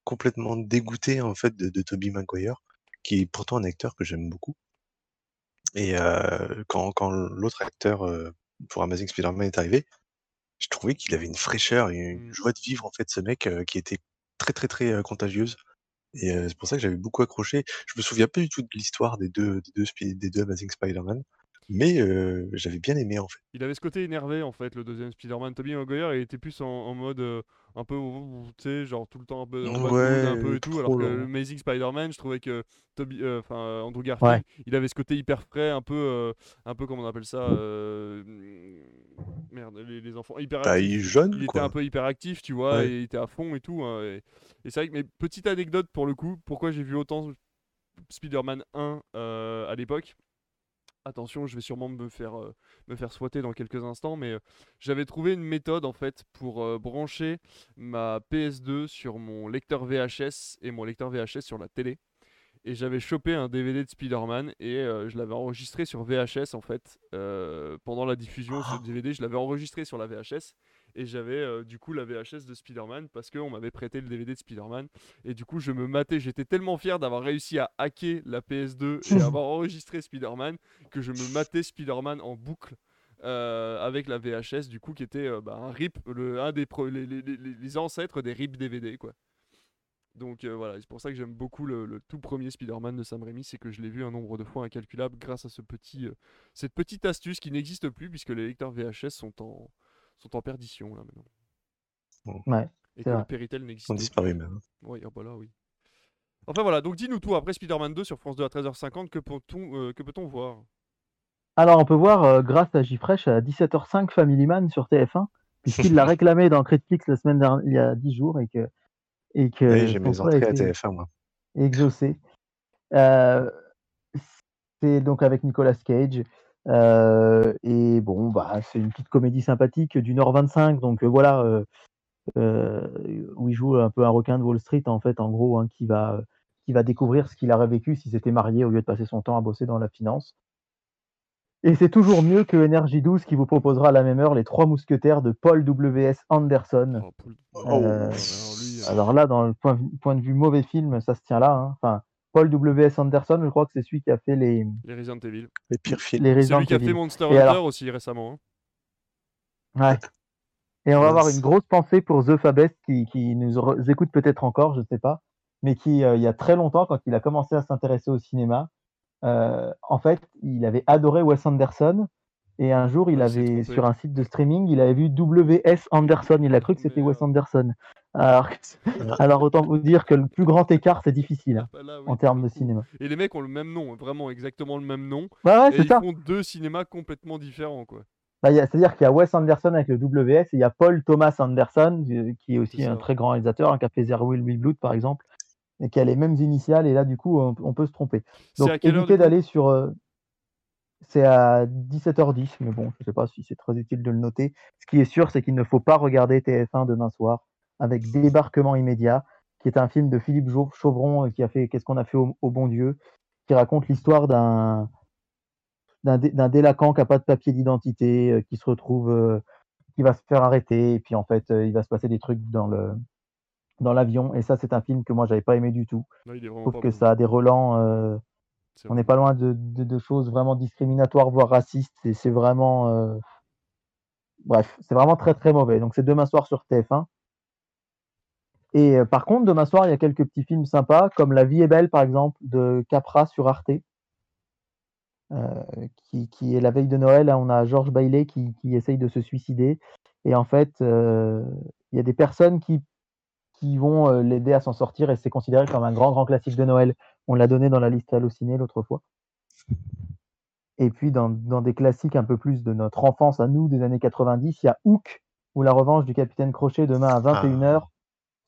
complètement dégoûté en fait de, de Tobey Maguire, qui est pourtant un acteur que j'aime beaucoup. Et euh, quand, quand l'autre acteur euh, pour Amazing Spider-Man est arrivé, je trouvais qu'il avait une fraîcheur et une Mm. joie de vivre en fait ce mec euh, qui était très très très contagieuse et euh, c'est pour ça que j'avais beaucoup accroché. Je me souviens pas du tout de l'histoire des deux des deux des deux Amazing Spider-Man, mais euh, j'avais bien aimé en fait. Il avait ce côté énervé en fait, le deuxième Spider-Man. Tobey Maguire, il était plus en, en mode euh, un peu, tu sais, genre tout le temps un peu en mood, un Ouais, peu et tout. Alors que lent. Amazing Spider-Man, je trouvais que Toby, enfin euh, Andrew Garfield, il avait ce côté hyper frais, un peu, un peu comment on appelle ça, euh, merde, les, les enfants, hyper Bah, il jeune était un peu hyper actif, tu vois, Ouais. et il était à fond et tout. hein, et et c'est vrai que, mais petite anecdote pour le coup, pourquoi j'ai vu autant Spider-Man 1 euh, à l'époque? Attention, je vais sûrement me faire, euh, me faire souhaiter dans quelques instants, mais euh, j'avais trouvé une méthode en fait pour euh, brancher ma PS2 sur mon lecteur VHS et mon lecteur VHS sur la télé. Et j'avais chopé un DVD de Spider-Man et je l'avais enregistré sur VHS en fait. pendant la diffusion de ce DVD, je l'avais enregistré sur la VHS et j'avais euh, du coup la VHS de Spider-Man parce qu'on m'avait prêté le DVD de Spider-Man. Et du coup, je me matais, j'étais tellement fier d'avoir réussi à hacker la PS2 et avoir enregistré Spider-Man que je me matais Spider-Man en boucle. euh, avec la VHS du coup qui était euh, bah, un rip le, un des pro- les, les- les- les ancêtres des rip DVD quoi donc euh, voilà, c'est pour ça que j'aime beaucoup le, le tout premier Spider-Man de Sam Raimi, c'est que je l'ai vu un nombre de fois incalculable grâce à ce petit, cette petite astuce qui n'existe plus puisque les lecteurs VHS sont en, sont en perdition là maintenant. Ouais, Et que vrai. le Péritel n'existe Ils ont plus. disparu même. Oui, ah bah là, oui. Enfin voilà, donc dis-nous tout, après Spider-Man 2 sur France 2 à 13h50, que peut-on euh, que peut-on voir? Alors, on peut voir, euh, grâce à Gfresh, à 17h05 Family Man sur TF1, puisqu'il l'a réclamé dans Criticix la semaine dernière, il y a 10 jours, et que, et que Oui, j'ai mes entrées à été TF1 moi. exaucé. Euh, C'est donc avec Nicolas Cage. Euh, et bon, bah, c'est une petite comédie sympathique d'une heure 25. Donc euh, voilà, euh, où il joue un peu un requin de Wall Street, en fait, en gros, hein, qui, va, qui va découvrir ce qu'il aurait vécu s'il s'était marié au lieu de passer son temps à bosser dans la finance. Et c'est toujours mieux que Energy 12 qui vous proposera à la même heure les trois mousquetaires de Paul W.S. Anderson. Oh, Paul- Euh, alors là, dans le point, point de vue mauvais film, ça se tient là. hein. Enfin, Paul W.S. Anderson, je crois que c'est celui qui a fait les, les Resident Evil. Les pires films. les C'est Resident lui qui a fait. Monster Hunter alors- aussi récemment. hein. Ouais. Et on va avoir une grosse pensée pour The Fabest qui, qui nous re- écoute peut-être encore, je sais pas, mais qui, euh, il y a très longtemps, quand il a commencé à s'intéresser au cinéma, euh, en fait, il avait adoré Wes Anderson. Et un jour, il s'est avait, sur un site de streaming, il avait vu W.S. Anderson. Il a cru que c'était Wes. Anderson. Alors, alors, autant vous dire que le plus grand écart, c'est difficile hein, Bah là, oui, en termes de cinéma. Et les mecs ont le même nom, vraiment exactement le même nom. Ouais, ouais, et ils ça. font deux cinémas complètement différents, quoi. Bah, C'est-à-dire qu'il y a Wes Anderson avec le WS et il y a Paul Thomas Anderson, qui est aussi un très grand réalisateur, hein, qui a fait Zero Will Be Blood par exemple, et qui a les mêmes initiales. Et là, du coup, on, on peut se tromper. Donc, évitez d'aller sur. euh, c'est à 17h10, mais bon, je sais pas si c'est très utile de le noter. Ce qui est sûr, c'est qu'il ne faut pas regarder TF1 demain soir avec Débarquement immédiat, qui est un film de Philippe Chauvron euh, qui a fait Qu'est-ce qu'on a fait au, au bon Dieu, qui raconte l'histoire d'un d'un dé- d'un délinquant qui n'a pas de papier d'identité, euh, qui se retrouve, euh, qui va se faire arrêter, et puis en fait, il va se passer des trucs dans le dans l'avion. Et ça, c'est un film que moi, j'avais pas aimé du tout. Non, il est pas que bon. ça a des relents. euh, On n'est pas loin de, de- de choses vraiment discriminatoires, voire racistes. Et c'est vraiment. euh, Bref, c'est vraiment très très mauvais. Donc c'est demain soir sur TF1. Et euh, par contre, demain soir, il y a quelques petits films sympas, comme La vie est belle, par exemple, de Capra sur Arte, euh, qui, qui est la veille de Noël. Là, on a Georges Bailey qui, qui essaye de se suicider. Et en fait, il y a des personnes qui, qui vont l'aider à s'en sortir et c'est considéré comme un grand, grand classique de Noël. On l'a donné dans la liste Allociné l'autre fois. Et puis, dans, dans des classiques un peu plus de notre enfance à nous, des années 90, il y a Hook ou La revanche du capitaine Crochet demain à 21h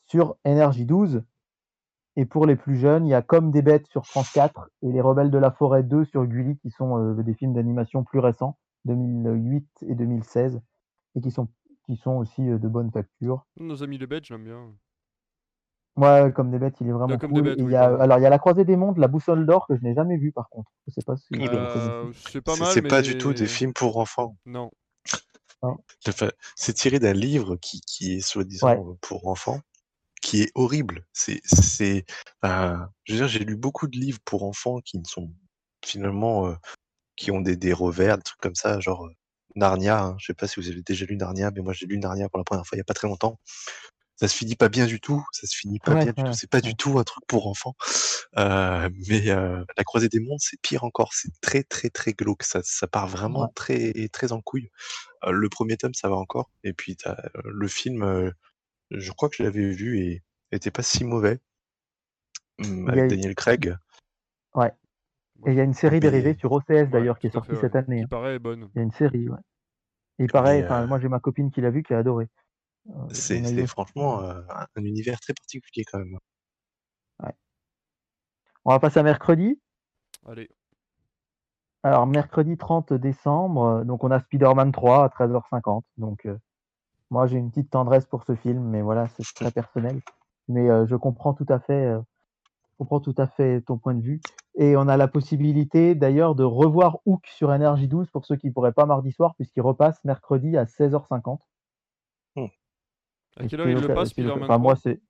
sur Énergie 12. Et pour les plus jeunes, il y a Comme des bêtes sur France 4 et Les Rebelles de la Forêt 2 sur Gulli, qui sont euh, des films d'animation plus récents, 2008 et 2016, et qui sont, qui sont aussi euh, de bonne facture. Nos amis les Belges, j'aime bien. Ouais, Comme des bêtes, il est vraiment Comme des cool. bêtes, il y a, alors, il y a La Croisée des mondes, La Boussole d'or, que je n'ai jamais vu par contre. Je sais pas si. Euh, c'est pas mal, c'est mais pas du tout des films pour enfants. Non. C'est tiré d'un livre qui, qui est soi-disant Ouais. pour enfants, qui est horrible. C'est, c'est, euh, je veux dire, j'ai lu beaucoup de livres pour enfants qui ne sont finalement, euh, qui ont des, des revers, des trucs comme ça, genre Narnia. hein. Je sais pas si vous avez déjà lu Narnia, mais moi j'ai lu Narnia pour la première fois il y a pas très longtemps. Ça se finit pas bien du tout. Ça se finit pas Ouais, bien du tout. C'est pas ouais. du tout un truc pour enfants. Euh, mais euh, la Croisée des mondes, c'est pire encore. C'est très très très glauque. Ça, ça part vraiment Ouais. très très en couille. Euh, le premier tome, ça va encore. Et puis euh, le film, euh, je crois que je l'avais vu et était pas si mauvais. Hum, Il a avec Daniel Craig. Ouais. Et il y a une série Mais- dérivée sur OCS Ouais, d'ailleurs qui est sortie fait, cette année. Qui hein. paraît bonne. Il y a une série, ouais. Et pareil, Mais, enfin, euh, moi j'ai ma copine qui l'a vu qui a adoré. Euh, C'est eu franchement euh, un un univers très particulier quand même. On va passer à mercredi. Allez. Alors, mercredi 30 décembre, euh, donc on a Spider-Man 3 à 13h50. Donc, euh, moi j'ai une petite tendresse pour ce film, mais voilà, c'est très personnel. Mais euh, je comprends tout à fait, euh, je comprends tout à fait ton point de vue. Et on a la possibilité d'ailleurs de revoir Hook sur Énergie 12 pour ceux qui ne pourraient pas mardi soir, puisqu'il repasse mercredi à 16h50. À quelle heure il le passe, Spider-Man Enfin, moi 3 c'est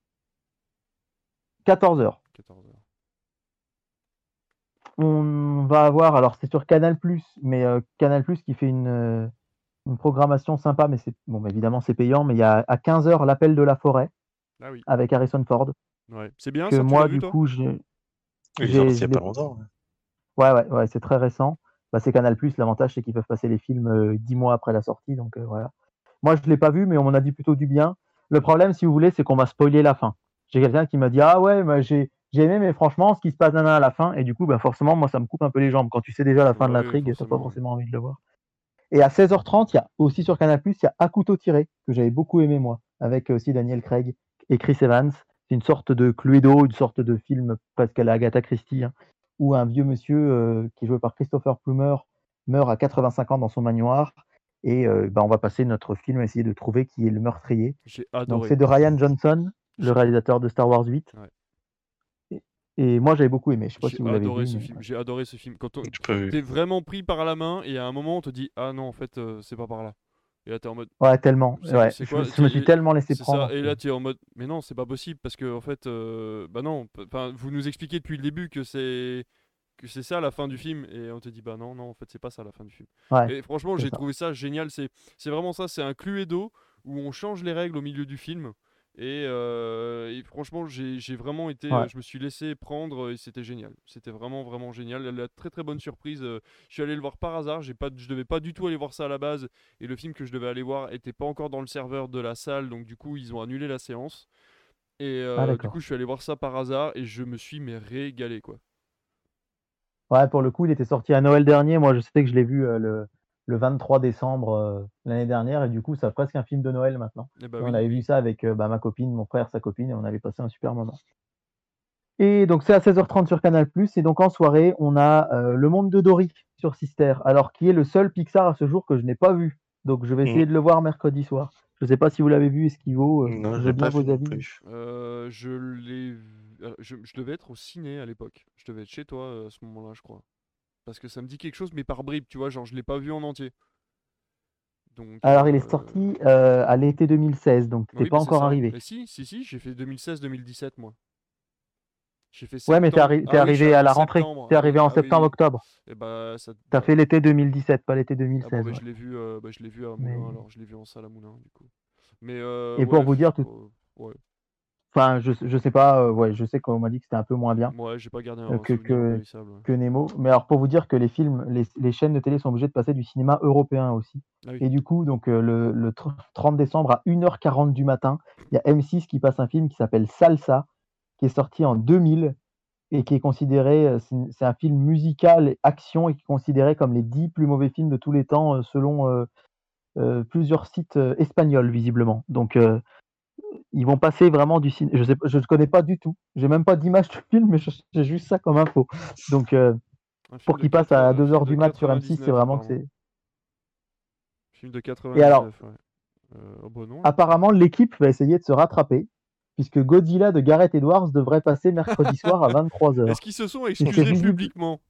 14h. 14 heures. On va avoir, alors c'est sur Canal+, mais euh, Canal+, qui fait une, euh, une programmation sympa, mais c'est bon, bah, évidemment c'est payant, mais il y a à 15h l'appel de la forêt Ah oui. avec Harrison Ford, Ouais. C'est bien que ça, moi vu du coup j'ai... Il y a pas longtemps. Ouais, ouais, ouais, c'est très récent. Bah, c'est Canal+, l'avantage c'est qu'ils peuvent passer les films euh, 10 mois après la sortie, donc euh, voilà. Moi je l'ai pas vu, mais on m'en a dit plutôt du bien. Le problème, si vous voulez, c'est qu'on m'a spoilé la fin. J'ai quelqu'un qui m'a dit ah ouais, bah, j'ai aimé, mais franchement, ce qui se passe à la fin, et du coup, bah, forcément, moi, ça me coupe un peu les jambes. Quand tu sais déjà la fin de l'intrigue, t'as pas forcément, envie de le voir. Et à 16h30, il y a aussi sur Canal+, il y a À couteau tiré, que j'avais beaucoup aimé, moi, avec aussi Daniel Craig et Chris Evans. C'est une sorte de Cluedo, une sorte de film, parce qu'elle est Agatha Christie, hein, où un vieux monsieur euh, qui est joué par Christopher Plummer meurt à 85 ans dans son manoir. Et euh, bah, on va passer notre film à essayer de trouver qui est le meurtrier. Donc c'est de Ryan Johnson, le réalisateur de Star Wars 8. Ouais. Et, et moi j'avais beaucoup aimé. Je sais pas J'ai si vous l'avez adoré vu. ce mais- film. J'ai adoré ce film. Quand on- t'es vraiment pris par la main et à un moment on te dit ah non en fait euh, c'est pas par là. Et là t'es en mode Ouais, tellement. Ouais. Je, me- je me c'est- suis tellement laissé prendre. ça. Et là tu es en mode mais non c'est pas possible parce que en fait euh, bah non enfin vous nous expliquez depuis le début que c'est que c'est ça la fin du film et on te dit bah non non en fait c'est pas ça la fin du film. Ouais, Et franchement j'ai trouvé ça génial. C'est c'est vraiment ça. C'est un Cluedo où on change les règles au milieu du film. Et, euh, et franchement, j'ai vraiment été, Ouais. je me suis laissé prendre et c'était génial. C'était vraiment vraiment génial. La très très bonne surprise. euh, je suis allé le voir par hasard. J'ai pas, je devais pas du tout aller voir ça à la base. Et le film que je devais aller voir était pas encore dans le serveur de la salle, donc du coup ils ont annulé la séance. Et euh, du coup je suis allé voir ça par hasard et je me suis mais régalé quoi. Ouais, pour le coup, il était sorti à Noël dernier. Moi, je sais que je l'ai vu euh, le, le 23 décembre euh, l'année dernière. Et du coup, c'est presque un film de Noël maintenant. Et bah Et oui. on avait vu ça avec euh, bah, ma copine, mon frère, sa copine, et on avait passé un super moment. Et donc, c'est à 16h30 sur Canal+. Et donc, en soirée, on a euh, Le Monde de Dory sur Sister. Alors, qui est le seul Pixar à ce jour que je n'ai pas vu. Donc, je vais essayer de le voir mercredi soir. Je ne sais pas si vous l'avez vu, Esquivo. Euh, Non, je bien pas vu vos avis. Euh, je l'ai, vu- je, je devais être au ciné à l'époque. Je devais être chez toi euh, à ce moment-là, je crois. Parce que ça me dit quelque chose, mais par bribes, tu vois, genre je l'ai pas vu en entier. Donc. Alors, il euh, est sorti euh, à l'été 2016, donc tu oui, pas bah, encore arrivé. Mais si, si, si, j'ai fait 2016-2017 moi. J'ai fait Ouais, mais t'es arri- Ah t'es oui, arrivé à la en rentrée. T'es Ah arrivé oui, en ah oui, oui. septembre-octobre. Et bah ça. T'as bah, fait l'été 2017, pas l'été Ah bon, 2016. bah, ouais. je l'ai vu, euh, bah, je l'ai vu à Mais- alors je l'ai vu en salle à Moulin du coup. Mais euh, Et pour vous dire, tout- ouais, Enfin, je, je sais pas, euh, ouais, je sais qu'on m'a dit que c'était un peu moins bien ouais, j'ai pas gardé un Euh, que- que- Nemo. Mais alors, pour vous dire que les films, les, les chaînes de télé sont obligées de passer du cinéma européen aussi. Ah oui. Et du coup, donc euh, le, le tr- 30 décembre à 1h40 du matin, il y a M6 qui passe un film qui s'appelle Salsa, qui est sorti en 2000 et qui est considéré, c'est un film musical et action et qui est considéré comme les 10 plus mauvais films de tous les temps selon euh, euh, plusieurs sites espagnols visiblement. Donc ils vont passer vraiment du cinéma. Je je ne connais pas du tout. J'ai même pas d'image du film, mais je- j'ai juste ça comme info. Donc euh, pour qu'il passe 80 à un film 2h de du mat sur M6, c'est 99, vraiment que c'est. Film de 99. alors- ouais. Euh, oh non. Apparemment, l'équipe va essayer de se rattraper, puisque Godzilla de Gareth Edwards devrait passer mercredi soir à 23h. Est-ce qu'ils se sont excusés publiquement?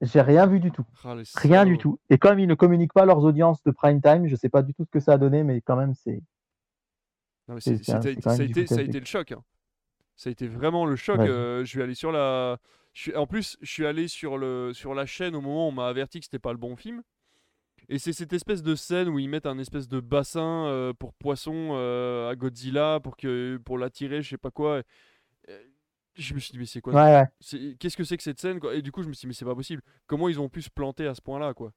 J'ai rien vu du tout. Ah, Rien du tout. Et comme ils ne communiquent pas leurs audiences de prime time, je sais pas du tout ce que ça a donné, mais quand même, c'est. Non, mais ça, a été, ça a footage été le choc. hein. Ça a été vraiment le choc. Ouais. euh, je vais aller sur la. je suis- En plus, je suis allé sur, le... sur la chaîne au moment où on m'a averti que c'était pas le bon film. Et c'est cette espèce de scène où ils mettent un espèce de bassin euh, pour poisson euh, à Godzilla pour que pour l'attirer, je sais pas quoi. Je me suis dit mais c'est quoi Ouais, ouais. c'est- Qu'est-ce que c'est que cette scène quoi? Et du coup je me suis dit mais c'est pas possible. Comment ils ont pu se planter à ce point-là quoi?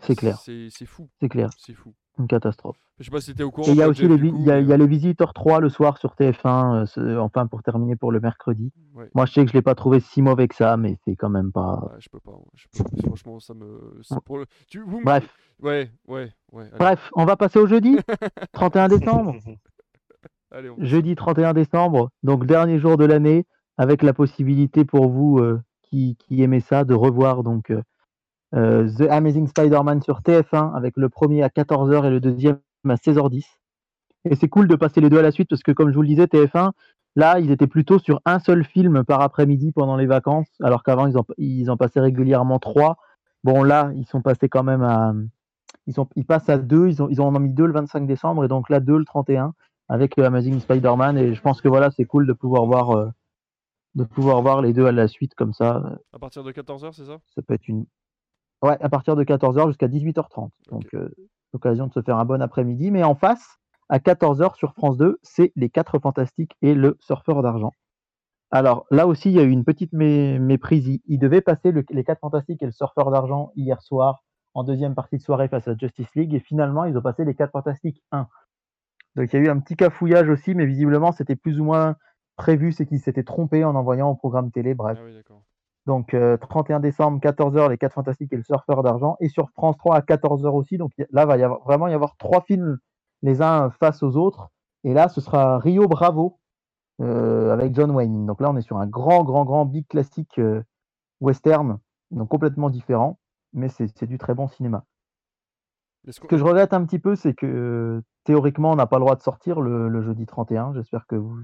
C'est clair. C'est fou, C'est clair. c'est fou. Une catastrophe. Je sais pas si t'étais au courant. Il y a aussi les, coup, y a, y a les Visiteurs 3 le soir sur TF1, euh, ce- enfin pour terminer pour le mercredi. ouais. Moi, je sais que je l'ai pas trouvé si mauvais que ça, mais c'est quand même pas. Ouais, je peux pas. ouais, je peux- Franchement, ça me. c'est pour le- Tu, vous me- Bref, Ouais, ouais, ouais. Allez, bref, on va passer au jeudi, 31 décembre. allez, on- Jeudi 31 décembre, donc dernier jour de l'année, avec la possibilité pour vous euh, qui, qui aimez ça de revoir donc euh, euh, The Amazing Spider-Man sur TF1 avec le premier à 14h et le deuxième à 16h10. Et c'est cool de passer les deux à la suite parce que comme je vous le disais, TF1, là, ils étaient plutôt sur un seul film par après-midi pendant les vacances, alors qu'avant, ils en, ils en passaient régulièrement trois. Bon, là, ils sont passés quand même à... Ils, sont, ils passent à deux, ils, ont, ils en ont mis deux le 25 décembre et donc là, deux le 31 avec le Amazing Spider-Man et je pense que voilà c'est cool de pouvoir voir euh, de pouvoir voir les deux à la suite comme ça À partir de 14h, c'est ça? Ça peut être une ouais à partir de 14h jusqu'à 18h30 donc euh, l'occasion de se faire un bon après-midi. Mais en face à 14h sur France 2 c'est les quatre fantastiques et le surfeur d'argent. Alors là aussi il y a eu une petite mé- méprise. Il, il devait passer le- les quatre fantastiques et le surfeur d'argent hier soir en deuxième partie de soirée face à Justice League. Et finalement ils ont passé les quatre fantastiques 1 donc il y a eu un petit cafouillage aussi, mais visiblement c'était plus ou moins prévu, c'est qu'ils s'étaient trompés en envoyant au programme télé, bref. Ah oui, d'accord. Donc euh, 31 décembre, 14h, Les 4 Fantastiques et le Surfeur d'Argent, et sur France 3 à 14h aussi, donc là va y avoir, vraiment y avoir trois films les uns face aux autres, et là ce sera Rio Bravo euh, avec John Wayne. Donc là, on est sur un grand, grand, grand big classique euh, western, donc complètement différent, mais c'est c'est du très bon cinéma. Ce que je regrette un petit peu, c'est que euh, théoriquement, on n'a pas le droit de sortir le, le jeudi 31. J'espère que vous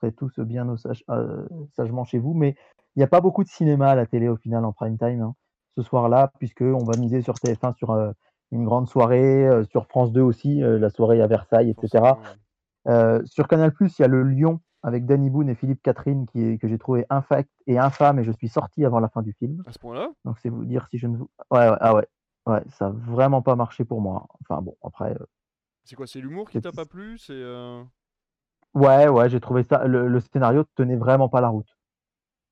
serez tous bien au sage- euh, sagement chez vous, mais il n'y a pas beaucoup de cinéma à la télé au final en prime time hein, ce soir-là, puisqu'on va miser sur TF1 sur euh, une grande soirée, euh, sur France 2 aussi, la soirée à Versailles, etc. sur Canal+, il y a le Lion avec Danny Boone et Philippe Catherine qui est, que j'ai trouvé infect et infâme et je suis sorti avant la fin du film. À ce point-là? Donc c'est vous dire si je ne vous... Ouais, ouais, ah ouais. Ouais, ça a vraiment pas marché pour moi. Enfin bon, après... C'est quoi C'est l'humour qui t'a pas plu? C'est euh, Ouais, ouais, j'ai trouvé ça... Le, le scénario tenait vraiment pas la route.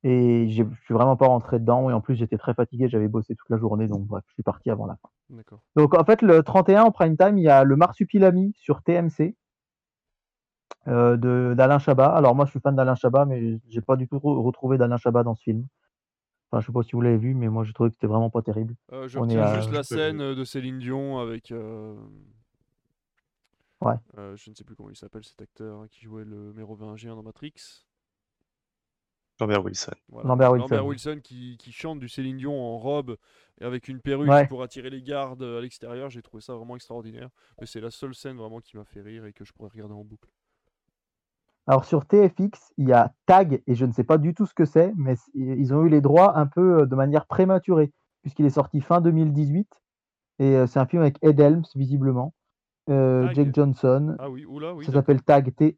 Et j'ai- je suis vraiment pas rentré dedans et en plus j'étais très fatigué, j'avais bossé toute la journée, donc bref, je suis parti avant la fin. D'accord. Donc en fait, le 31 en prime time, il y a le Marsupilami sur TMC euh, de d'Alain Chabat. Alors moi, je suis fan d'Alain Chabat, mais j'ai pas du tout re- retrouvé d'Alain Chabat dans ce film. Enfin, je sais pas si vous l'avez vu, mais moi, j'ai trouvé que c'était vraiment pas terrible. Euh, je On est retiens à- juste la scène euh, de Céline Dion avec. Euh, Ouais. euh, je ne sais plus comment il s'appelle cet acteur hein, qui jouait le mérovingien dans Matrix. Lambert Wilson. Voilà. Lambert Wilson. Wilson qui, qui chante du Céline Dion en robe et avec une perruque Ouais. pour attirer les gardes à l'extérieur. J'ai trouvé ça vraiment extraordinaire. Mais c'est la seule scène vraiment qui m'a fait rire et que je pourrais regarder en boucle. Alors sur TFX, il y a Tag, et je ne sais pas du tout ce que c'est, mais ils ont eu les droits un peu euh, de manière prématurée, puisqu'il est sorti fin 2018. Et euh, c'est un film avec Ed Helms, visiblement. Euh. Jake Johnson. Ah oui, oula, oui. ça s'appelle Tag, T-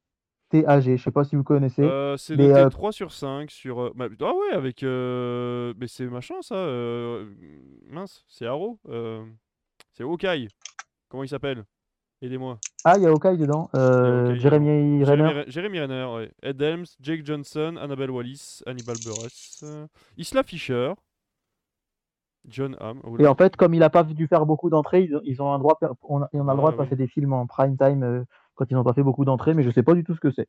T-A-G. Je sais pas si vous connaissez. Euh, c'est noté euh, 3 sur 5 sur. euh, bah, ah ouais, avec. euh, Mais c'est machin ça. Mince, c'est Arrow. C'est Hawkeye. Comment il s'appelle? Aidez-moi. Ah, il y a Hawkeye dedans. Hawkeye Jeremy Jérémy Renner. Re- Jérémy Renner, ouais. Ed Helms, Jake Johnson, Annabelle Wallis, Hannibal Buress, Isla Fisher, John Hamm. oh Et en fait, comme il n'a pas dû faire beaucoup d'entrées, ils, ont- ils ont un droit, on a, on a le droit de passer oui. des films en prime time euh, quand ils n'ont pas fait beaucoup d'entrées, mais je sais pas du tout ce que c'est.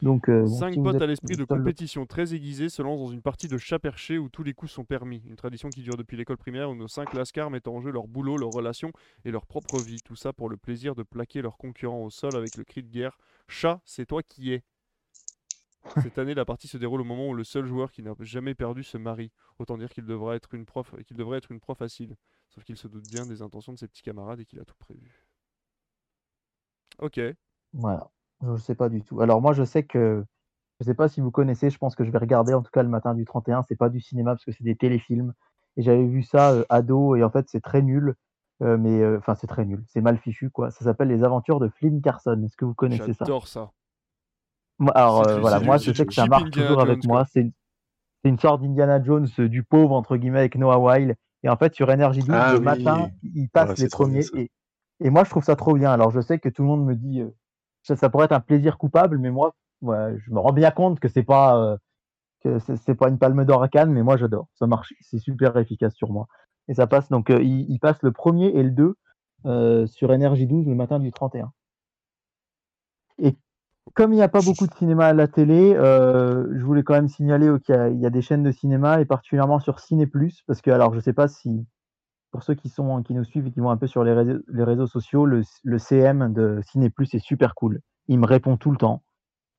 Donc, euh, bon, Cinq si potes à l'esprit de compétition très aiguisés se lancent dans une partie de chat perché où tous les coups sont permis. Une tradition qui dure depuis l'école primaire où nos cinq lascars mettent en jeu leur boulot, leurs relations et leur propre vie. Tout ça pour le plaisir de plaquer leurs concurrents au sol avec le cri de guerre Chat, c'est toi qui es. Cette année, la partie se déroule au moment où le seul joueur qui n'a jamais perdu se marie. Autant dire qu'il devra être une prof, qu'il devrait être une proie facile. Sauf qu'il se doute bien des intentions de ses petits camarades et qu'il a tout prévu. Ok. Voilà, je sais pas du tout. Alors moi, je sais que, je sais pas si vous connaissez, je pense que je vais regarder en tout cas le matin du 31. C'est pas du cinéma parce que c'est des téléfilms. Et j'avais vu ça euh, ado et en fait c'est très nul. Euh, mais euh, enfin c'est très nul, c'est mal fichu quoi. Ça s'appelle Les Aventures de Flynn Carson. Est-ce que vous connaissez ça? J'adore ça. Alors euh, voilà, moi je sais que ça marche Indiana toujours avec Jones, moi. C'est une, sorte d'Indiana Jones euh, du pauvre entre guillemets avec Noah Weil. Et en fait sur Energy 12 Ah le oui. matin, il passe Ouais, c'est les premiers. Et, et moi je trouve ça trop bien. Alors je sais que tout le monde me dit euh, ça, ça pourrait être un plaisir coupable, mais moi ouais, je me rends bien compte que c'est pas euh, que c'est pas une palme d'or à Cannes, mais moi j'adore. Ça marche, c'est super efficace sur moi. Et ça passe donc euh, il, il passe le premier et le 2 euh, sur Energy 12 le matin du 31. Et comme il n'y a pas beaucoup de cinéma à la télé, euh, je voulais quand même signaler qu'il y, a- il y a des chaînes de cinéma et particulièrement sur Ciné Plus, parce que alors je sais pas si pour ceux qui sont qui nous suivent et qui vont un peu sur les réseaux, les réseaux sociaux, le, le CM de Ciné Plus est super cool. Il me répond tout le temps.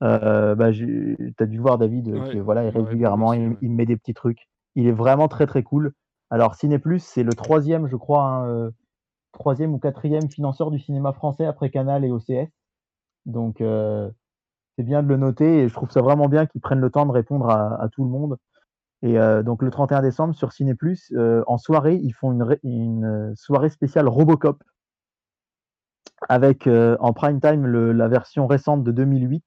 Euh, bah, tu as dû voir David Ouais, que voilà, il régulièrement aussi, il, ouais. il met des petits trucs. Il est vraiment très très cool. Alors Ciné Plus, c'est le troisième, je crois, hein, euh, troisième ou quatrième financeur du cinéma français après Canal et OCS. Donc euh, c'est bien de le noter et je trouve ça vraiment bien qu'ils prennent le temps de répondre à, tout le monde. Et euh, donc le 31 décembre sur Ciné euh, en soirée, ils font une, euh, soirée spéciale Robocop avec en prime time la version récente de 2008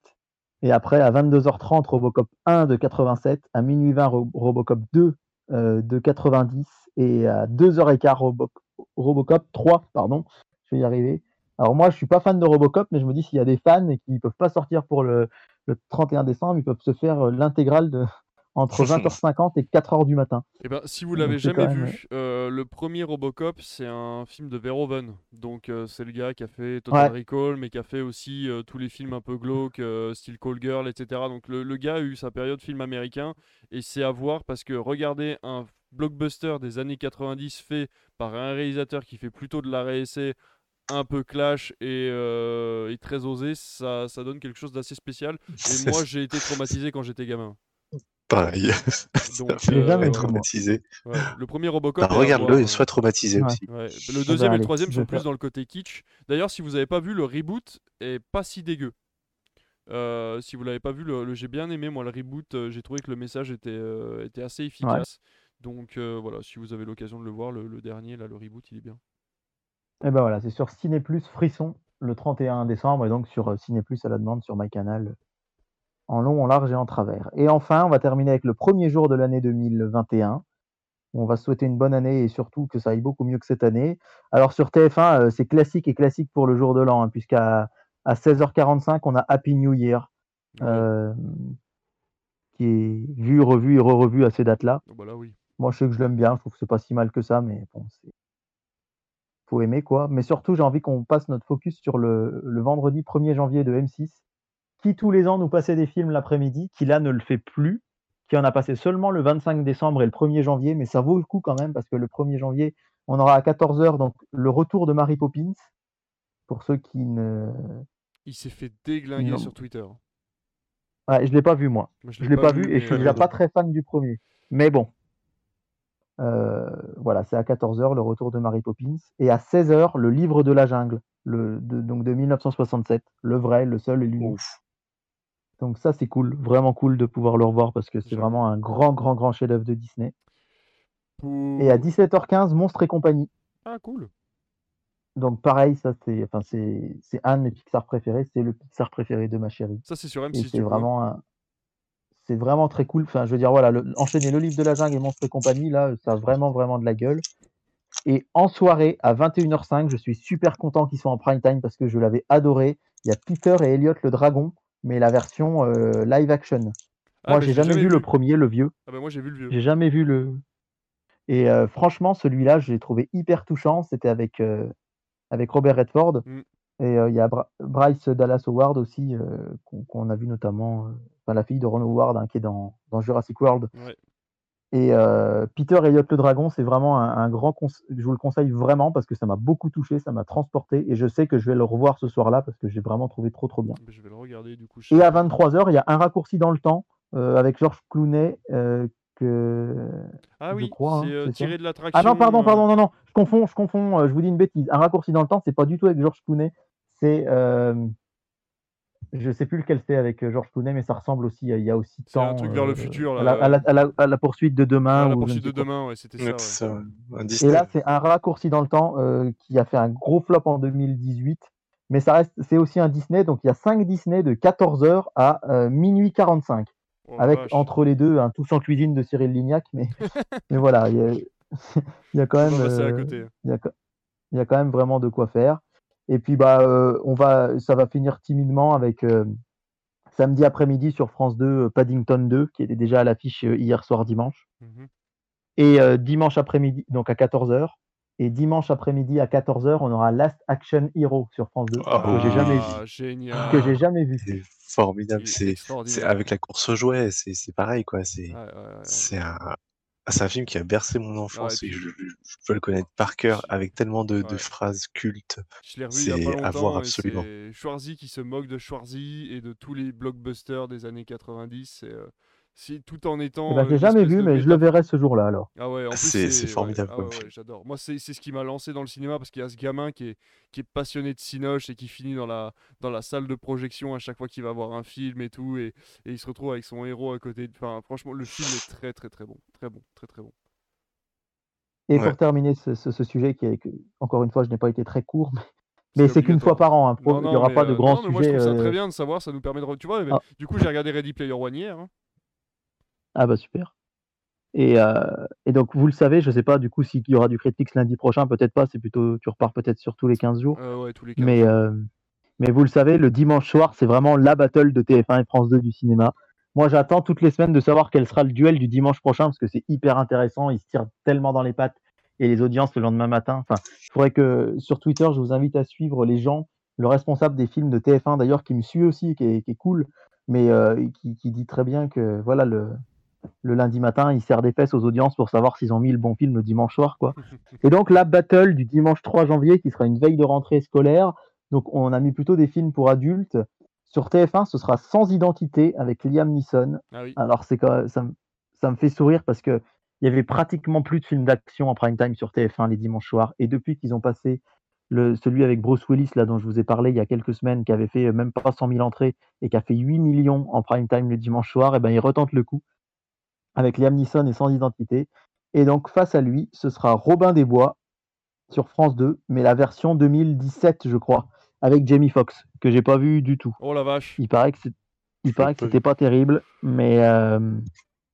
et après à 22h30 Robocop 1 de 87, à minuit 20 Ro- Robocop 2 euh, de 90 et à 2h15 Robo- Robocop 3, pardon, je vais y arriver. Alors moi je suis pas fan de Robocop mais je me dis s'il y a des fans et qui peuvent pas sortir pour le, le 31 décembre, ils peuvent se faire euh, l'intégrale de entre 20h50 et 4h du matin. Eh ben, si vous l'avez jamais même, vu, euh, le premier Robocop, c'est un film de Verhoeven. Donc euh, c'est le gars qui a fait Total Ouais. Recall, mais qui a fait aussi euh, tous les films un peu glauques, euh, style Call Girl, etc. Donc le, le gars a eu sa période film américain, et c'est à voir parce que regardez un blockbuster des années 90 fait par un réalisateur qui fait plutôt de la réessai un peu clash et, euh, et très osé, ça, ça donne quelque chose d'assez spécial. Et moi, j'ai été traumatisé quand j'étais gamin. Pareil. Donc, jamais euh, moi. traumatisé. ouais, le premier Robocop. Bah, Regarde-le euh, sois traumatisé Ouais. aussi. Ouais, Le bah, deuxième et le troisième sont plus dans le côté kitsch. D'ailleurs, si vous n'avez pas vu, le reboot est pas si dégueu. Euh, si vous l'avez pas vu, le, le- j'ai bien aimé moi le reboot. euh, j'ai trouvé que le message était, euh, était assez efficace. Donc euh, voilà, si vous avez l'occasion de le voir, le, le dernier là, le reboot, il est bien. Et ben voilà, c'est sur Ciné Plus Frisson le 31 décembre et donc sur euh, Ciné Plus à la demande sur MyCanal euh, en long, en large et en travers. Et enfin, on va terminer avec le premier jour de l'année 2021. On va se souhaiter une bonne année et surtout que ça aille beaucoup mieux que cette année. Alors sur TF1, euh, c'est classique et classique pour le jour de l'an, hein, puisqu'à à 16h45, on a Happy New Year, euh, qui est vu, revu et re-revu à ces dates-là. Oh, bah là oui. Moi, je sais que je l'aime bien, je trouve que c'est pas si mal que ça, mais bon, c'est. Faut aimer quoi. Mais surtout, j'ai envie qu'on passe notre focus sur le, le vendredi 1er janvier de M6, qui tous les ans nous passait des films l'après-midi, qui là ne le fait plus, qui en a passé seulement le 25 décembre et le 1er janvier, mais ça vaut le coup quand même, parce que le 1er janvier, on aura à 14h donc le retour de Mary Poppins. Pour ceux qui ne. Il s'est fait déglinguer Non. sur Twitter. Ouais, je l'ai pas vu moi. Moi, Je l'ai pas vu et mais, je suis euh, déjà pas très fan du premier. Mais bon. Euh, voilà, c'est à 14h le retour de Mary Poppins. Et à 16h, le livre de la jungle, le, de, donc de 1967. Le vrai, le seul et l'unique. Donc ça, c'est cool. Vraiment cool de pouvoir le revoir parce que c'est vraiment un grand, grand, grand chef-d'œuvre de Disney. Et à 17h15, Monstres et compagnie. Ah cool. Donc pareil, ça c'est enfin, c'est un de mes Pixar préférés. C'est le Pixar préféré de ma chérie. Ça c'est sur Et M6 c'est hein. vraiment un- c'est vraiment très cool. Enfin, je veux dire, voilà, le- enchaîner le livre de la jungle et Monstres et compagnie, là, ça a vraiment, vraiment de la gueule. Et en soirée, à 21h05, je suis super content qu'ils soient en prime time parce que je l'avais adoré. Il y a Peter et Elliot le dragon, mais la version euh, live action. Ah, Moi, mais j'ai jamais, vu le premier, le vieux. Ah bah moi j'ai vu le vieux. J'ai jamais vu le. Et euh, franchement, celui-là, je l'ai trouvé hyper touchant. C'était avec, euh, avec Robert Redford. Mm. Et il y a Bra- Bryce Dallas Howard aussi, qu'on a vu notamment, enfin, la fille de Ron Howard, hein, qui est dans, dans Jurassic World. Ouais. Et euh, Peter Elliott le Dragon, c'est vraiment un, un grand conseil. Je vous le conseille vraiment parce que ça m'a beaucoup touché, ça m'a transporté. Et je sais que je vais le revoir ce soir-là parce que j'ai vraiment trouvé trop, trop bien. Je vais le regarder du coup. je Et à pas. 23h, il y a un raccourci dans le temps euh, avec George Clooney euh, que. Ah je oui, crois, c'est euh, ça. tiré de l'attraction. Ah non, pardon, euh, pardon, non, non, je confonds, je confonds, je vous dis une bêtise. Un raccourci dans le temps, c'est pas du tout avec George Clooney, c'est. Je sais plus lequel c'est avec euh, George Clooney, mais ça ressemble aussi. Il y a aussi C'est un temps, truc vers le euh, futur, à là, la, à la- à la- à la poursuite de demain. Ah, la poursuite de demain, ouais, c'était ça. Ouais. Et Disney. là, c'est un raccourci dans le temps euh, qui a fait un gros flop en 2018. Mais ça reste, c'est aussi un Disney. Donc il y a 5 Disney de 14h à euh, minuit 45. Oh la avec vache. entre les deux un Tous en cuisine de Cyril Lignac. Mais, mais voilà, il y a, il y a quand même. à euh, y, a, il y a quand même vraiment de quoi faire. Et puis bah euh, on va, ça va finir timidement avec euh, samedi après-midi sur France 2 euh, Paddington 2 qui était déjà à l'affiche hier soir dimanche. Mhm. Et euh, dimanche après-midi, donc à 14h. Et dimanche après-midi à 14h, on aura Last Action Hero sur France 2 Ah, que j'ai jamais vu. Génial. Que j'ai jamais vu. C'est formidable. C'est avec la course aux jouets, c'est c'est pareil quoi. C'est Ouais, ouais, ouais, ouais. c'est un c'est un film qui a bercé mon enfance et et, puis- je, je- je peux le connaître par cœur avec tellement de, phrases cultes. Je l'ai revu il y a C'est pas à voir absolument. Schwarzy qui se moque de Schwarzy et de tous les blockbusters des années 90. Et, euh, c'est tout en étant. Eh ben, euh, je l'ai une jamais vu, mais je le verrai ce jour-là alors. Ah ouais, en plus C'est- ouais, formidable ah ouais, j'adore. Moi, c'est c'est ce qui m'a lancé dans le cinéma parce qu'il y a ce gamin qui est, qui est passionné de Cinoche et qui finit dans la, dans la salle de projection à chaque fois qu'il va voir un film et tout. Et, et il se retrouve avec son héros à côté. de- Enfin, franchement, le film est très, très, très bon. Très bon, très, très bon. Et Ouais. pour terminer ce, ce- ce sujet qui est, encore une fois, je n'ai pas été très court, mais, mais c'est qu'une fois par an. hein, Non, il n'y aura mais, pas de euh, grands non, mais moi, je trouve ça très euh, bien de savoir. Ça nous permet de. Tu vois, mais Ah. du coup, j'ai regardé Ready Player One hier. hein. Ah bah super. Et, euh, et donc, vous le savez, je sais pas du coup s'il y aura du Critics lundi prochain, peut-être pas, c'est plutôt, tu repars peut-être sur tous les 15 jours. Euh, ouais, tous les 15 Mais, euh, mais vous le savez, le dimanche soir, c'est vraiment la battle de TF1 et France 2 du cinéma. Moi, j'attends toutes les semaines de savoir quel sera le duel du dimanche prochain parce que c'est hyper intéressant. Ils se tirent tellement dans les pattes et les audiences le lendemain matin. Enfin, il faudrait que sur Twitter, je vous invite à suivre les gens, le responsable des films de TF1 d'ailleurs, qui me suit aussi, qui est, qui est cool, mais qui, qui dit très bien que voilà le, le lundi matin, ils serrent des fesses aux audiences pour savoir s'ils ont mis le bon film le dimanche soir. Quoi. Et donc la battle du dimanche 3 janvier, qui sera une veille de rentrée scolaire, donc on a mis plutôt des films pour adultes. Sur TF1, ce sera Sans identité avec Liam Neeson. Ah oui. Alors c'est ça, me- ça me fait sourire parce que il y avait pratiquement plus de films d'action en prime time sur TF1 les dimanches soirs. Et depuis qu'ils ont passé le, celui avec Bruce Willis, là dont je vous ai parlé il y a quelques semaines, qui avait fait euh, même pas 100 000 entrées et qui a fait 8 millions en prime time le dimanche soir, et ben ils retentent le coup avec Liam Neeson et Sans identité. Et donc face à lui, ce sera Robin des Bois sur France 2, mais la version 2017, je crois, avec Jamie Foxx, que j'ai pas vu du tout. Oh la vache. Il paraît que c'est- il paraît que c'était pas terrible, mais, euh,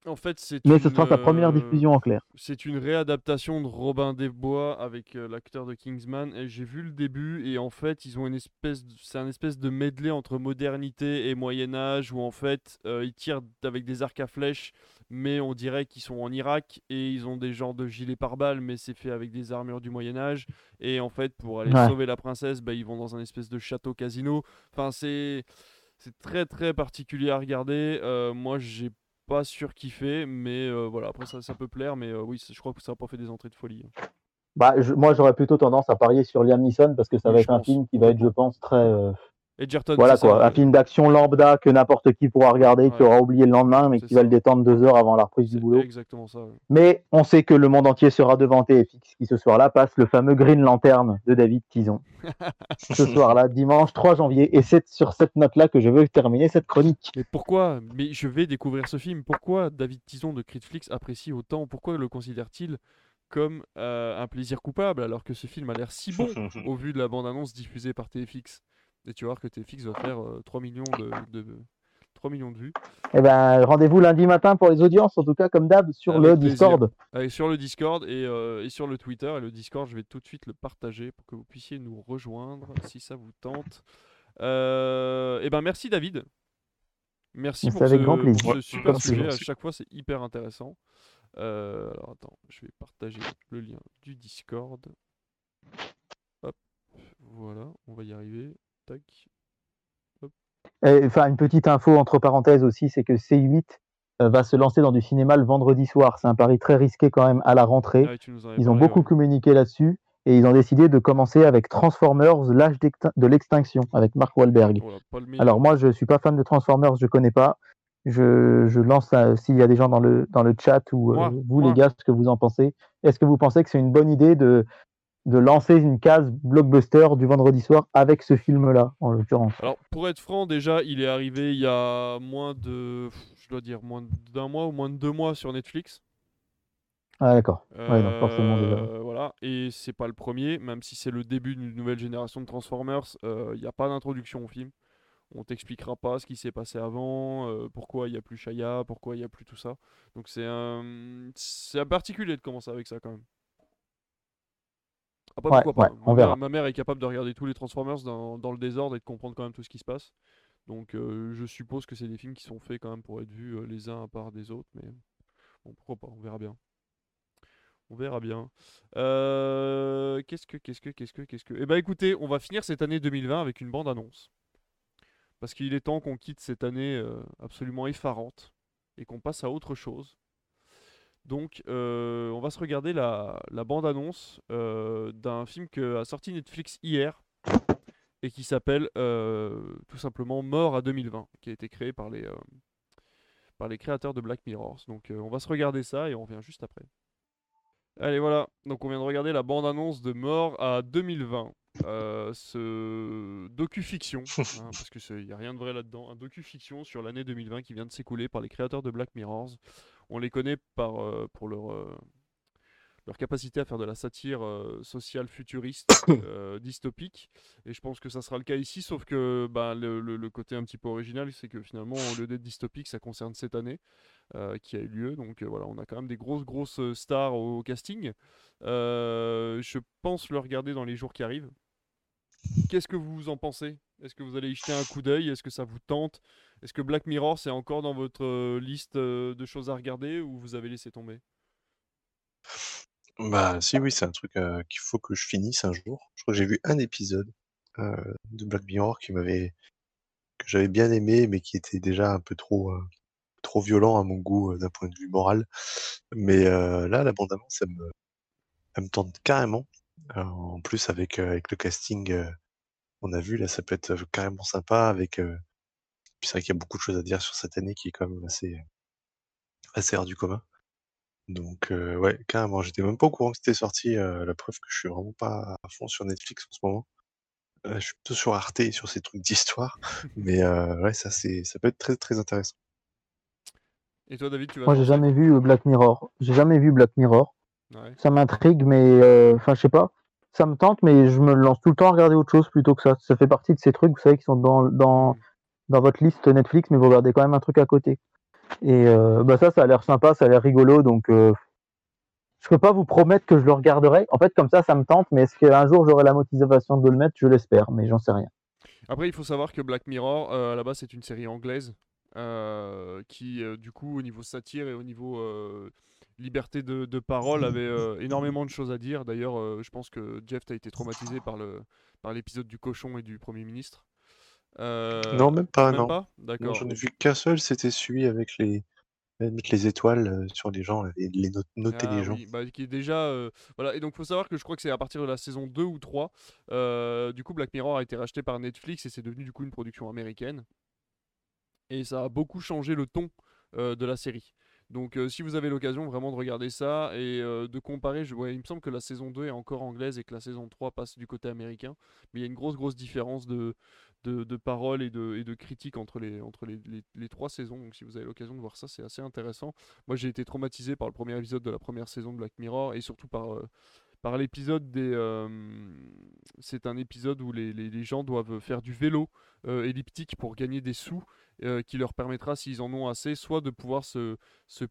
En fait, c'est mais ce sera sa première euh, diffusion en clair. C'est une réadaptation de Robin des Bois avec euh, l'acteur de Kingsman. Et j'ai vu le début et en fait, ils ont une espèce, de- c'est un espèce de medley entre modernité et Moyen Âge où en fait, euh, ils tirent avec des arcs à flèches, mais on dirait qu'ils sont en Irak et ils ont des genres de gilets pare-balles, mais c'est fait avec des armures du Moyen Âge. Et en fait, pour aller Ouais. sauver la princesse, bah, ils vont dans un espèce de château casino. Enfin, c'est c'est très très particulier à regarder. Euh, moi, j'ai pas surkiffé, mais euh, voilà, après ça, ça peut plaire, mais euh, oui, je crois que ça n'a pas fait des entrées de folie. hein. Bah, je- moi, j'aurais plutôt tendance à parier sur Liam Neeson parce que ça Oui, va être un film qui va être, je pense, très. Edgerton, voilà ça, quoi, un film d'action lambda que n'importe qui pourra regarder, qui aura oublié le lendemain, mais qui va le détendre deux heures avant la reprise du boulot. exactement ça. ouais. Mais on sait que le monde entier sera devant TFX qui ce soir-là passe le fameux Green Lantern de David Tison. ce soir-là, dimanche 3 janvier. Et c'est sur cette note-là que je veux terminer cette chronique. Mais pourquoi? Mais je vais découvrir ce film. Pourquoi David Tison de Critflix apprécie autant? Pourquoi le considère-t-il comme euh, un plaisir coupable alors que ce film a l'air si bon au vu de la bande-annonce diffusée par TFX Et tu vas voir que TFX va faire euh, 3 millions de, de- 3 millions de vues. Eh ben, rendez-vous lundi matin pour les audiences, en tout cas, comme d'hab, sur Avec le plaisir. Discord. Allez, sur le Discord et, euh, et sur le Twitter. Et le Discord, je vais tout de suite le partager pour que vous puissiez nous rejoindre si ça vous tente. Euh, et ben merci David. Merci pour avec ce, grand plaisir. pour ce Ouais, super merci, sujet. À chaque fois, c'est hyper intéressant. Euh, alors attends, je vais partager le lien du Discord. Hop, voilà, on va y arriver. Tac. Enfin, une petite info entre parenthèses aussi, c'est que C8 euh, va se lancer dans du cinéma le vendredi soir. C'est un pari très risqué quand même à la rentrée. Ah, Ils ont parlé, beaucoup ouais. communiqué là-dessus et ils ont décidé de commencer avec Transformers, l'âge de l'extinction, avec Mark Wahlberg. Meilleur. Alors moi, je suis pas fan de Transformers, je connais pas. Je, je lance euh, s'il y a des gens dans le, dans le chat ou euh, vous moi. les gars, ce que vous en pensez. Est-ce que vous pensez que c'est une bonne idée de, de lancer une case blockbuster du vendredi soir avec ce film-là, en l'occurrence Alors, pour être franc, déjà, il est arrivé il y a moins de. Je dois dire, moins d'un mois ou moins de deux mois sur Netflix. Ah d'accord. Ouais, donc forcément déjà. Euh, Voilà, et c'est pas le premier, même si c'est le début d'une nouvelle génération de Transformers, euh, il n'y a pas d'introduction au film. On t'expliquera pas ce qui s'est passé avant, euh, pourquoi il n'y a plus Shia, pourquoi il n'y a plus tout ça. Donc c'est un... c'est un particulier de commencer avec ça quand même. Après, Ouais, pourquoi pas. ouais, ma, on mère, verra. ma mère est capable de regarder tous les Transformers dans, dans le désordre et de comprendre quand même tout ce qui se passe. Donc euh, je suppose que c'est des films qui sont faits quand même pour être vus euh, les uns à part des autres, mais bon, pourquoi pas, on verra bien. On verra bien. Euh, qu'est-ce que, qu'est-ce que, qu'est-ce que, qu'est-ce que. Eh ben écoutez, on va finir cette année 2020 avec une bande-annonce. Parce qu'il est temps qu'on quitte cette année absolument effarante et qu'on passe à autre chose. Donc, euh, on va se regarder la, la bande-annonce euh, d'un film que a sorti Netflix hier et qui s'appelle euh, tout simplement Mort à 2020, qui a été créé par les, par les créateurs de Black Mirror. Donc, on va se regarder ça et on revient juste après. Allez, voilà. Donc, on vient de regarder la bande-annonce de Mort à 2020. Euh, ce docu-fiction, hein, parce qu'il n'y a rien de vrai là-dedans, un docu-fiction sur l'année 2020 qui vient de s'écouler par les créateurs de Black Mirrors. On les connaît par, euh, pour leur, euh, leur capacité à faire de la satire euh, sociale futuriste, dystopique. Et je pense que ça sera le cas ici, sauf que bah, le, le- le côté un petit peu original, c'est que finalement, au lieu d'être dystopique, ça concerne cette année qui a eu lieu. Donc voilà, on a quand même des grosses, grosses stars au, casting. Euh, je pense le regarder dans les jours qui arrivent. Qu'est-ce que vous en pensez? Est-ce que vous allez y jeter un coup d'œil? Est-ce que ça vous tente? Est-ce que Black Mirror, c'est encore dans votre euh, liste euh, de choses à regarder ou vous avez laissé tomber? Bah, si, oui, c'est un truc euh, qu'il faut que je finisse un jour. Je crois que j'ai vu un épisode de Black Mirror qui m'avait que j'avais bien aimé, mais qui était déjà un peu trop trop violent à mon goût d'un point de vue moral. Mais là, la bande-annonce, elle me, elle me tente carrément. en plus, avec, avec le casting on a vu, là, ça peut être carrément sympa. Avec, puis c'est vrai qu'il y a beaucoup de choses à dire sur cette année qui est quand même assez, assez hors du commun. Donc, ouais, carrément, j'étais même pas au courant que c'était sorti. la preuve que je suis vraiment pas à fond sur Netflix en ce moment. je suis plutôt sur Arte sur ces trucs d'histoire. Mais ouais, ça, c'est, ça peut être très, très intéressant. Et toi, David, tu vas Moi, j'ai jamais vu Black Mirror. J'ai jamais vu Black Mirror. Ça m'intrigue, mais enfin, je sais pas. Ça me tente, mais je me lance tout le temps à regarder autre chose plutôt que ça. Ça fait partie de ces trucs, vous savez, qui sont dans, dans, mmh. Dans votre liste Netflix, mais vous regardez quand même un truc à côté. Et bah ça, ça a l'air sympa, ça a l'air rigolo, donc je peux pas vous promettre que je le regarderai. En fait, comme ça, ça me tente, mais est-ce qu'un jour j'aurai la motivation de le mettre? Je l'espère, mais j'en sais rien. Après, il faut savoir que Black Mirror, la base, c'est une série anglaise qui, du coup, au niveau satire et au niveau liberté de, parole, avait euh, énormément de choses à dire. D'ailleurs, euh, je pense que Jeff a été traumatisé par le par l'épisode du cochon et du Premier ministre. Euh, non, même pas, non. D'accord. J'en ai vu qu'un seul, c'était celui avec les mettre les étoiles sur les gens et les noter les ah gens. bah, qui est déjà voilà et donc faut savoir que je crois que c'est à partir de la saison 2 ou 3 du coup Black Mirror a été racheté par Netflix et c'est devenu du coup une production américaine et ça a beaucoup changé le ton de la série. Donc euh, si vous avez l'occasion vraiment de regarder ça et euh, de comparer, je, il me semble que la saison 2 est encore anglaise et que la saison 3 passe du côté américain, mais il y a une grosse grosse différence de, de, paroles et de, critiques entre, les, trois saisons. Donc si vous avez l'occasion de voir ça, c'est assez intéressant. Moi j'ai été traumatisé par le premier épisode de la première saison de Black Mirror et surtout par... Euh, l'épisode des. c'est un épisode où les, gens doivent faire du vélo elliptique pour gagner des sous euh, qui leur permettra, s'ils en ont assez, soit de pouvoir se,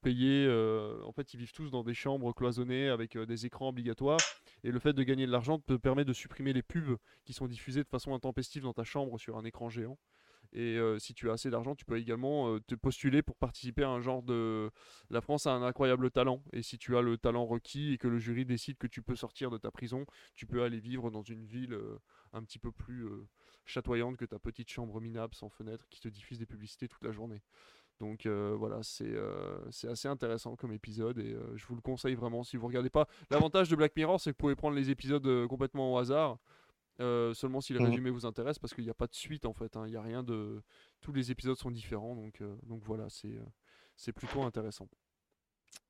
payer. Euh, en fait, ils vivent tous dans des chambres cloisonnées avec euh, des écrans obligatoires. Et le fait de gagner de l'argent te permet de supprimer les pubs qui sont diffusées de façon intempestive dans ta chambre sur un écran géant. Et si tu as assez d'argent, tu peux également te postuler pour participer à un genre de... La France a un incroyable talent. Et si tu as le talent requis et que le jury décide que tu peux sortir de ta prison, tu peux aller vivre dans une ville un petit peu plus chatoyante que ta petite chambre minable sans fenêtre qui te diffuse des publicités toute la journée. Donc euh, voilà, euh, c'est assez intéressant comme épisode et euh, je vous le conseille vraiment si vous regardez pas. L'avantage de Black Mirror, c'est que vous pouvez prendre les épisodes complètement au hasard, seulement si le mmh. résumé vous intéresse, parce qu'il n'y a pas de suite en fait. Hein. Il a rien de, tous les épisodes sont différents, donc donc voilà, c'est plutôt intéressant.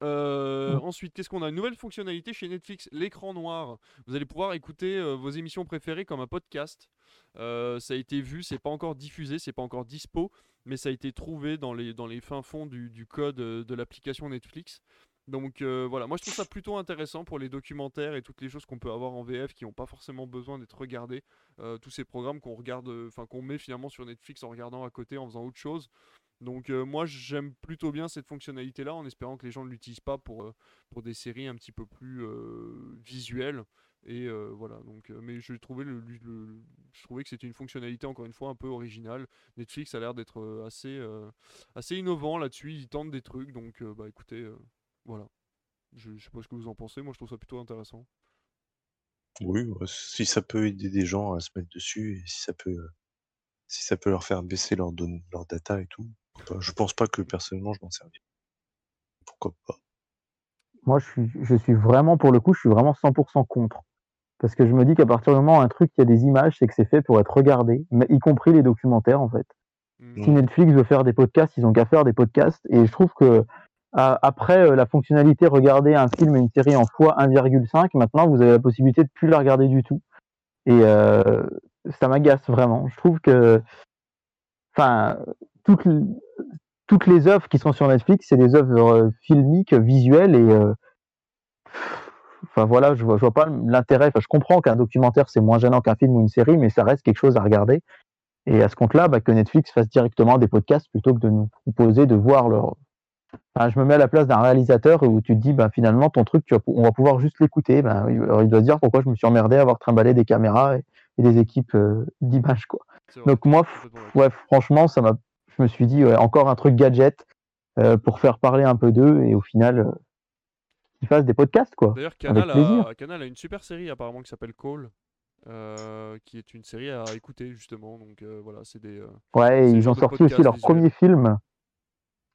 Euh, ensuite, qu'est-ce qu'on a? Une nouvelle fonctionnalité chez Netflix, l'écran noir. Vous allez pouvoir écouter euh, vos émissions préférées comme un podcast. Euh, ça a été vu, c'est pas encore diffusé, c'est pas encore dispo, mais ça a été trouvé dans les, fins fonds du, code de l'application Netflix. Donc voilà, moi je trouve ça plutôt intéressant pour les documentaires et toutes les choses qu'on peut avoir en VF qui n'ont pas forcément besoin d'être regardés. tous ces programmes qu'on regarde, enfin qu'on met finalement sur Netflix en regardant à côté, en faisant autre chose. Donc euh, moi j'aime plutôt bien cette fonctionnalité là en espérant que les gens ne l'utilisent pas pour, euh, des séries un petit peu plus euh, visuelles. Et voilà, donc, mais je trouvais, le, je trouvais que c'était une fonctionnalité encore une fois un peu originale. Netflix a l'air d'être assez, assez innovant là-dessus, ils tentent des trucs, donc bah écoutez, voilà. Je, je sais pas ce que vous en pensez, moi je trouve ça plutôt intéressant. Oui, si ça peut aider des gens à se mettre dessus, et si ça peut, si ça peut leur faire baisser leur, leur data et tout, je pense pas que personnellement je m'en servirais. Pourquoi pas Moi, je suis, je suis vraiment, pour le coup, je suis vraiment 100% contre. Parce que je me dis qu'à partir du moment où un truc qui a des images, c'est que c'est fait pour être regardé, y compris les documentaires en fait. Mmh. Si Netflix veut faire des podcasts, ils ont qu'à faire des podcasts. Et je trouve que après euh, la fonctionnalité regarder un film et une série en x1,5, maintenant vous avez la possibilité de plus la regarder du tout. Et euh, ça m'agace vraiment. Je trouve que, enfin, toutes, toutes les œuvres qui sont sur Netflix, c'est des œuvres euh, filmiques, visuelles et euh, enfin voilà, je vois, je vois pas l'intérêt. Enfin, je comprends qu'un documentaire c'est moins gênant qu'un film ou une série, mais ça reste quelque chose à regarder. Et à ce compte-là, bah, que Netflix fasse directement des podcasts plutôt que de nous proposer de voir leur. Enfin, je me mets à la place d'un réalisateur où tu te dis, bah, finalement, ton truc, tu on va pouvoir juste l'écouter. Ben, il doit se dire pourquoi je me suis emmerdé à avoir trimballé des caméras et, des équipes euh, d'images, quoi. Donc moi, ouais, franchement, ça m'a je me suis dit, encore un truc gadget euh, pour faire parler un peu d'eux et au final, euh, ils fassent des podcasts. quoi. D'ailleurs, Canal, a, Canal a une super série apparemment qui s'appelle Call. Euh, qui est une série à écouter justement donc voilà c'est des ouais ils ont sorti aussi leur premier film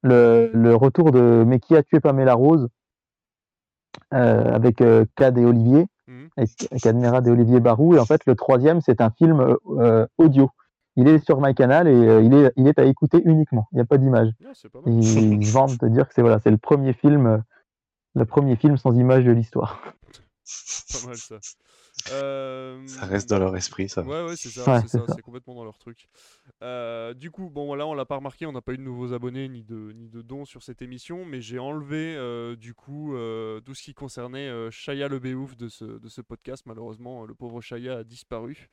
le, le retour de Mais qui a tué Pamela Rose euh, avec euh, Cad et Olivier, et Cadmerade et Olivier Barou. Et en fait, le troisième, c'est un film euh, euh, audio. Il est sur MyCanal et euh, il, est, il est à écouter uniquement. Il n'y a pas d'image. Mal. Ils vantent de dire que c'est voilà, c'est le premier film, euh, le premier film sans image de l'histoire. pas mal ça. Euh, Ça reste dans leur esprit, ça. Ouais, ouais, c'est ça, Ouais, c'est c'est ça, ça. c'est complètement dans leur truc. Euh, du coup, bon, voilà, on l'a pas remarqué, on n'a pas eu de nouveaux abonnés ni de, ni de dons sur cette émission, mais j'ai enlevé euh, du coup euh, tout ce qui concernait euh, Shaya le Béouf de ce, de ce podcast. Malheureusement, le pauvre Shaya a disparu.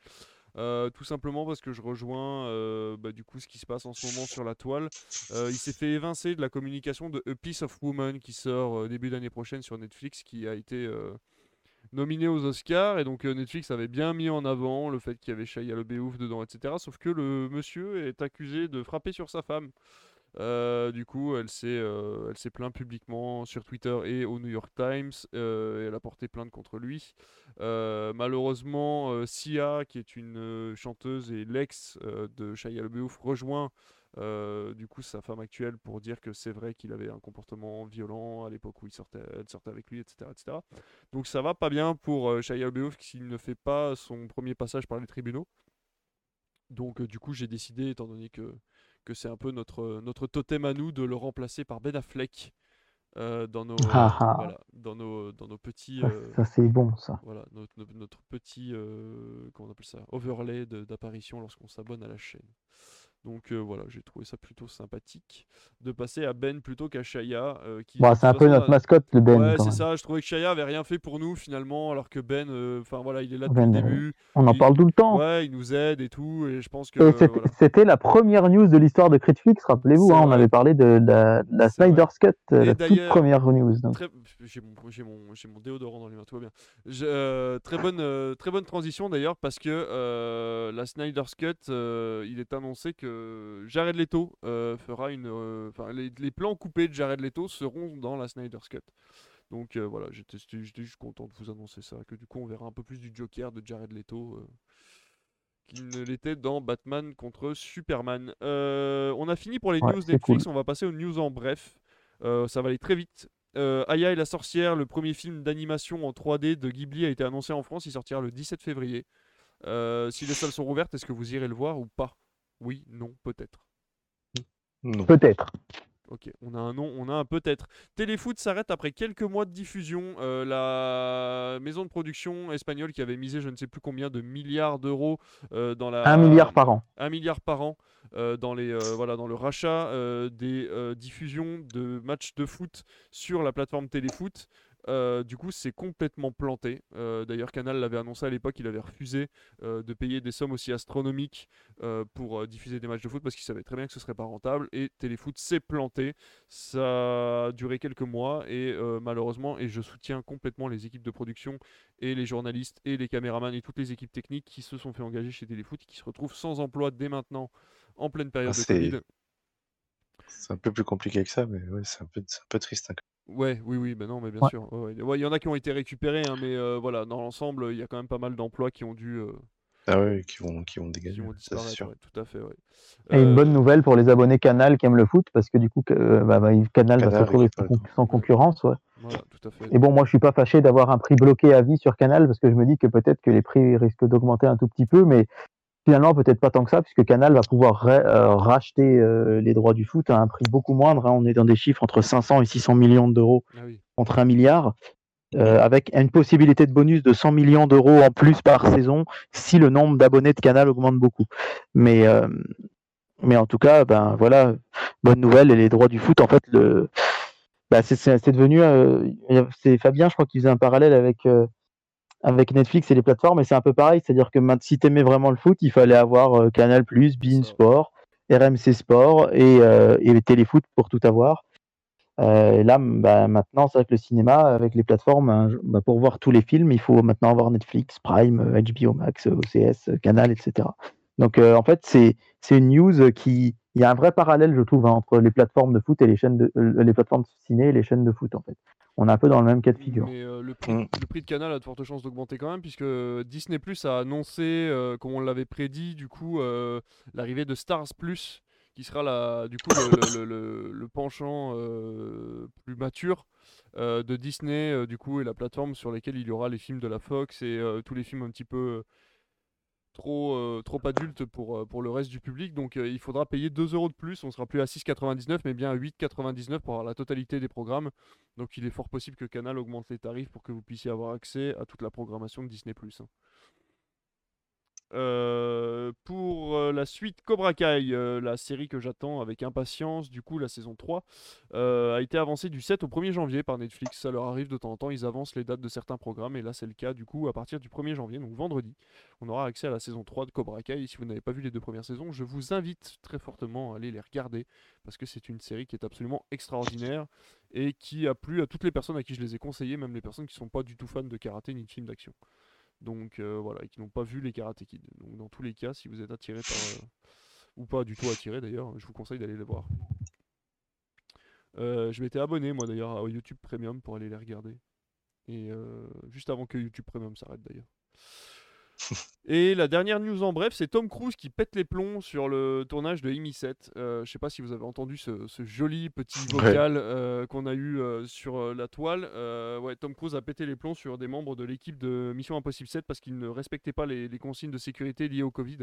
Euh, tout simplement parce que je rejoins euh, bah, du coup ce qui se passe en ce moment sur la toile. Euh, il s'est fait évincer de la communication de A Piece of Woman qui sort début d'année prochaine sur Netflix, qui a été nominé aux Oscars et donc Netflix avait bien mis en avant le fait qu'il y avait Shia LaBeouf dedans, etc. Sauf que le monsieur est accusé de frapper sur sa femme. Euh, du coup, elle s'est, euh, elle s'est plaint publiquement sur Twitter et au New York Times. euh, elle a porté plainte contre lui. Malheureusement, Sia, qui est une chanteuse et l'ex de Shia LaBeouf, rejoint du coup sa femme actuelle pour dire que c'est vrai qu'il avait un comportement violent à l'époque où il sortait, elle sortait avec lui, etc., etc. Donc ça va pas bien pour Shia LaBeouf s'il ne fait pas son premier passage par les tribunaux. Donc du coup j'ai décidé, étant donné que, que c'est un peu notre, notre totem à nous, de le remplacer par Ben Affleck euh, dans, nos, Ah ah. voilà, dans, nos, dans nos petits... Ça, euh, ça, c'est bon, ça. voilà, notre, notre- petit, euh, comment on appelle ça, overlay d'apparition lorsqu'on s'abonne à la chaîne. Donc euh, voilà, j'ai trouvé ça plutôt sympathique de passer à Ben plutôt qu'à Shaya. euh, qui, Bon, de c'est un peu façon, notre mascotte, le Ben. Ouais, c'est ça. Je trouvais que Shaya avait rien fait pour nous finalement, alors que Ben, euh, enfin voilà, il est là depuis Ben, le euh, début. On en il- parle tout le temps. Ouais, il nous aide et tout, et je pense que c'était voilà. la première news de l'histoire de Critflix, rappelez-vous, hein, on avait parlé de la, de la. Snyder's Cut, Et la toute première news. Très... J'ai mon, mon, mon déodorant dans les mains, tout va bien. Je- très, bonne, très bonne transition d'ailleurs parce que la Snyder's Cut, il est annoncé que Jared Leto euh, fera une... euh, Enfin, les, les plans coupés de Jared Leto seront dans la Snyder's Cut. Donc euh, voilà, j'étais juste content de vous annoncer ça, que du coup on verra un peu plus du Joker de Jared Leto. qu'il ne l'était dans Batman contre Superman. Euh, on a fini pour les Ouais, news Netflix, on va passer aux news en bref. Euh, ça va aller très vite. Euh, Aya et la sorcière, le premier film d'animation en 3D de Ghibli a été annoncé en France. Il sortira le 17 février. Si les salles sont rouvertes, est-ce que vous irez le voir ou pas? Oui, non, peut-être. Non. Peut-être. Ok, on a un nom, on a un peut-être. Téléfoot s'arrête après quelques mois de diffusion. Euh, la maison de production espagnole qui avait misé je ne sais plus combien de milliards d'euros euh, dans la... Un milliard par an. 1 milliard par an euh, dans, les, euh, voilà, dans le rachat euh, des euh, diffusions de matchs de foot sur la plateforme Téléfoot. Euh, du coup, c'est complètement planté. Euh, D'ailleurs, Canal l'avait annoncé à l'époque, il avait refusé euh, de payer des sommes aussi astronomiques pour diffuser des matchs de foot parce qu'il savait très bien que ce serait pas rentable. Et Téléfoot s'est planté. Ça a duré quelques mois et malheureusement, et je soutiens complètement les équipes de production et les journalistes et les caméramans et toutes les équipes techniques qui se sont fait engager chez Téléfoot, qui se retrouvent sans emploi dès maintenant en pleine période Ah, de Covid. C'est un peu plus compliqué que ça, mais ouais, c'est un un peu triste. hein. Ouais, oui, oui, ben non, mais bien Ouais. sûr. Ouais, ouais. Ouais, Il y en a qui ont été récupérés, hein, mais euh, voilà, dans l'ensemble, il y a quand même pas mal d'emplois qui ont dû, euh, Ah ouais, qui vont, qui vont qui dégager, vont ça c'est disparaître. sûr. ouais, tout à fait, ouais. Et une Euh, bonne nouvelle pour les abonnés Canal qui aiment le foot, parce que du coup, que- euh, bah, bah, Canal va se Canal retrouver récupère sans, le con- sans concurrence. ouais. Voilà, tout à fait. Et bon, moi, je suis pas fâché d'avoir un prix bloqué à vie sur Canal, parce que je me dis que peut-être que les prix risquent d'augmenter un tout petit peu, mais finalement, peut-être pas tant que ça, puisque Canal va pouvoir euh, racheter euh, les droits du foot à un prix beaucoup moindre. hein. On est dans des chiffres entre 500 et 600 millions d'euros Ah oui. contre un milliard, euh, avec une possibilité de bonus de 100 millions d'euros en plus par saison si le nombre d'abonnés de Canal augmente beaucoup. Mais, mais en tout cas, ben voilà, bonne nouvelle et les droits du foot, en fait, le, bah, c'est- devenu, c'est Fabien, je crois, qui faisait un parallèle avec avec Netflix et les plateformes, et c'est un peu pareil, c'est-à-dire que si t'aimais vraiment le foot, il fallait avoir euh, Canal+, Bein. Sport, RMC Sport et, euh, et Téléfoot pour tout avoir. Euh, et là, bah, maintenant, c'est vrai que le cinéma, avec les plateformes, hein, bah, pour voir tous les films, il faut maintenant avoir Netflix, Prime, HBO Max, OCS, Canal, etc. Donc, euh, en fait, c'est c'est une news qui. Il y a un vrai parallèle, je trouve, hein, entre les plateformes de foot et les chaînes de euh, les plateformes ciné et les chaînes de foot, en fait. On est un peu dans le même cas de figure. Mais euh, le, prix, Mm. le prix de Canal a de fortes chances d'augmenter quand même, puisque Disney Plus a annoncé, euh, comme on l'avait prédit, du coup, euh, l'arrivée de Stars Plus, qui sera la, du coup le, le- le- le penchant euh, plus mature euh, de Disney, euh, du coup, et la plateforme sur laquelle il y aura les films de la Fox et euh, tous les films un petit peu euh, trop, euh, trop adultes pour, euh, pour le reste du public. Donc euh, il faudra payer 2 euros de plus, on sera plus à 6,99 mais bien à 8,99 pour avoir la totalité des programmes. Donc il est fort possible que Canal augmente les tarifs pour que vous puissiez avoir accès à toute la programmation de Disney+. Euh, pour euh, la suite Cobra Kai, euh, la série que j'attends avec impatience, du coup la saison 3 euh, a été avancée du 7 au 1er janvier par Netflix. Ça leur arrive de temps en temps, ils avancent les dates de certains programmes et là c'est le cas du coup à partir du 1er janvier, donc vendredi, on aura accès à la saison 3 de Cobra Kai. Si vous n'avez pas vu les deux premières saisons, je vous invite très fortement à aller les regarder parce que c'est une série qui est absolument extraordinaire et qui a plu à toutes les personnes à qui je les ai conseillées, même les personnes qui sont pas du tout fans de karaté ni de films d'action. Donc euh, voilà, et qui n'ont pas vu les Karate. Donc dans tous les cas, si vous êtes attiré par... euh, ou pas du tout attiré d'ailleurs, je vous conseille d'aller les voir. Euh, je m'étais abonné moi d'ailleurs à YouTube Premium pour aller les regarder. Et juste avant que YouTube Premium s'arrête d'ailleurs. Et la dernière news en bref, c'est Tom Cruise qui pète les plombs sur le tournage de Imi 7. Euh, je sais pas si vous avez entendu ce, ce joli petit Ouais. vocal euh, qu'on a eu euh, sur la toile. Ouais, Tom Cruise a pété les plombs sur des membres de l'équipe de Mission Impossible 7 parce qu'ils ne respectaient pas les, les consignes de sécurité liées au Covid.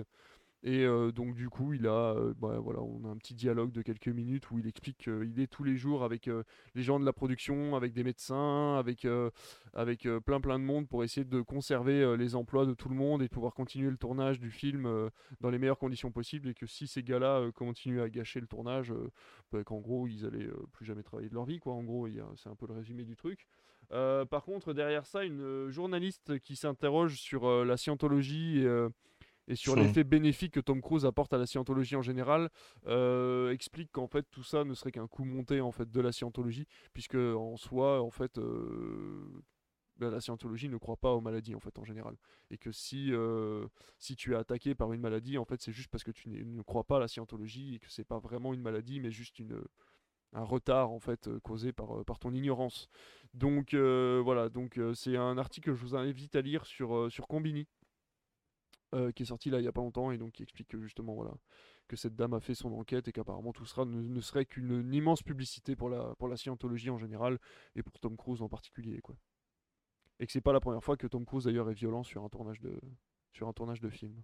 Et euh, donc du coup, il a, euh, bah, voilà, on a un petit dialogue de quelques minutes où il explique qu'il est tous les jours avec euh, les gens de la production, avec des médecins, avec euh, avec plein plein de monde pour essayer de conserver les emplois de tout le monde et de pouvoir continuer le tournage du film dans les meilleures conditions possibles et que si ces gars-là continuent à gâcher le tournage, bah, qu'en gros ils allaient plus jamais travailler de leur vie quoi. En gros, c'est un peu le résumé du truc. Par contre, derrière ça, une journaliste qui s'interroge sur la scientologie et sur l'effet bénéfique que Tom Cruise apporte à la scientologie en général, euh, explique qu'en fait tout ça ne serait qu'un coup monté en fait de la scientologie, puisque en soi, en fait, euh, ben, la scientologie ne croit pas aux maladies en fait en général, et que si euh, si tu es attaqué par une maladie, en fait, c'est juste parce que tu ne crois pas à la scientologie et que c'est pas vraiment une maladie, mais juste une un retard en fait causé par, par ton ignorance. Donc voilà, donc c'est un article que je vous invite à lire sur, sur Combini, euh, qui est sorti là il y a pas longtemps et donc qui explique que justement voilà que cette dame a fait son enquête et qu'apparemment tout sera ne, ne serait qu'une une immense publicité pour la pour la scientologie en général et pour Tom Cruise en particulier quoi. Et que c'est pas la première fois que Tom Cruise d'ailleurs est violent sur un tournage de sur un tournage de film.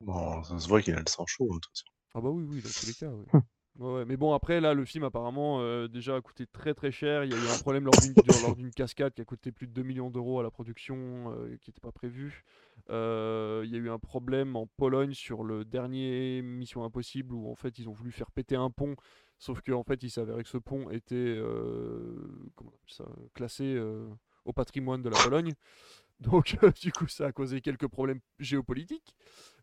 Bon, ça se voit qu'il a le sang chaud, hein, de toute façon. Ah bah oui oui dans tous les cas. oui. Ouais, mais bon après là le film apparemment euh, déjà a coûté très très cher. Il y a eu un problème lors d'une cascade qui a coûté plus de 2 millions d'euros à la production euh, qui n'était pas prévu. Euh, Il y a eu un problème en Pologne sur le dernier Mission Impossible où en fait ils ont voulu faire péter un pont, sauf qu'en fait il s'avérait que ce pont était euh, classé au patrimoine de la Pologne. Donc du coup ça a causé quelques problèmes géopolitiques.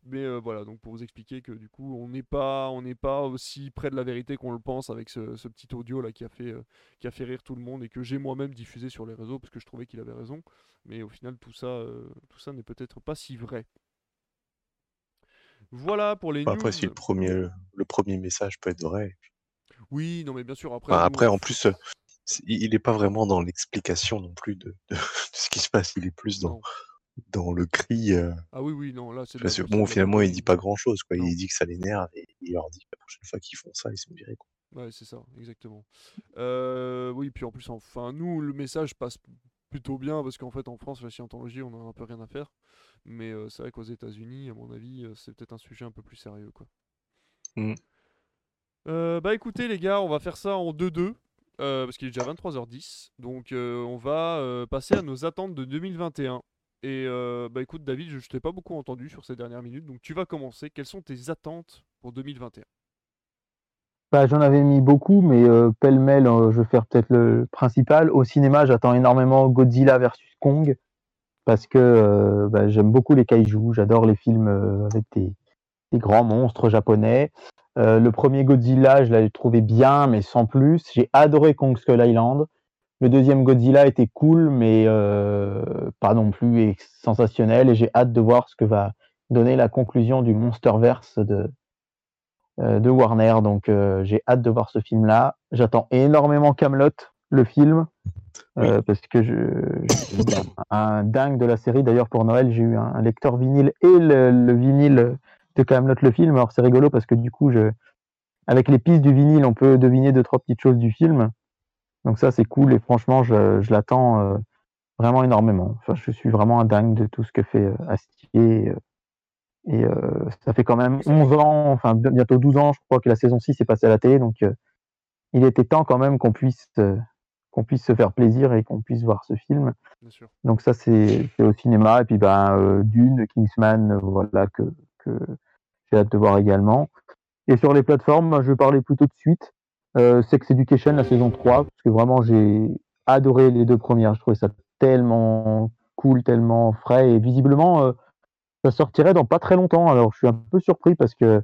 Mais euh, voilà, donc pour vous expliquer que du coup on n'est pas, on n'est pas aussi près de la vérité qu'on le pense avec ce, ce petit audio là qui a fait, euh, qui a fait rire tout le monde et que j'ai moi-même diffusé sur les réseaux parce que je trouvais qu'il avait raison. Mais au final tout ça, euh, tout ça n'est peut-être pas si vrai. Voilà pour les Après, news. si le premier, le premier message peut être vrai. Oui, non mais bien sûr après. Enfin, après, en plus, il n'est pas vraiment dans l'explication non plus de, de- de ce qui se passe. Il est plus dans, Non. Dans le cri. euh, Ah oui oui non là c'est. de parce que bon, finalement, il dit pas grand-chose. quoi. Non. Il dit que ça l'énerve et il leur dit que la prochaine fois qu'ils font ça, ils sont virés. quoi. Ouais, c'est ça, exactement. Euh, oui, puis en plus, enfin, nous, le message passe plutôt bien parce qu'en fait, en France, la scientologie, on a un peu rien à faire. Mais euh, c'est vrai qu'aux États-Unis, à mon avis, c'est peut-être un sujet un peu plus sérieux, quoi. Mm. Euh, bah écoutez, les gars, on va faire ça en 2-2. euh, parce qu'il est déjà 23h10. Donc, on va passer à nos attentes de 2021. Et euh, bah écoute, David, je, je t'ai pas beaucoup entendu sur ces dernières minutes. Donc, tu vas commencer. Quelles sont tes attentes pour 2021 Bah, J'en avais mis beaucoup, mais euh, pêle-mêle, euh, je vais faire peut-être le principal. Au cinéma, j'attends énormément Godzilla versus Kong, parce que bah, j'aime beaucoup les kaijus, j'adore les films avec des, des grands monstres japonais. Le premier Godzilla, je l'avais trouvé bien, mais sans plus. J'ai adoré Kong Skull Island. Le deuxième Godzilla était cool, mais euh, pas non plus sensationnel. Et j'ai hâte de voir ce que va donner la conclusion du Monsterverse de, euh, de Warner. Donc euh, j'ai hâte de voir ce film-là. J'attends énormément Camelot, le film, parce que je, je suis un, un dingue de la série. D'ailleurs pour Noël, j'ai eu un, un lecteur vinyle et le, le vinyle de Camelot le film. Alors c'est rigolo parce que du coup je avec les pistes du vinyle, on peut deviner deux, trois petites choses du film. Donc ça, c'est cool et franchement, je, je l'attends euh, vraiment énormément. Enfin, je suis vraiment un dingue de tout ce que fait euh, Astier. euh, et euh, ça fait quand même 11 ans, enfin bientôt 12 ans, je crois que la saison 6 est passée à la télé. Donc il était temps quand même qu'on puisse, qu'on puisse se faire plaisir et qu'on puisse voir ce film. Bien sûr. Donc ça, c'est au cinéma. Et puis ben, Dune, Kingsman, voilà, que, que j'ai hâte de voir également. Et sur les plateformes, je vais parler plutôt de suite. Euh, Sex Education, la saison 3, parce que vraiment, j'ai adoré les deux premières. Je trouvais ça tellement cool, tellement frais. Et visiblement, euh, ça sortirait dans pas très longtemps. Alors, je suis un peu surpris parce que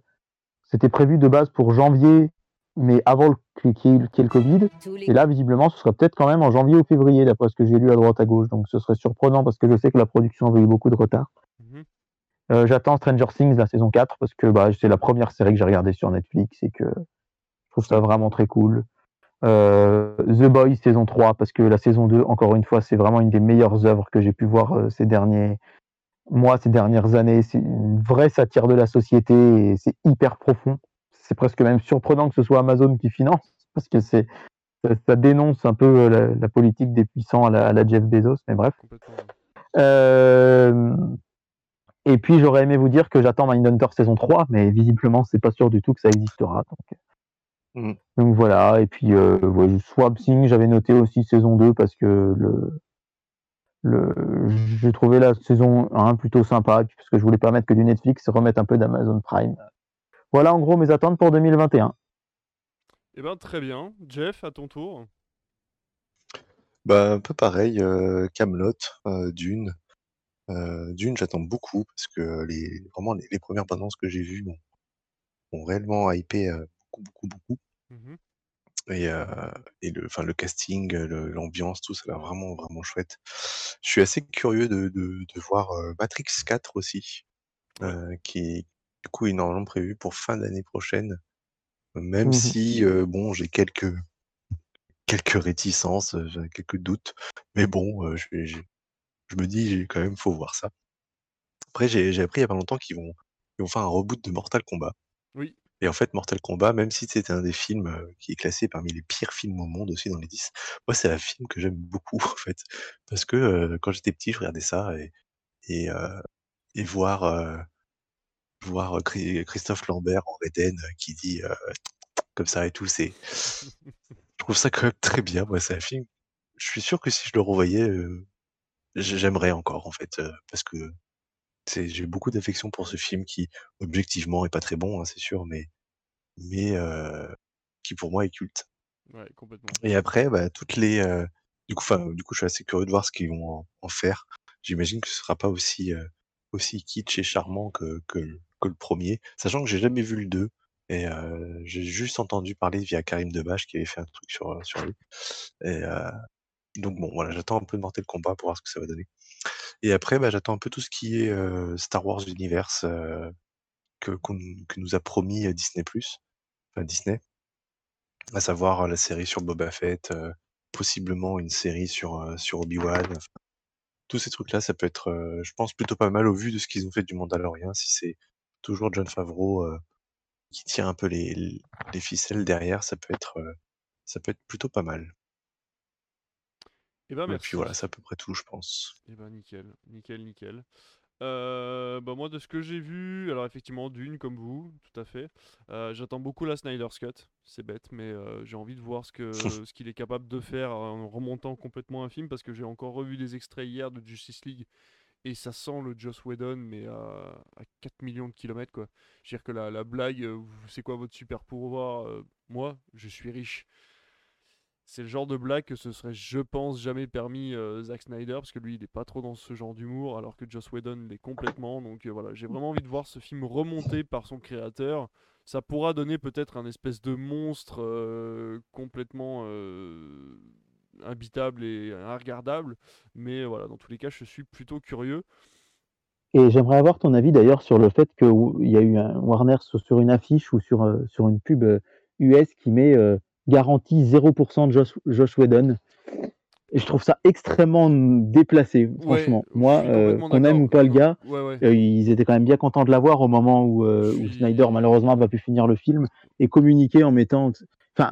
c'était prévu de base pour janvier, mais avant le- qu'il y ait qu'il y ait le Covid. Et là, visiblement, ce serait peut-être quand même en janvier ou février, d'après ce que j'ai lu à droite à gauche. Donc, ce serait surprenant parce que je sais que la production avait eu beaucoup de retard. Mhm. Euh, J'attends Stranger Things, la saison 4, parce que bah, c'est la première série que j'ai regardée sur Netflix et que je trouve ça vraiment très cool. Euh, The Boys, saison 3, parce que la saison 2, encore une fois, c'est vraiment une des meilleures œuvres que j'ai pu voir euh, ces derniers mois, ces dernières années. C'est une vraie satire de la société et c'est hyper profond. C'est presque même surprenant que ce soit Amazon qui finance, parce que c'est ça, ça dénonce un peu euh, la, la politique des puissants à la, à la Jeff Bezos, mais bref. Euh, et puis j'aurais aimé vous dire que j'attends Mindhunter saison 3, mais visiblement c'est pas sûr du tout que ça existera. Donc, Mm. donc voilà, et puis euh, ouais, Swamp Thing, j'avais noté aussi saison 2 parce que le, le j'ai trouvé la saison 1 plutôt sympa, parce que je voulais pas mettre que du Netflix, remettre un peu d'Amazon Prime. Voilà en gros mes attentes pour 2021. Eh ben très bien. Jeff, à ton tour. Bah, un peu pareil, euh, Camelot, euh, Dune. Euh, Dune, j'attends beaucoup parce que les vraiment les, les premières bandes que j'ai vues m'ont m'ont réellement hypé euh, beaucoup, beaucoup, beaucoup. Mhm. Et, euh, et le, enfin, le casting, le- l'ambiance, tout, ça a l'air vraiment, vraiment chouette. Je suis assez curieux de, de, de voir euh, Matrix 4 aussi, Ouais. euh, qui du coup est normalement prévu pour fin d'année prochaine. Même Mhm. si, euh, bon, j'ai quelques, quelques réticences, euh, j'ai quelques doutes. Mais bon, euh, je, je- je me dis, j'ai- quand même, faut voir ça. Après, j'ai j'ai appris il y a pas longtemps qu'ils vont, ils vont faire un reboot de Mortal Kombat. Oui. Et en fait, Mortal Kombat, même si c'était un des films euh, qui est classé parmi les pires films au monde aussi dans les 10, moi, c'est un film que j'aime beaucoup, en fait. Parce que euh, quand j'étais petit, je regardais ça et, et, euh, et voir, euh, voir euh, Chri- Christophe Lambert en Eden euh, qui dit euh, comme ça et tout, c'est, je trouve ça quand même très bien. Moi, c'est un film. Je suis sûr que si je le revoyais, euh, j- j'aimerais encore, en fait, euh, parce que c'est, j'ai beaucoup d'affection pour ce film qui, objectivement, est pas très bon, hein, c'est sûr, mais, mais euh, qui pour moi est culte. Ouais, complètement. Et après, bah, toutes les, euh, du coup, enfin, du coup, je suis assez curieux de voir ce qu'ils vont en, en faire. J'imagine que ce sera pas aussi, euh, aussi kitsch et charmant que, que, le- que le premier, sachant que j'ai jamais vu le 2 et euh, j'ai juste entendu parler via Karim Debache qui avait fait un truc sur, sur lui. Et euh, donc bon, voilà, j'attends un peu de Mortal Kombat pour voir ce que ça va donner. Et après, bah, j'attends un peu tout ce qui est Star Wars Universe que, nous a promis Disney+, enfin Disney, à savoir la série sur Boba Fett, possiblement une série sur, sur Obi-Wan. tous ces trucs-là, ça peut être, je pense, plutôt pas mal au vu de ce qu'ils ont fait du Mandalorian, si c'est toujours John Favreau qui tient un peu les, les ficelles derrière, ça peut être, ça peut être plutôt pas mal. Eh ben Et puis voilà, c'est à peu près tout, je pense. Eh ben nickel, nickel, nickel. Euh, bah moi de ce que j'ai vu, alors effectivement Dune comme vous, tout à fait. Euh, J'attends beaucoup la Snyder's Cut, c'est bête, mais euh, j'ai envie de voir ce que ce qu'il est capable de faire en remontant complètement un film parce que j'ai encore revu des extraits hier de Justice League et ça sent le Joss Whedon mais à, à 4 millions de kilomètres quoi. Je veux dire que la, la blague, c'est quoi votre super pouvoir Moi, je suis riche. C'est le genre de blague que ce serait, je pense, jamais permis euh, Zack Snyder, parce que lui, il est pas trop dans ce genre d'humour, alors que Joss Whedon l'est complètement. Donc euh, voilà, j'ai vraiment envie de voir ce film remonté par son créateur. Ça pourra donner peut-être un espèce de monstre euh, complètement euh, imbitable et regardable, mais voilà, dans tous les cas, je suis plutôt curieux. Et j'aimerais avoir ton avis d'ailleurs sur le fait qu'il y a eu un Warner sur, une affiche ou sur, sur une pub US qui met garantie 0% de Josh, Josh Whedon. Et je trouve ça extrêmement déplacé, franchement. Moi, euh, qu'on aime ou pas le gars, Ouais, ouais. euh, ils étaient quand même bien contents de l'avoir au moment où, euh, où Snyder, malheureusement, n'a pas pu finir le film et communiquer en mettant. Enfin,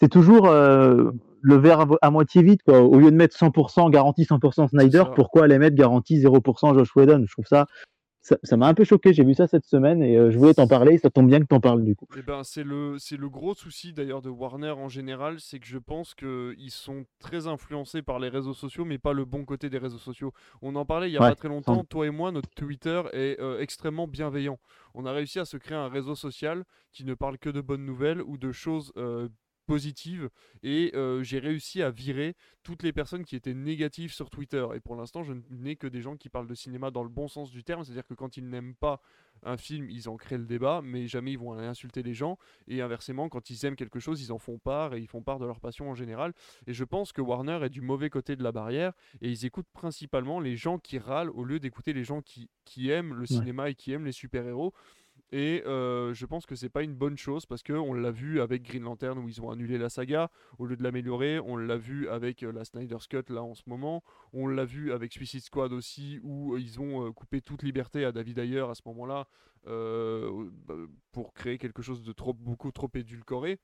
c'est toujours euh, le verre à, moitié vide, quoi. Au lieu de mettre 100% garantie 100% Snyder, pourquoi aller mettre garantie 0% Josh Whedon? Je trouve ça. Ça m'a un peu choqué, j'ai vu ça cette semaine et euh, je voulais t'en parler, ça tombe bien que t'en parles du coup. Eh ben, c'est le, c'est le gros souci d'ailleurs de Warner en général, c'est que je pense qu'ils sont très influencés par les réseaux sociaux, mais pas le bon côté des réseaux sociaux. On en parlait il y a Ouais, pas très longtemps, toi et moi, notre Twitter est euh, extrêmement bienveillant. On a réussi à se créer un réseau social qui ne parle que de bonnes nouvelles ou de choses euh, positives, et euh, j'ai réussi à virer toutes les personnes qui étaient négatives sur Twitter. Et pour l'instant, je n'ai que des gens qui parlent de cinéma dans le bon sens du terme, c'est-à-dire que quand ils n'aiment pas un film, ils en créent le débat, mais jamais ils vont aller insulter les gens. Et inversement, quand ils aiment quelque chose, ils en font part et ils font part de leur passion en général. Et je pense que Warner est du mauvais côté de la barrière et ils écoutent principalement les gens qui râlent au lieu d'écouter les gens qui, qui aiment le cinéma et qui aiment les super-héros. Et euh, je pense que c'est pas une bonne chose parce que on l'a vu avec Green Lantern où ils ont annulé la saga au lieu de l'améliorer. On l'a vu avec euh, la Snyder's Cut là en ce moment. On l'a vu avec Suicide Squad aussi où euh, ils ont coupé toute liberté à David Ayer à ce moment-là bah, pour créer quelque chose de trop, beaucoup trop édulcoré.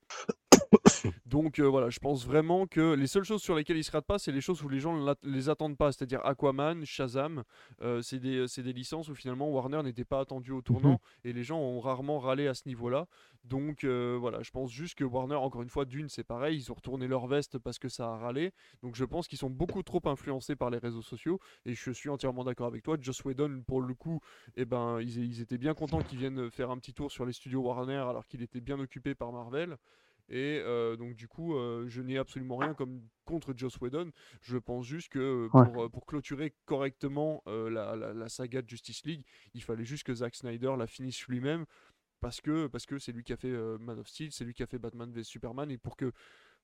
Donc euh, voilà, je pense vraiment que les seules choses sur lesquelles ils se ratent pas, c'est les choses où les gens ne les attendent pas, c'est-à-dire Aquaman, Shazam, euh, c'est des, des licences où finalement Warner n'était pas attendu au tournant et les gens ont rarement râlé à ce niveau-là. Donc euh, voilà, je pense juste que Warner, encore une fois, d'une, c'est pareil, ils ont retourné leur veste parce que ça a râlé. Donc je pense qu'ils sont beaucoup trop influencés par les réseaux sociaux et je suis entièrement d'accord avec toi. Joss Whedon, pour le coup, eh ben, ils, ils étaient bien contents qu'ils viennent faire un petit tour sur les studios Warner alors qu'il était bien occupé par Marvel. Et euh, donc du coup, euh, je n'ai absolument rien comme contre Joss Whedon. Je pense juste que euh, Ouais. pour, clôturer correctement euh, la, la- la saga de Justice League, il fallait juste que Zack Snyder la finisse lui-même. Parce que parce que c'est lui qui a fait Man of Steel, c'est lui qui a fait Batman v Superman. Et pour que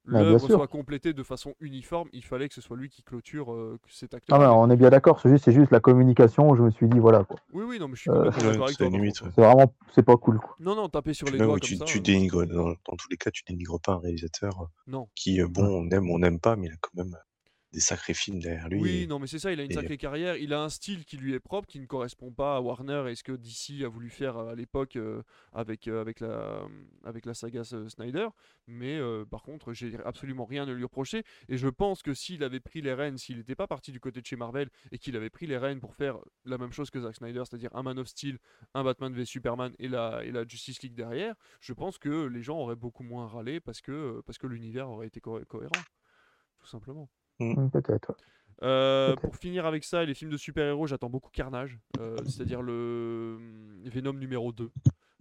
l'œuvre sûr. soit complétée de façon uniforme, il fallait que ce soit lui qui clôture euh, cet Ah acteur. ouais, on est bien d'accord, c'est juste, c'est juste la communication où je me suis dit, voilà, quoi. Oui, oui, non, mais je suis Euh, d'accord avec c'est toi. C'est vraiment, c'est pas cool, quoi. Non, non, taper sur Puis les doigts comme tu, ça. tu euh, dénigres, dans, dans tous les cas, tu dénigres pas un réalisateur euh, Non. qui, bon, on aime ou on n'aime pas, mais il a quand même des sacrés films derrière lui. Oui, et- non, mais c'est ça, il a une et- sacrée carrière. Il a un style qui lui est propre, qui ne correspond pas à Warner et ce que DC a voulu faire euh, à l'époque euh, avec, euh, avec, la, avec la saga Snyder. Mais euh, par contre, j'ai absolument rien à lui reprocher. Et je pense que s'il avait pris les rênes, s'il n'était pas parti du côté de chez Marvel et qu'il avait pris les rênes pour faire la même chose que Zack Snyder, c'est-à-dire un Man of Steel, un Batman v Superman et la, et la Justice League derrière, je pense que les gens auraient beaucoup moins râlé parce que, parce que l'univers aurait été co- cohérent. Tout simplement. Peut-être. ouais. Euh, Peut-être. pour finir avec ça, et les films de super-héros, j'attends beaucoup Carnage, euh, c'est-à-dire le hum, Venom numéro 2.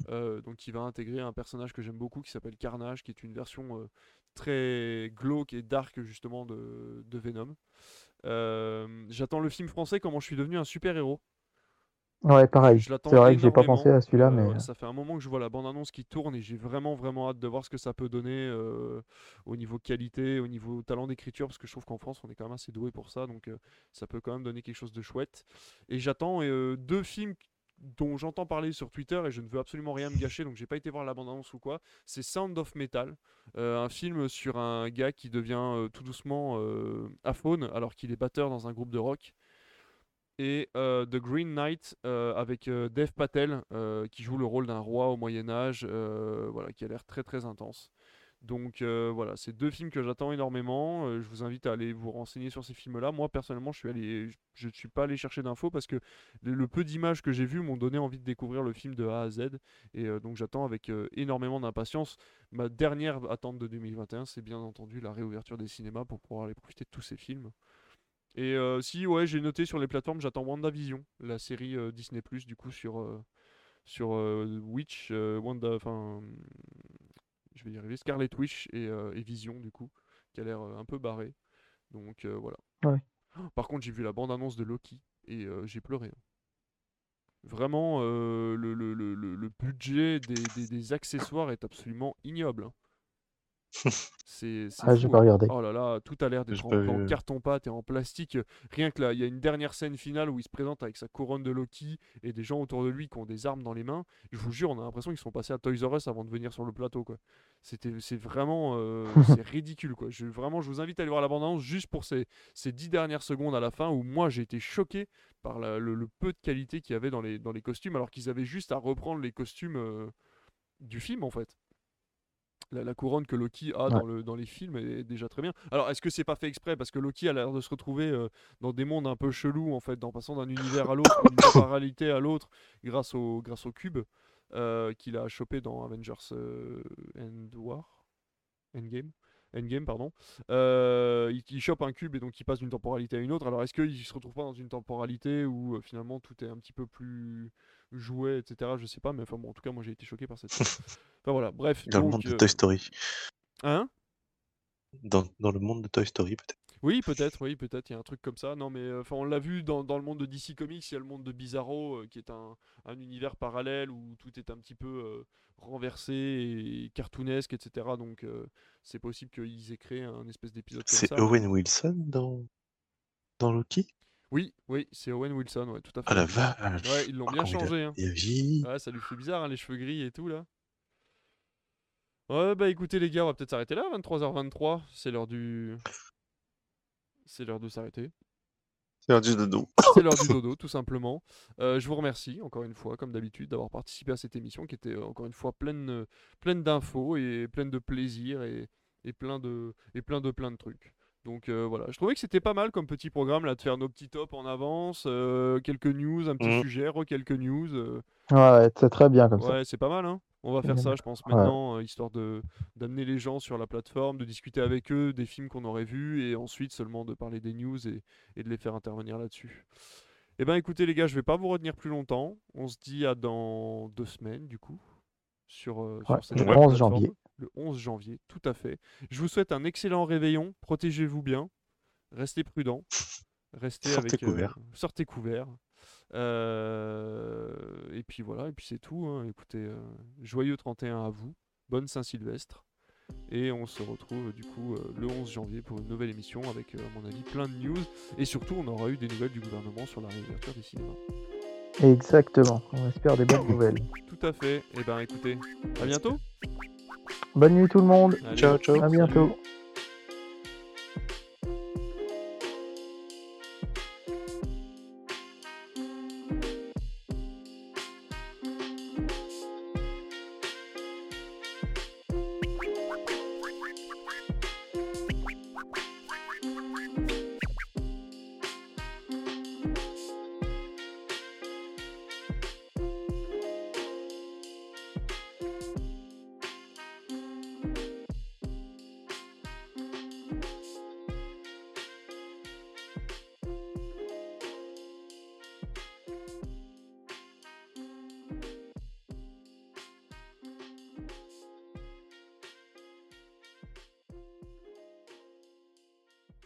euh, donc qui va intégrer un personnage que j'aime beaucoup qui s'appelle Carnage, qui est une version euh, très glauque et dark justement de, de Venom. Euh, j'attends le film français Comment je suis devenu un super-héros. Ouais, pareil. C'est vrai que j'ai pas pensé à celui-là, Euh, mais ouais, ça fait un moment que je vois la bande-annonce qui tourne et j'ai vraiment vraiment hâte de voir ce que ça peut donner euh, au niveau qualité, au niveau talent d'écriture, parce que je trouve qu'en France on est quand même assez doué pour ça, donc euh, ça peut quand même donner quelque chose de chouette. Et j'attends euh, deux films dont j'entends parler sur Twitter et je ne veux absolument rien me gâcher, donc j'ai pas été voir la bande-annonce ou quoi. C'est Sound of Metal, euh, un film sur un gars qui devient euh, tout doucement euh, aphone alors qu'il est batteur dans un groupe de rock et euh, The Green Knight euh, avec euh, Dev Patel qui joue le rôle d'un roi au Moyen Âge, voilà, qui a l'air très très intense. Donc voilà, c'est deux films que j'attends énormément. Je vous invite à aller vous renseigner sur ces films-là. Moi personnellement, je suis allé, je ne suis pas allé chercher d'infos parce que le, peu d'images que j'ai vues m'ont donné envie de découvrir le film de A à Z. Et donc j'attends avec énormément d'impatience. Ma dernière attente de 2021, c'est bien entendu la réouverture des cinémas pour pouvoir aller profiter de tous ces films. Et euh, si, ouais, j'ai noté sur les plateformes, j'attends WandaVision, la série euh, Disney Plus, du coup, sur, euh, sur Witch, Wanda, enfin, je vais y arriver, Scarlet Witch et, et Vision, du coup, qui a l'air un peu barré. Donc voilà. Ouais. Par contre, j'ai vu la bande-annonce de Loki et j'ai pleuré. hein. Vraiment, le, le, le, le- le budget des, des- des accessoires est absolument ignoble. hein. C'est c'est Ah, j'ai pas hein. regardé. Oh là là, tout a l'air d'être en, en vu. carton-pâte et en plastique. Rien que là, il y a une dernière scène finale où il se présente avec sa couronne de Loki et des gens autour de lui qui ont des armes dans les mains. Je vous jure, on a l'impression qu'ils sont passés à Toys R Us avant de venir sur le plateau. quoi. C'était, c'est vraiment, euh, c'est ridicule. Quoi. Je, vraiment, je vous invite à aller voir la bande-annonce juste pour ces, ces dix dernières secondes à la fin où moi j'ai été choqué par la- le, le peu de qualité qu'il y avait dans les, dans les costumes alors qu'ils avaient juste à reprendre les costumes euh, du film en fait la, la couronne que Loki a dans, le, dans les films est déjà très bien. Alors, est-ce que c'est pas fait exprès? Parce que Loki a l'air de se retrouver euh, dans des mondes un peu chelous, en fait, en passant d'un univers à l'autre, d'une temporalité à l'autre, grâce au, grâce au cube euh, qu'il a chopé dans Avengers euh, End War Endgame Endgame, pardon. Euh, il, il chope un cube et donc il passe d'une temporalité à une autre. Alors, est-ce qu'il se retrouve pas dans une temporalité où euh, finalement tout est un petit peu plus jouet, etc. Je sais pas, mais enfin bon, en tout cas, moi j'ai été choqué par cette. Enfin voilà, bref. Dans le monde de euh, Toy Story. Hein? Dans, dans le monde de Toy Story, peut-être. Oui, peut-être, oui, peut-être, il y a un truc comme ça. Non, mais euh, enfin, on l'a vu dans, dans le monde de DC Comics, il y a le monde de Bizarro, euh, qui est un, un univers parallèle où tout est un petit peu euh, renversé et cartoonesque, etc. Donc, euh, c'est possible qu'ils aient créé un espèce d'épisode comme C'est. Owen Wilson dans, dans Loki? Oui, oui, c'est Owen Wilson, ouais, tout à fait. Ah la vache Ouais, ils l'ont Oh, bien changé. hein. Ouais, ça lui fait bizarre, hein, les cheveux gris et tout, là. Ouais, bah écoutez, les gars, on va peut-être s'arrêter là, 23h23. C'est l'heure du. C'est l'heure de s'arrêter. C'est l'heure du dodo. C'est l'heure du dodo, tout simplement. Euh, je vous remercie, encore une fois, comme d'habitude, d'avoir participé à cette émission qui était, euh, encore une fois, pleine, euh, pleine d'infos et pleine de plaisir et, et plein de, et plein de plein de trucs. Donc euh, voilà, je trouvais que c'était pas mal comme petit programme là de faire nos petits tops en avance, euh, quelques news, un petit Mhm. sujet, re quelques news. euh, Ouais, c'est très bien comme ça. Ouais, c'est pas mal, hein. On va faire ça, je pense, Ouais. maintenant, euh, histoire de d'amener les gens sur la plateforme, de discuter avec eux des films qu'on aurait vus, et ensuite seulement de parler des news et, et de les faire intervenir là-dessus. Eh ben, écoutez, les gars, je vais pas vous retenir plus longtemps. On se dit à dans deux semaines, du coup, sur, euh, sur Ouais, cette le même 11 plateforme. janvier. Le 11 janvier, tout à fait. Je vous souhaite un excellent réveillon. Protégez-vous bien. Restez prudents. Restez Sortez avec, euh, couverts. sortez couverts. Euh, et puis voilà, et puis c'est tout. hein. Écoutez, euh, joyeux 31 à vous. Bonne Saint-Sylvestre. Et on se retrouve du coup euh, le 11 janvier pour une nouvelle émission avec, euh, à mon avis, plein de news. Et surtout, on aura eu des nouvelles du gouvernement sur la réouverture des cinémas. Exactement. On espère des bonnes nouvelles. Tout à fait. Et ben écoutez, à bientôt. Bonne nuit tout le monde. Allez, Ciao, ciao. À bientôt. salut.